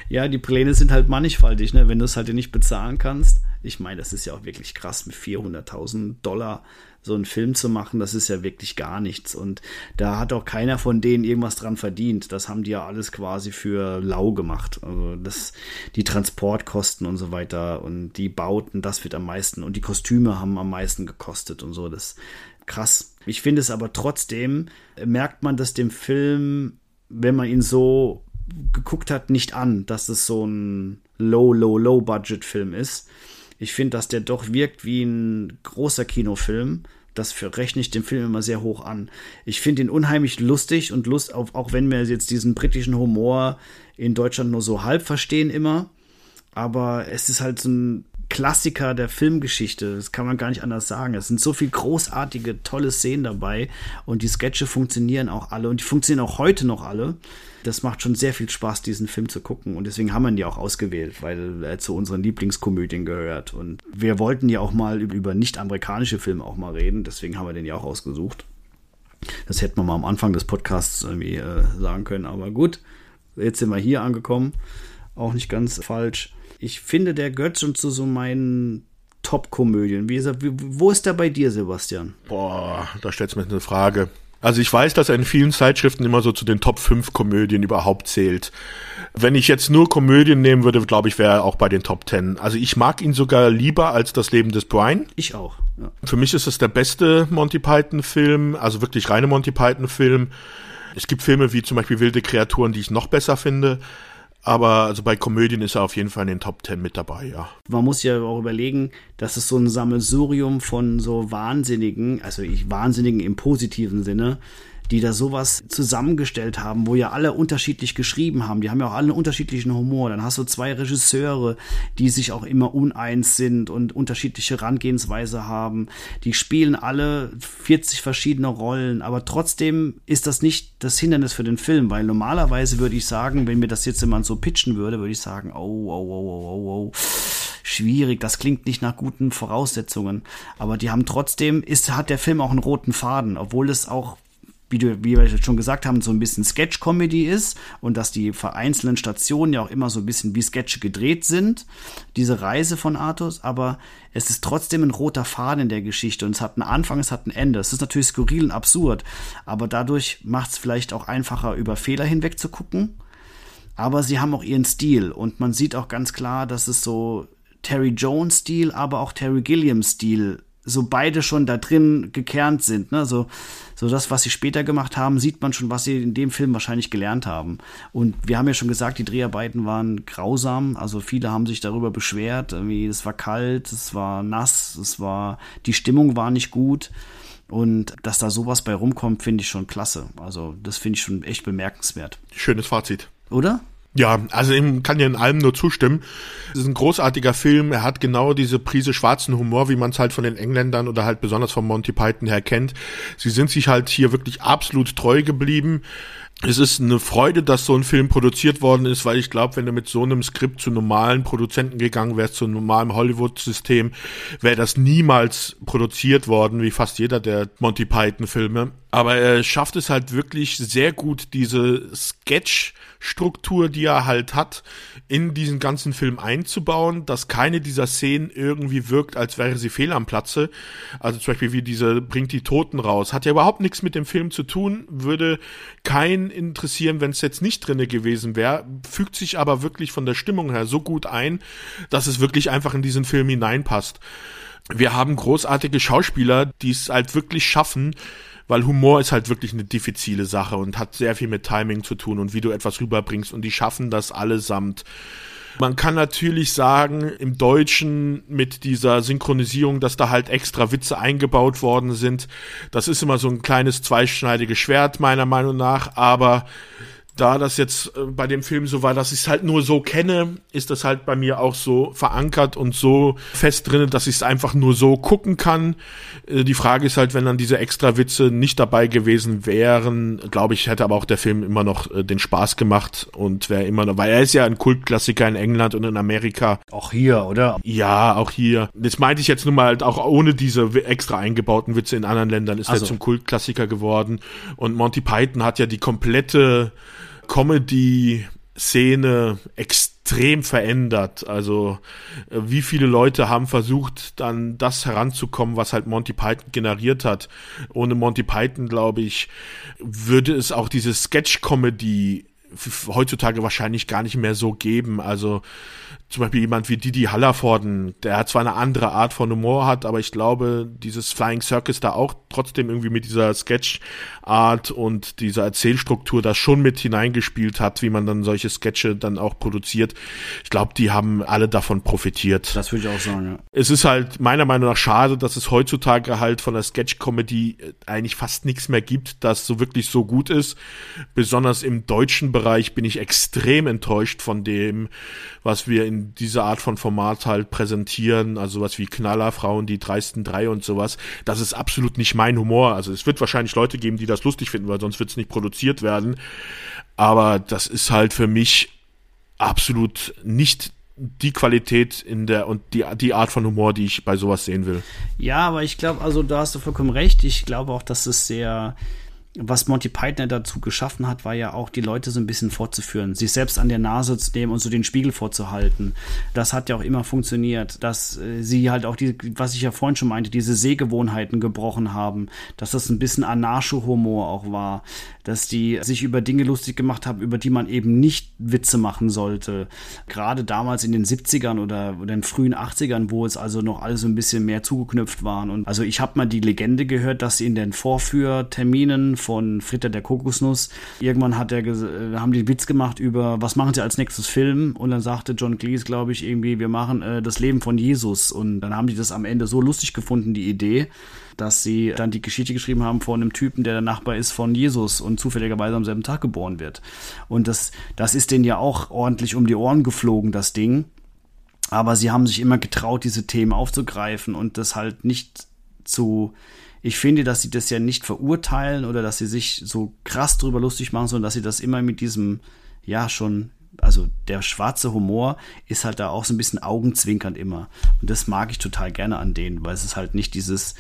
[SPEAKER 1] Ja, die Pläne sind halt mannigfaltig, ne? wenn du es halt nicht bezahlen kannst. Ich meine, das ist ja auch wirklich krass, mit 400.000 Dollar so einen Film zu machen, das ist ja wirklich gar nichts. Und da hat auch keiner von denen irgendwas dran verdient. Das haben die ja alles quasi für lau gemacht. Also das, die Transportkosten und so weiter und die Bauten, das wird am meisten und die Kostüme haben am meisten gekostet und so. Das ist krass. Ich finde es aber trotzdem, merkt man das dem Film, wenn man ihn so geguckt hat, nicht an, dass es so ein low, low, low Budget Film ist. Ich finde, dass der doch wirkt wie ein großer Kinofilm. Das rechne ich dem Film immer sehr hoch an. Ich finde ihn unheimlich lustig und Lust, auf, auch wenn wir jetzt diesen britischen Humor in Deutschland nur so halb verstehen immer. Aber es ist halt so ein Klassiker der Filmgeschichte. Das kann man gar nicht anders sagen. Es sind so viele großartige, tolle Szenen dabei und die Sketche funktionieren auch alle und die funktionieren auch heute noch alle. Das macht schon sehr viel Spaß, diesen Film zu gucken und deswegen haben wir ihn ja auch ausgewählt, weil er zu unseren Lieblingskomödien gehört. Und wir wollten ja auch mal über, nicht-amerikanische Filme auch mal reden, deswegen haben wir den ja auch ausgesucht. Das hätten wir mal am Anfang des Podcasts irgendwie äh, sagen können, aber gut, jetzt sind wir hier angekommen. Auch nicht ganz falsch. Ich finde, der gehört schon zu so meinen Top-Komödien. Wie gesagt, wo ist der bei dir, Sebastian?
[SPEAKER 2] Boah, da stellst du mir eine Frage. Also ich weiß, dass er in vielen Zeitschriften immer so zu den Top 5 Komödien überhaupt zählt. Wenn ich jetzt nur Komödien nehmen würde, glaube ich, wäre er auch bei den Top 10. Also ich mag ihn sogar lieber als das Leben des Brian.
[SPEAKER 1] Ich auch. Ja.
[SPEAKER 2] Für mich ist es der beste Monty Python-Film, also wirklich reine Monty Python-Film. Es gibt Filme wie zum Beispiel Wilde Kreaturen, die ich noch besser finde. Aber also bei Komödien ist er auf jeden Fall in den Top 10 mit dabei, ja.
[SPEAKER 1] Man muss ja auch überlegen, dass es so ein Sammelsurium von so Wahnsinnigen, also ich Wahnsinnigen im positiven Sinne, die da sowas zusammengestellt haben, wo ja alle unterschiedlich geschrieben haben. Die haben ja auch alle einen unterschiedlichen Humor. Dann hast du zwei Regisseure, die sich auch immer uneins sind und unterschiedliche Herangehensweise haben. Die spielen alle 40 verschiedene Rollen, aber trotzdem ist das nicht das Hindernis für den Film, weil normalerweise würde ich sagen, wenn mir das jetzt jemand so pitchen würde, würde ich sagen, oh, oh, oh, oh, oh, oh schwierig, das klingt nicht nach guten Voraussetzungen. Aber die haben trotzdem, ist, hat der Film auch einen roten Faden, obwohl es auch, wie, du, wie wir schon gesagt haben, so ein bisschen Sketch-Comedy ist und dass die vereinzelten Stationen ja auch immer so ein bisschen wie Sketche gedreht sind, diese Reise von Artus, aber es ist trotzdem ein roter Faden in der Geschichte und es hat einen Anfang, es hat ein Ende. Es ist natürlich skurril und absurd, aber dadurch macht es vielleicht auch einfacher, über Fehler hinweg zu gucken aber sie haben auch ihren Stil und man sieht auch ganz klar, dass es so Terry Jones Stil, aber auch Terry Gilliam Stil so beide schon da drin gekernt sind. Ne? So, so das, was sie später gemacht haben, sieht man schon, was sie in dem Film wahrscheinlich gelernt haben. Und wir haben ja schon gesagt, die Dreharbeiten waren grausam. Also viele haben sich darüber beschwert. Irgendwie, es war kalt, es war nass, es war, die Stimmung war nicht gut. Und dass da sowas bei rumkommt, finde ich schon klasse. Also das finde ich schon echt bemerkenswert.
[SPEAKER 2] Schönes Fazit.
[SPEAKER 1] Oder?
[SPEAKER 2] Ja, also ich kann dir in allem nur zustimmen. Es ist ein großartiger Film. Er hat genau diese Prise schwarzen Humor, wie man es halt von den Engländern oder halt besonders von Monty Python her kennt. Sie sind sich halt hier wirklich absolut treu geblieben es ist eine Freude, dass so ein Film produziert worden ist, weil ich glaube, wenn du mit so einem Skript zu normalen Produzenten gegangen wärst, zu einem normalen Hollywood-System, wäre das niemals produziert worden, wie fast jeder der Monty Python-Filme. Aber er schafft es halt wirklich sehr gut, diese Sketch- Struktur, die er halt hat, in diesen ganzen Film einzubauen, dass keine dieser Szenen irgendwie wirkt, als wäre sie fehl am Platze. Also zum Beispiel wie diese bringt die Toten raus. Hat ja überhaupt nichts mit dem Film zu tun, würde keinen interessieren, wenn es jetzt nicht drinne gewesen wäre, fügt sich aber wirklich von der Stimmung her so gut ein, dass es wirklich einfach in diesen Film hineinpasst. Wir haben großartige Schauspieler, die es halt wirklich schaffen, weil Humor ist halt wirklich eine diffizile Sache und hat sehr viel mit Timing zu tun und wie du etwas rüberbringst und die schaffen das allesamt. Man kann natürlich sagen, im Deutschen mit dieser Synchronisierung, dass da halt extra Witze eingebaut worden sind. Das ist immer so ein kleines zweischneidiges Schwert, meiner Meinung nach, aber da das jetzt äh, bei dem Film so war, dass ich es halt nur so kenne, ist das halt bei mir auch so verankert und so fest drin, dass ich es einfach nur so gucken kann. Äh, die Frage ist halt, wenn dann diese extra Witze nicht dabei gewesen wären, glaube ich, hätte aber auch der Film immer noch äh, den Spaß gemacht und wäre immer noch, weil er ist ja ein Kultklassiker in England und in Amerika.
[SPEAKER 1] Auch hier, oder?
[SPEAKER 2] Ja, auch hier. Das meinte ich jetzt nun mal halt auch ohne diese extra eingebauten Witze in anderen Ländern ist also. er zum Kultklassiker geworden und Monty Python hat ja die komplette Comedy-Szene extrem verändert. Also äh, wie viele Leute haben versucht, dann das heranzukommen, was halt Monty Python generiert hat. Ohne Monty Python, glaube ich, würde es auch diese Sketch-Comedy heutzutage wahrscheinlich gar nicht mehr so geben. Also zum Beispiel jemand wie Didi Hallervorden, der hat zwar eine andere Art von Humor hat, aber ich glaube, dieses Flying Circus da auch trotzdem irgendwie mit dieser Sketch-Art und dieser Erzählstruktur da schon mit hineingespielt hat, wie man dann solche Sketche dann auch produziert. Ich glaube, die haben alle davon profitiert.
[SPEAKER 1] Das würde ich auch sagen, ja.
[SPEAKER 2] Es ist halt meiner Meinung nach schade, dass es heutzutage halt von der Sketch-Comedy äh, eigentlich fast nichts mehr gibt, das so wirklich so gut ist. Besonders im deutschen Bereich bin ich extrem enttäuscht von dem, was wir in dieser Art von Format halt präsentieren, also was wie Knallerfrauen, die dreisten drei und sowas, das ist absolut nicht mein Humor. Also es wird wahrscheinlich Leute geben, die das lustig finden, weil sonst wird es nicht produziert werden. Aber das ist halt für mich absolut nicht die Qualität in der und die, die Art von Humor, die ich bei sowas sehen will.
[SPEAKER 1] Ja, aber ich glaube, also da hast du vollkommen recht. Ich glaube auch, dass es sehr was Monty Python dazu geschaffen hat, war ja auch, die Leute so ein bisschen vorzuführen, sich selbst an der Nase zu nehmen und so den Spiegel vorzuhalten. Das hat ja auch immer funktioniert, dass äh, sie halt auch die, was ich ja vorhin schon meinte, diese Sehgewohnheiten gebrochen haben, dass das ein bisschen Anarcho-Humor auch war, dass die sich über Dinge lustig gemacht haben, über die man eben nicht Witze machen sollte. Gerade damals in den 70ern oder, oder den frühen 80ern, wo es also noch alles so ein bisschen mehr zugeknüpft waren. Und also ich habe mal die Legende gehört, dass in den Vorführterminen von Fritter der Kokosnuss. Irgendwann hat er äh, haben die Witz gemacht über, was machen sie als nächstes Film? Und dann sagte John Cleese, glaube ich, irgendwie, wir machen äh, das Leben von Jesus. Und dann haben die das am Ende so lustig gefunden, die Idee, dass sie dann die Geschichte geschrieben haben von einem Typen, der der Nachbar ist von Jesus und zufälligerweise am selben Tag geboren wird. Und das, das ist denen ja auch ordentlich um die Ohren geflogen, das Ding. Aber sie haben sich immer getraut, diese Themen aufzugreifen und das halt nicht zu, ich finde, dass sie das ja nicht verurteilen oder dass sie sich so krass drüber lustig machen, sondern dass sie das immer mit diesem, ja, schon, also der schwarze Humor ist halt da auch so ein bisschen augenzwinkernd immer. Und das mag ich total gerne an denen, weil es ist halt nicht dieses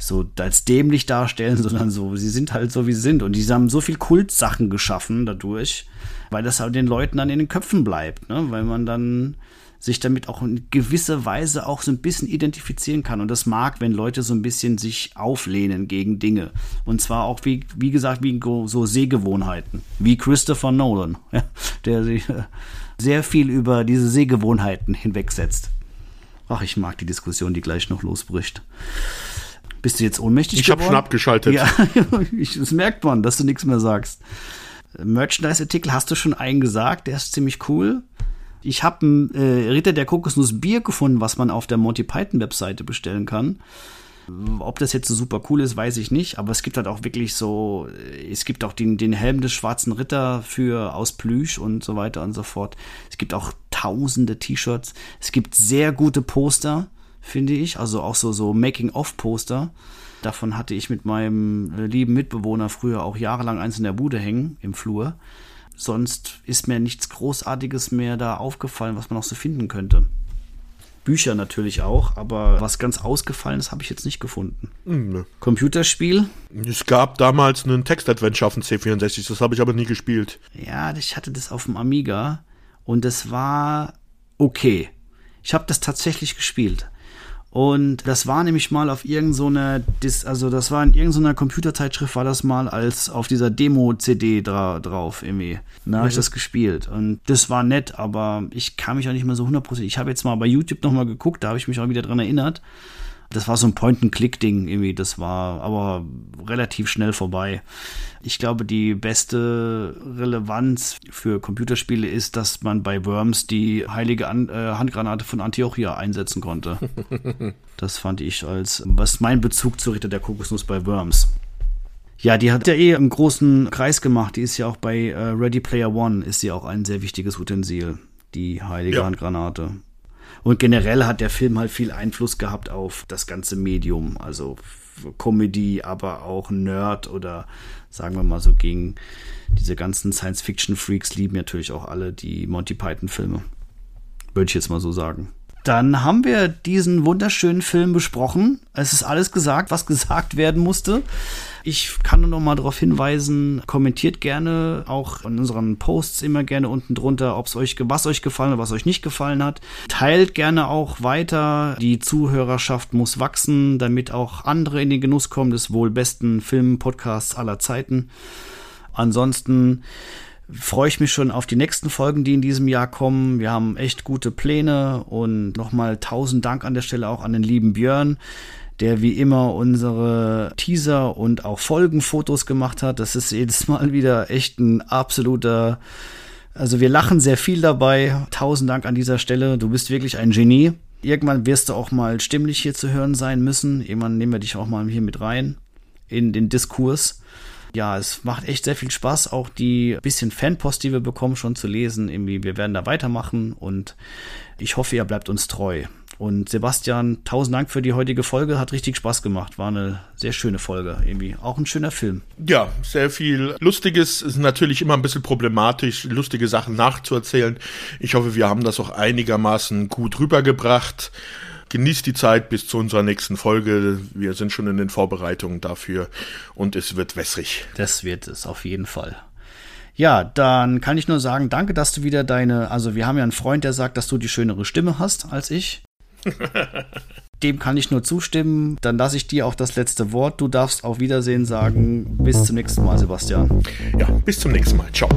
[SPEAKER 1] so als dämlich darstellen, sondern so, sie sind halt so, wie sie sind. Und die haben so viel Kultsachen geschaffen dadurch, weil das halt den Leuten dann in den Köpfen bleibt, ne? weil man dann sich damit auch in gewisser Weise auch so ein bisschen identifizieren kann. Und das mag, wenn Leute so ein bisschen sich auflehnen gegen Dinge. Und zwar auch, wie, wie gesagt, wie so Sehgewohnheiten. Wie Christopher Nolan, ja, der sich äh, sehr viel über diese Sehgewohnheiten hinwegsetzt. Ach, ich mag die Diskussion, die gleich noch losbricht. Bist du jetzt ohnmächtig
[SPEAKER 2] ich geworden? Ich habe schon abgeschaltet.
[SPEAKER 1] Ja, das merkt man, dass du nichts mehr sagst. Merchandise-Artikel hast du schon einen gesagt, der ist ziemlich cool. Ich habe ein äh, Ritter der Kokosnuss Bier gefunden, was man auf der Monty Python Webseite bestellen kann. Ob das jetzt so super cool ist, weiß ich nicht. Aber es gibt halt auch wirklich so, es gibt auch den, den Helm des schwarzen Ritter für aus Plüsch und so weiter und so fort. Es gibt auch tausende T-Shirts. Es gibt sehr gute Poster, finde ich. Also auch so, so Making-of-Poster. Davon hatte ich mit meinem lieben Mitbewohner früher auch jahrelang eins in der Bude hängen, im Flur. Sonst ist mir nichts Großartiges mehr da aufgefallen, was man noch so finden könnte. Bücher natürlich auch, aber was ganz Ausgefallenes habe ich jetzt nicht gefunden.
[SPEAKER 2] Mhm.
[SPEAKER 1] Computerspiel?
[SPEAKER 2] Es gab damals einen Text-Adventure auf dem C64, das habe ich aber nie gespielt.
[SPEAKER 1] Ja, ich hatte das auf dem Amiga und es war okay. Ich habe das tatsächlich gespielt. Und das war nämlich mal auf irgendeiner, so also das war in irgendeiner Computerzeitschrift, war das mal als auf dieser Demo-CD dra drauf irgendwie. Da habe ich das gespielt. Und das war nett, aber ich kann mich auch nicht mehr so hundertprozentig. Ich habe jetzt mal bei YouTube nochmal geguckt, da habe ich mich auch wieder dran erinnert. Das war so ein Point-and-Click-Ding irgendwie. Das war aber relativ schnell vorbei. Ich glaube, die beste Relevanz für Computerspiele ist, dass man bei Worms die heilige An äh, Handgranate von Antiochia einsetzen konnte. das fand ich als, was mein Bezug zur Ritter der Kokosnuss bei Worms. Ja, die hat ja eh einen großen Kreis gemacht. Die ist ja auch bei äh, Ready Player One, ist sie auch ein sehr wichtiges Utensil, die heilige ja. Handgranate. Und generell hat der Film halt viel Einfluss gehabt auf das ganze Medium, also Comedy, aber auch Nerd oder sagen wir mal so gegen diese ganzen Science-Fiction-Freaks lieben natürlich auch alle die Monty Python-Filme. Würde ich jetzt mal so sagen. Dann haben wir diesen wunderschönen Film besprochen. Es ist alles gesagt, was gesagt werden musste. Ich kann nur noch mal darauf hinweisen, kommentiert gerne auch in unseren Posts immer gerne unten drunter, ob es euch was euch gefallen hat, was euch nicht gefallen hat. Teilt gerne auch weiter. Die Zuhörerschaft muss wachsen, damit auch andere in den Genuss kommen des wohl besten Film-Podcasts aller Zeiten. Ansonsten freue ich mich schon auf die nächsten Folgen, die in diesem Jahr kommen. Wir haben echt gute Pläne und nochmal tausend Dank an der Stelle auch an den lieben Björn, der wie immer unsere Teaser und auch Folgenfotos gemacht hat. Das ist jedes Mal wieder echt ein absoluter, also wir lachen sehr viel dabei. Tausend Dank an dieser Stelle. Du bist wirklich ein Genie. Irgendwann wirst du auch mal stimmlich hier zu hören sein müssen. Irgendwann nehmen wir dich auch mal hier mit rein in den Diskurs. Ja, es macht echt sehr viel Spaß, auch die bisschen Fanpost, die wir bekommen, schon zu lesen. Irgendwie, wir werden da weitermachen und ich hoffe, ihr bleibt uns treu. Und Sebastian, tausend Dank für die heutige Folge. Hat richtig Spaß gemacht. War eine sehr schöne Folge irgendwie. Auch ein schöner Film.
[SPEAKER 2] Ja, sehr viel Lustiges. Ist natürlich immer ein bisschen problematisch, lustige Sachen nachzuerzählen. Ich hoffe, wir haben das auch einigermaßen gut rübergebracht. Genießt die Zeit bis zu unserer nächsten Folge. Wir sind schon in den Vorbereitungen dafür und es wird wässrig.
[SPEAKER 1] Das wird es auf jeden Fall. Ja, dann kann ich nur sagen, danke, dass du wieder deine, also wir haben ja einen Freund, der sagt, dass du die schönere Stimme hast als ich. Dem kann ich nur zustimmen. Dann lasse ich dir auch das letzte Wort. Du darfst auf Wiedersehen sagen. Bis zum nächsten Mal, Sebastian.
[SPEAKER 2] Ja, bis zum nächsten Mal. Ciao.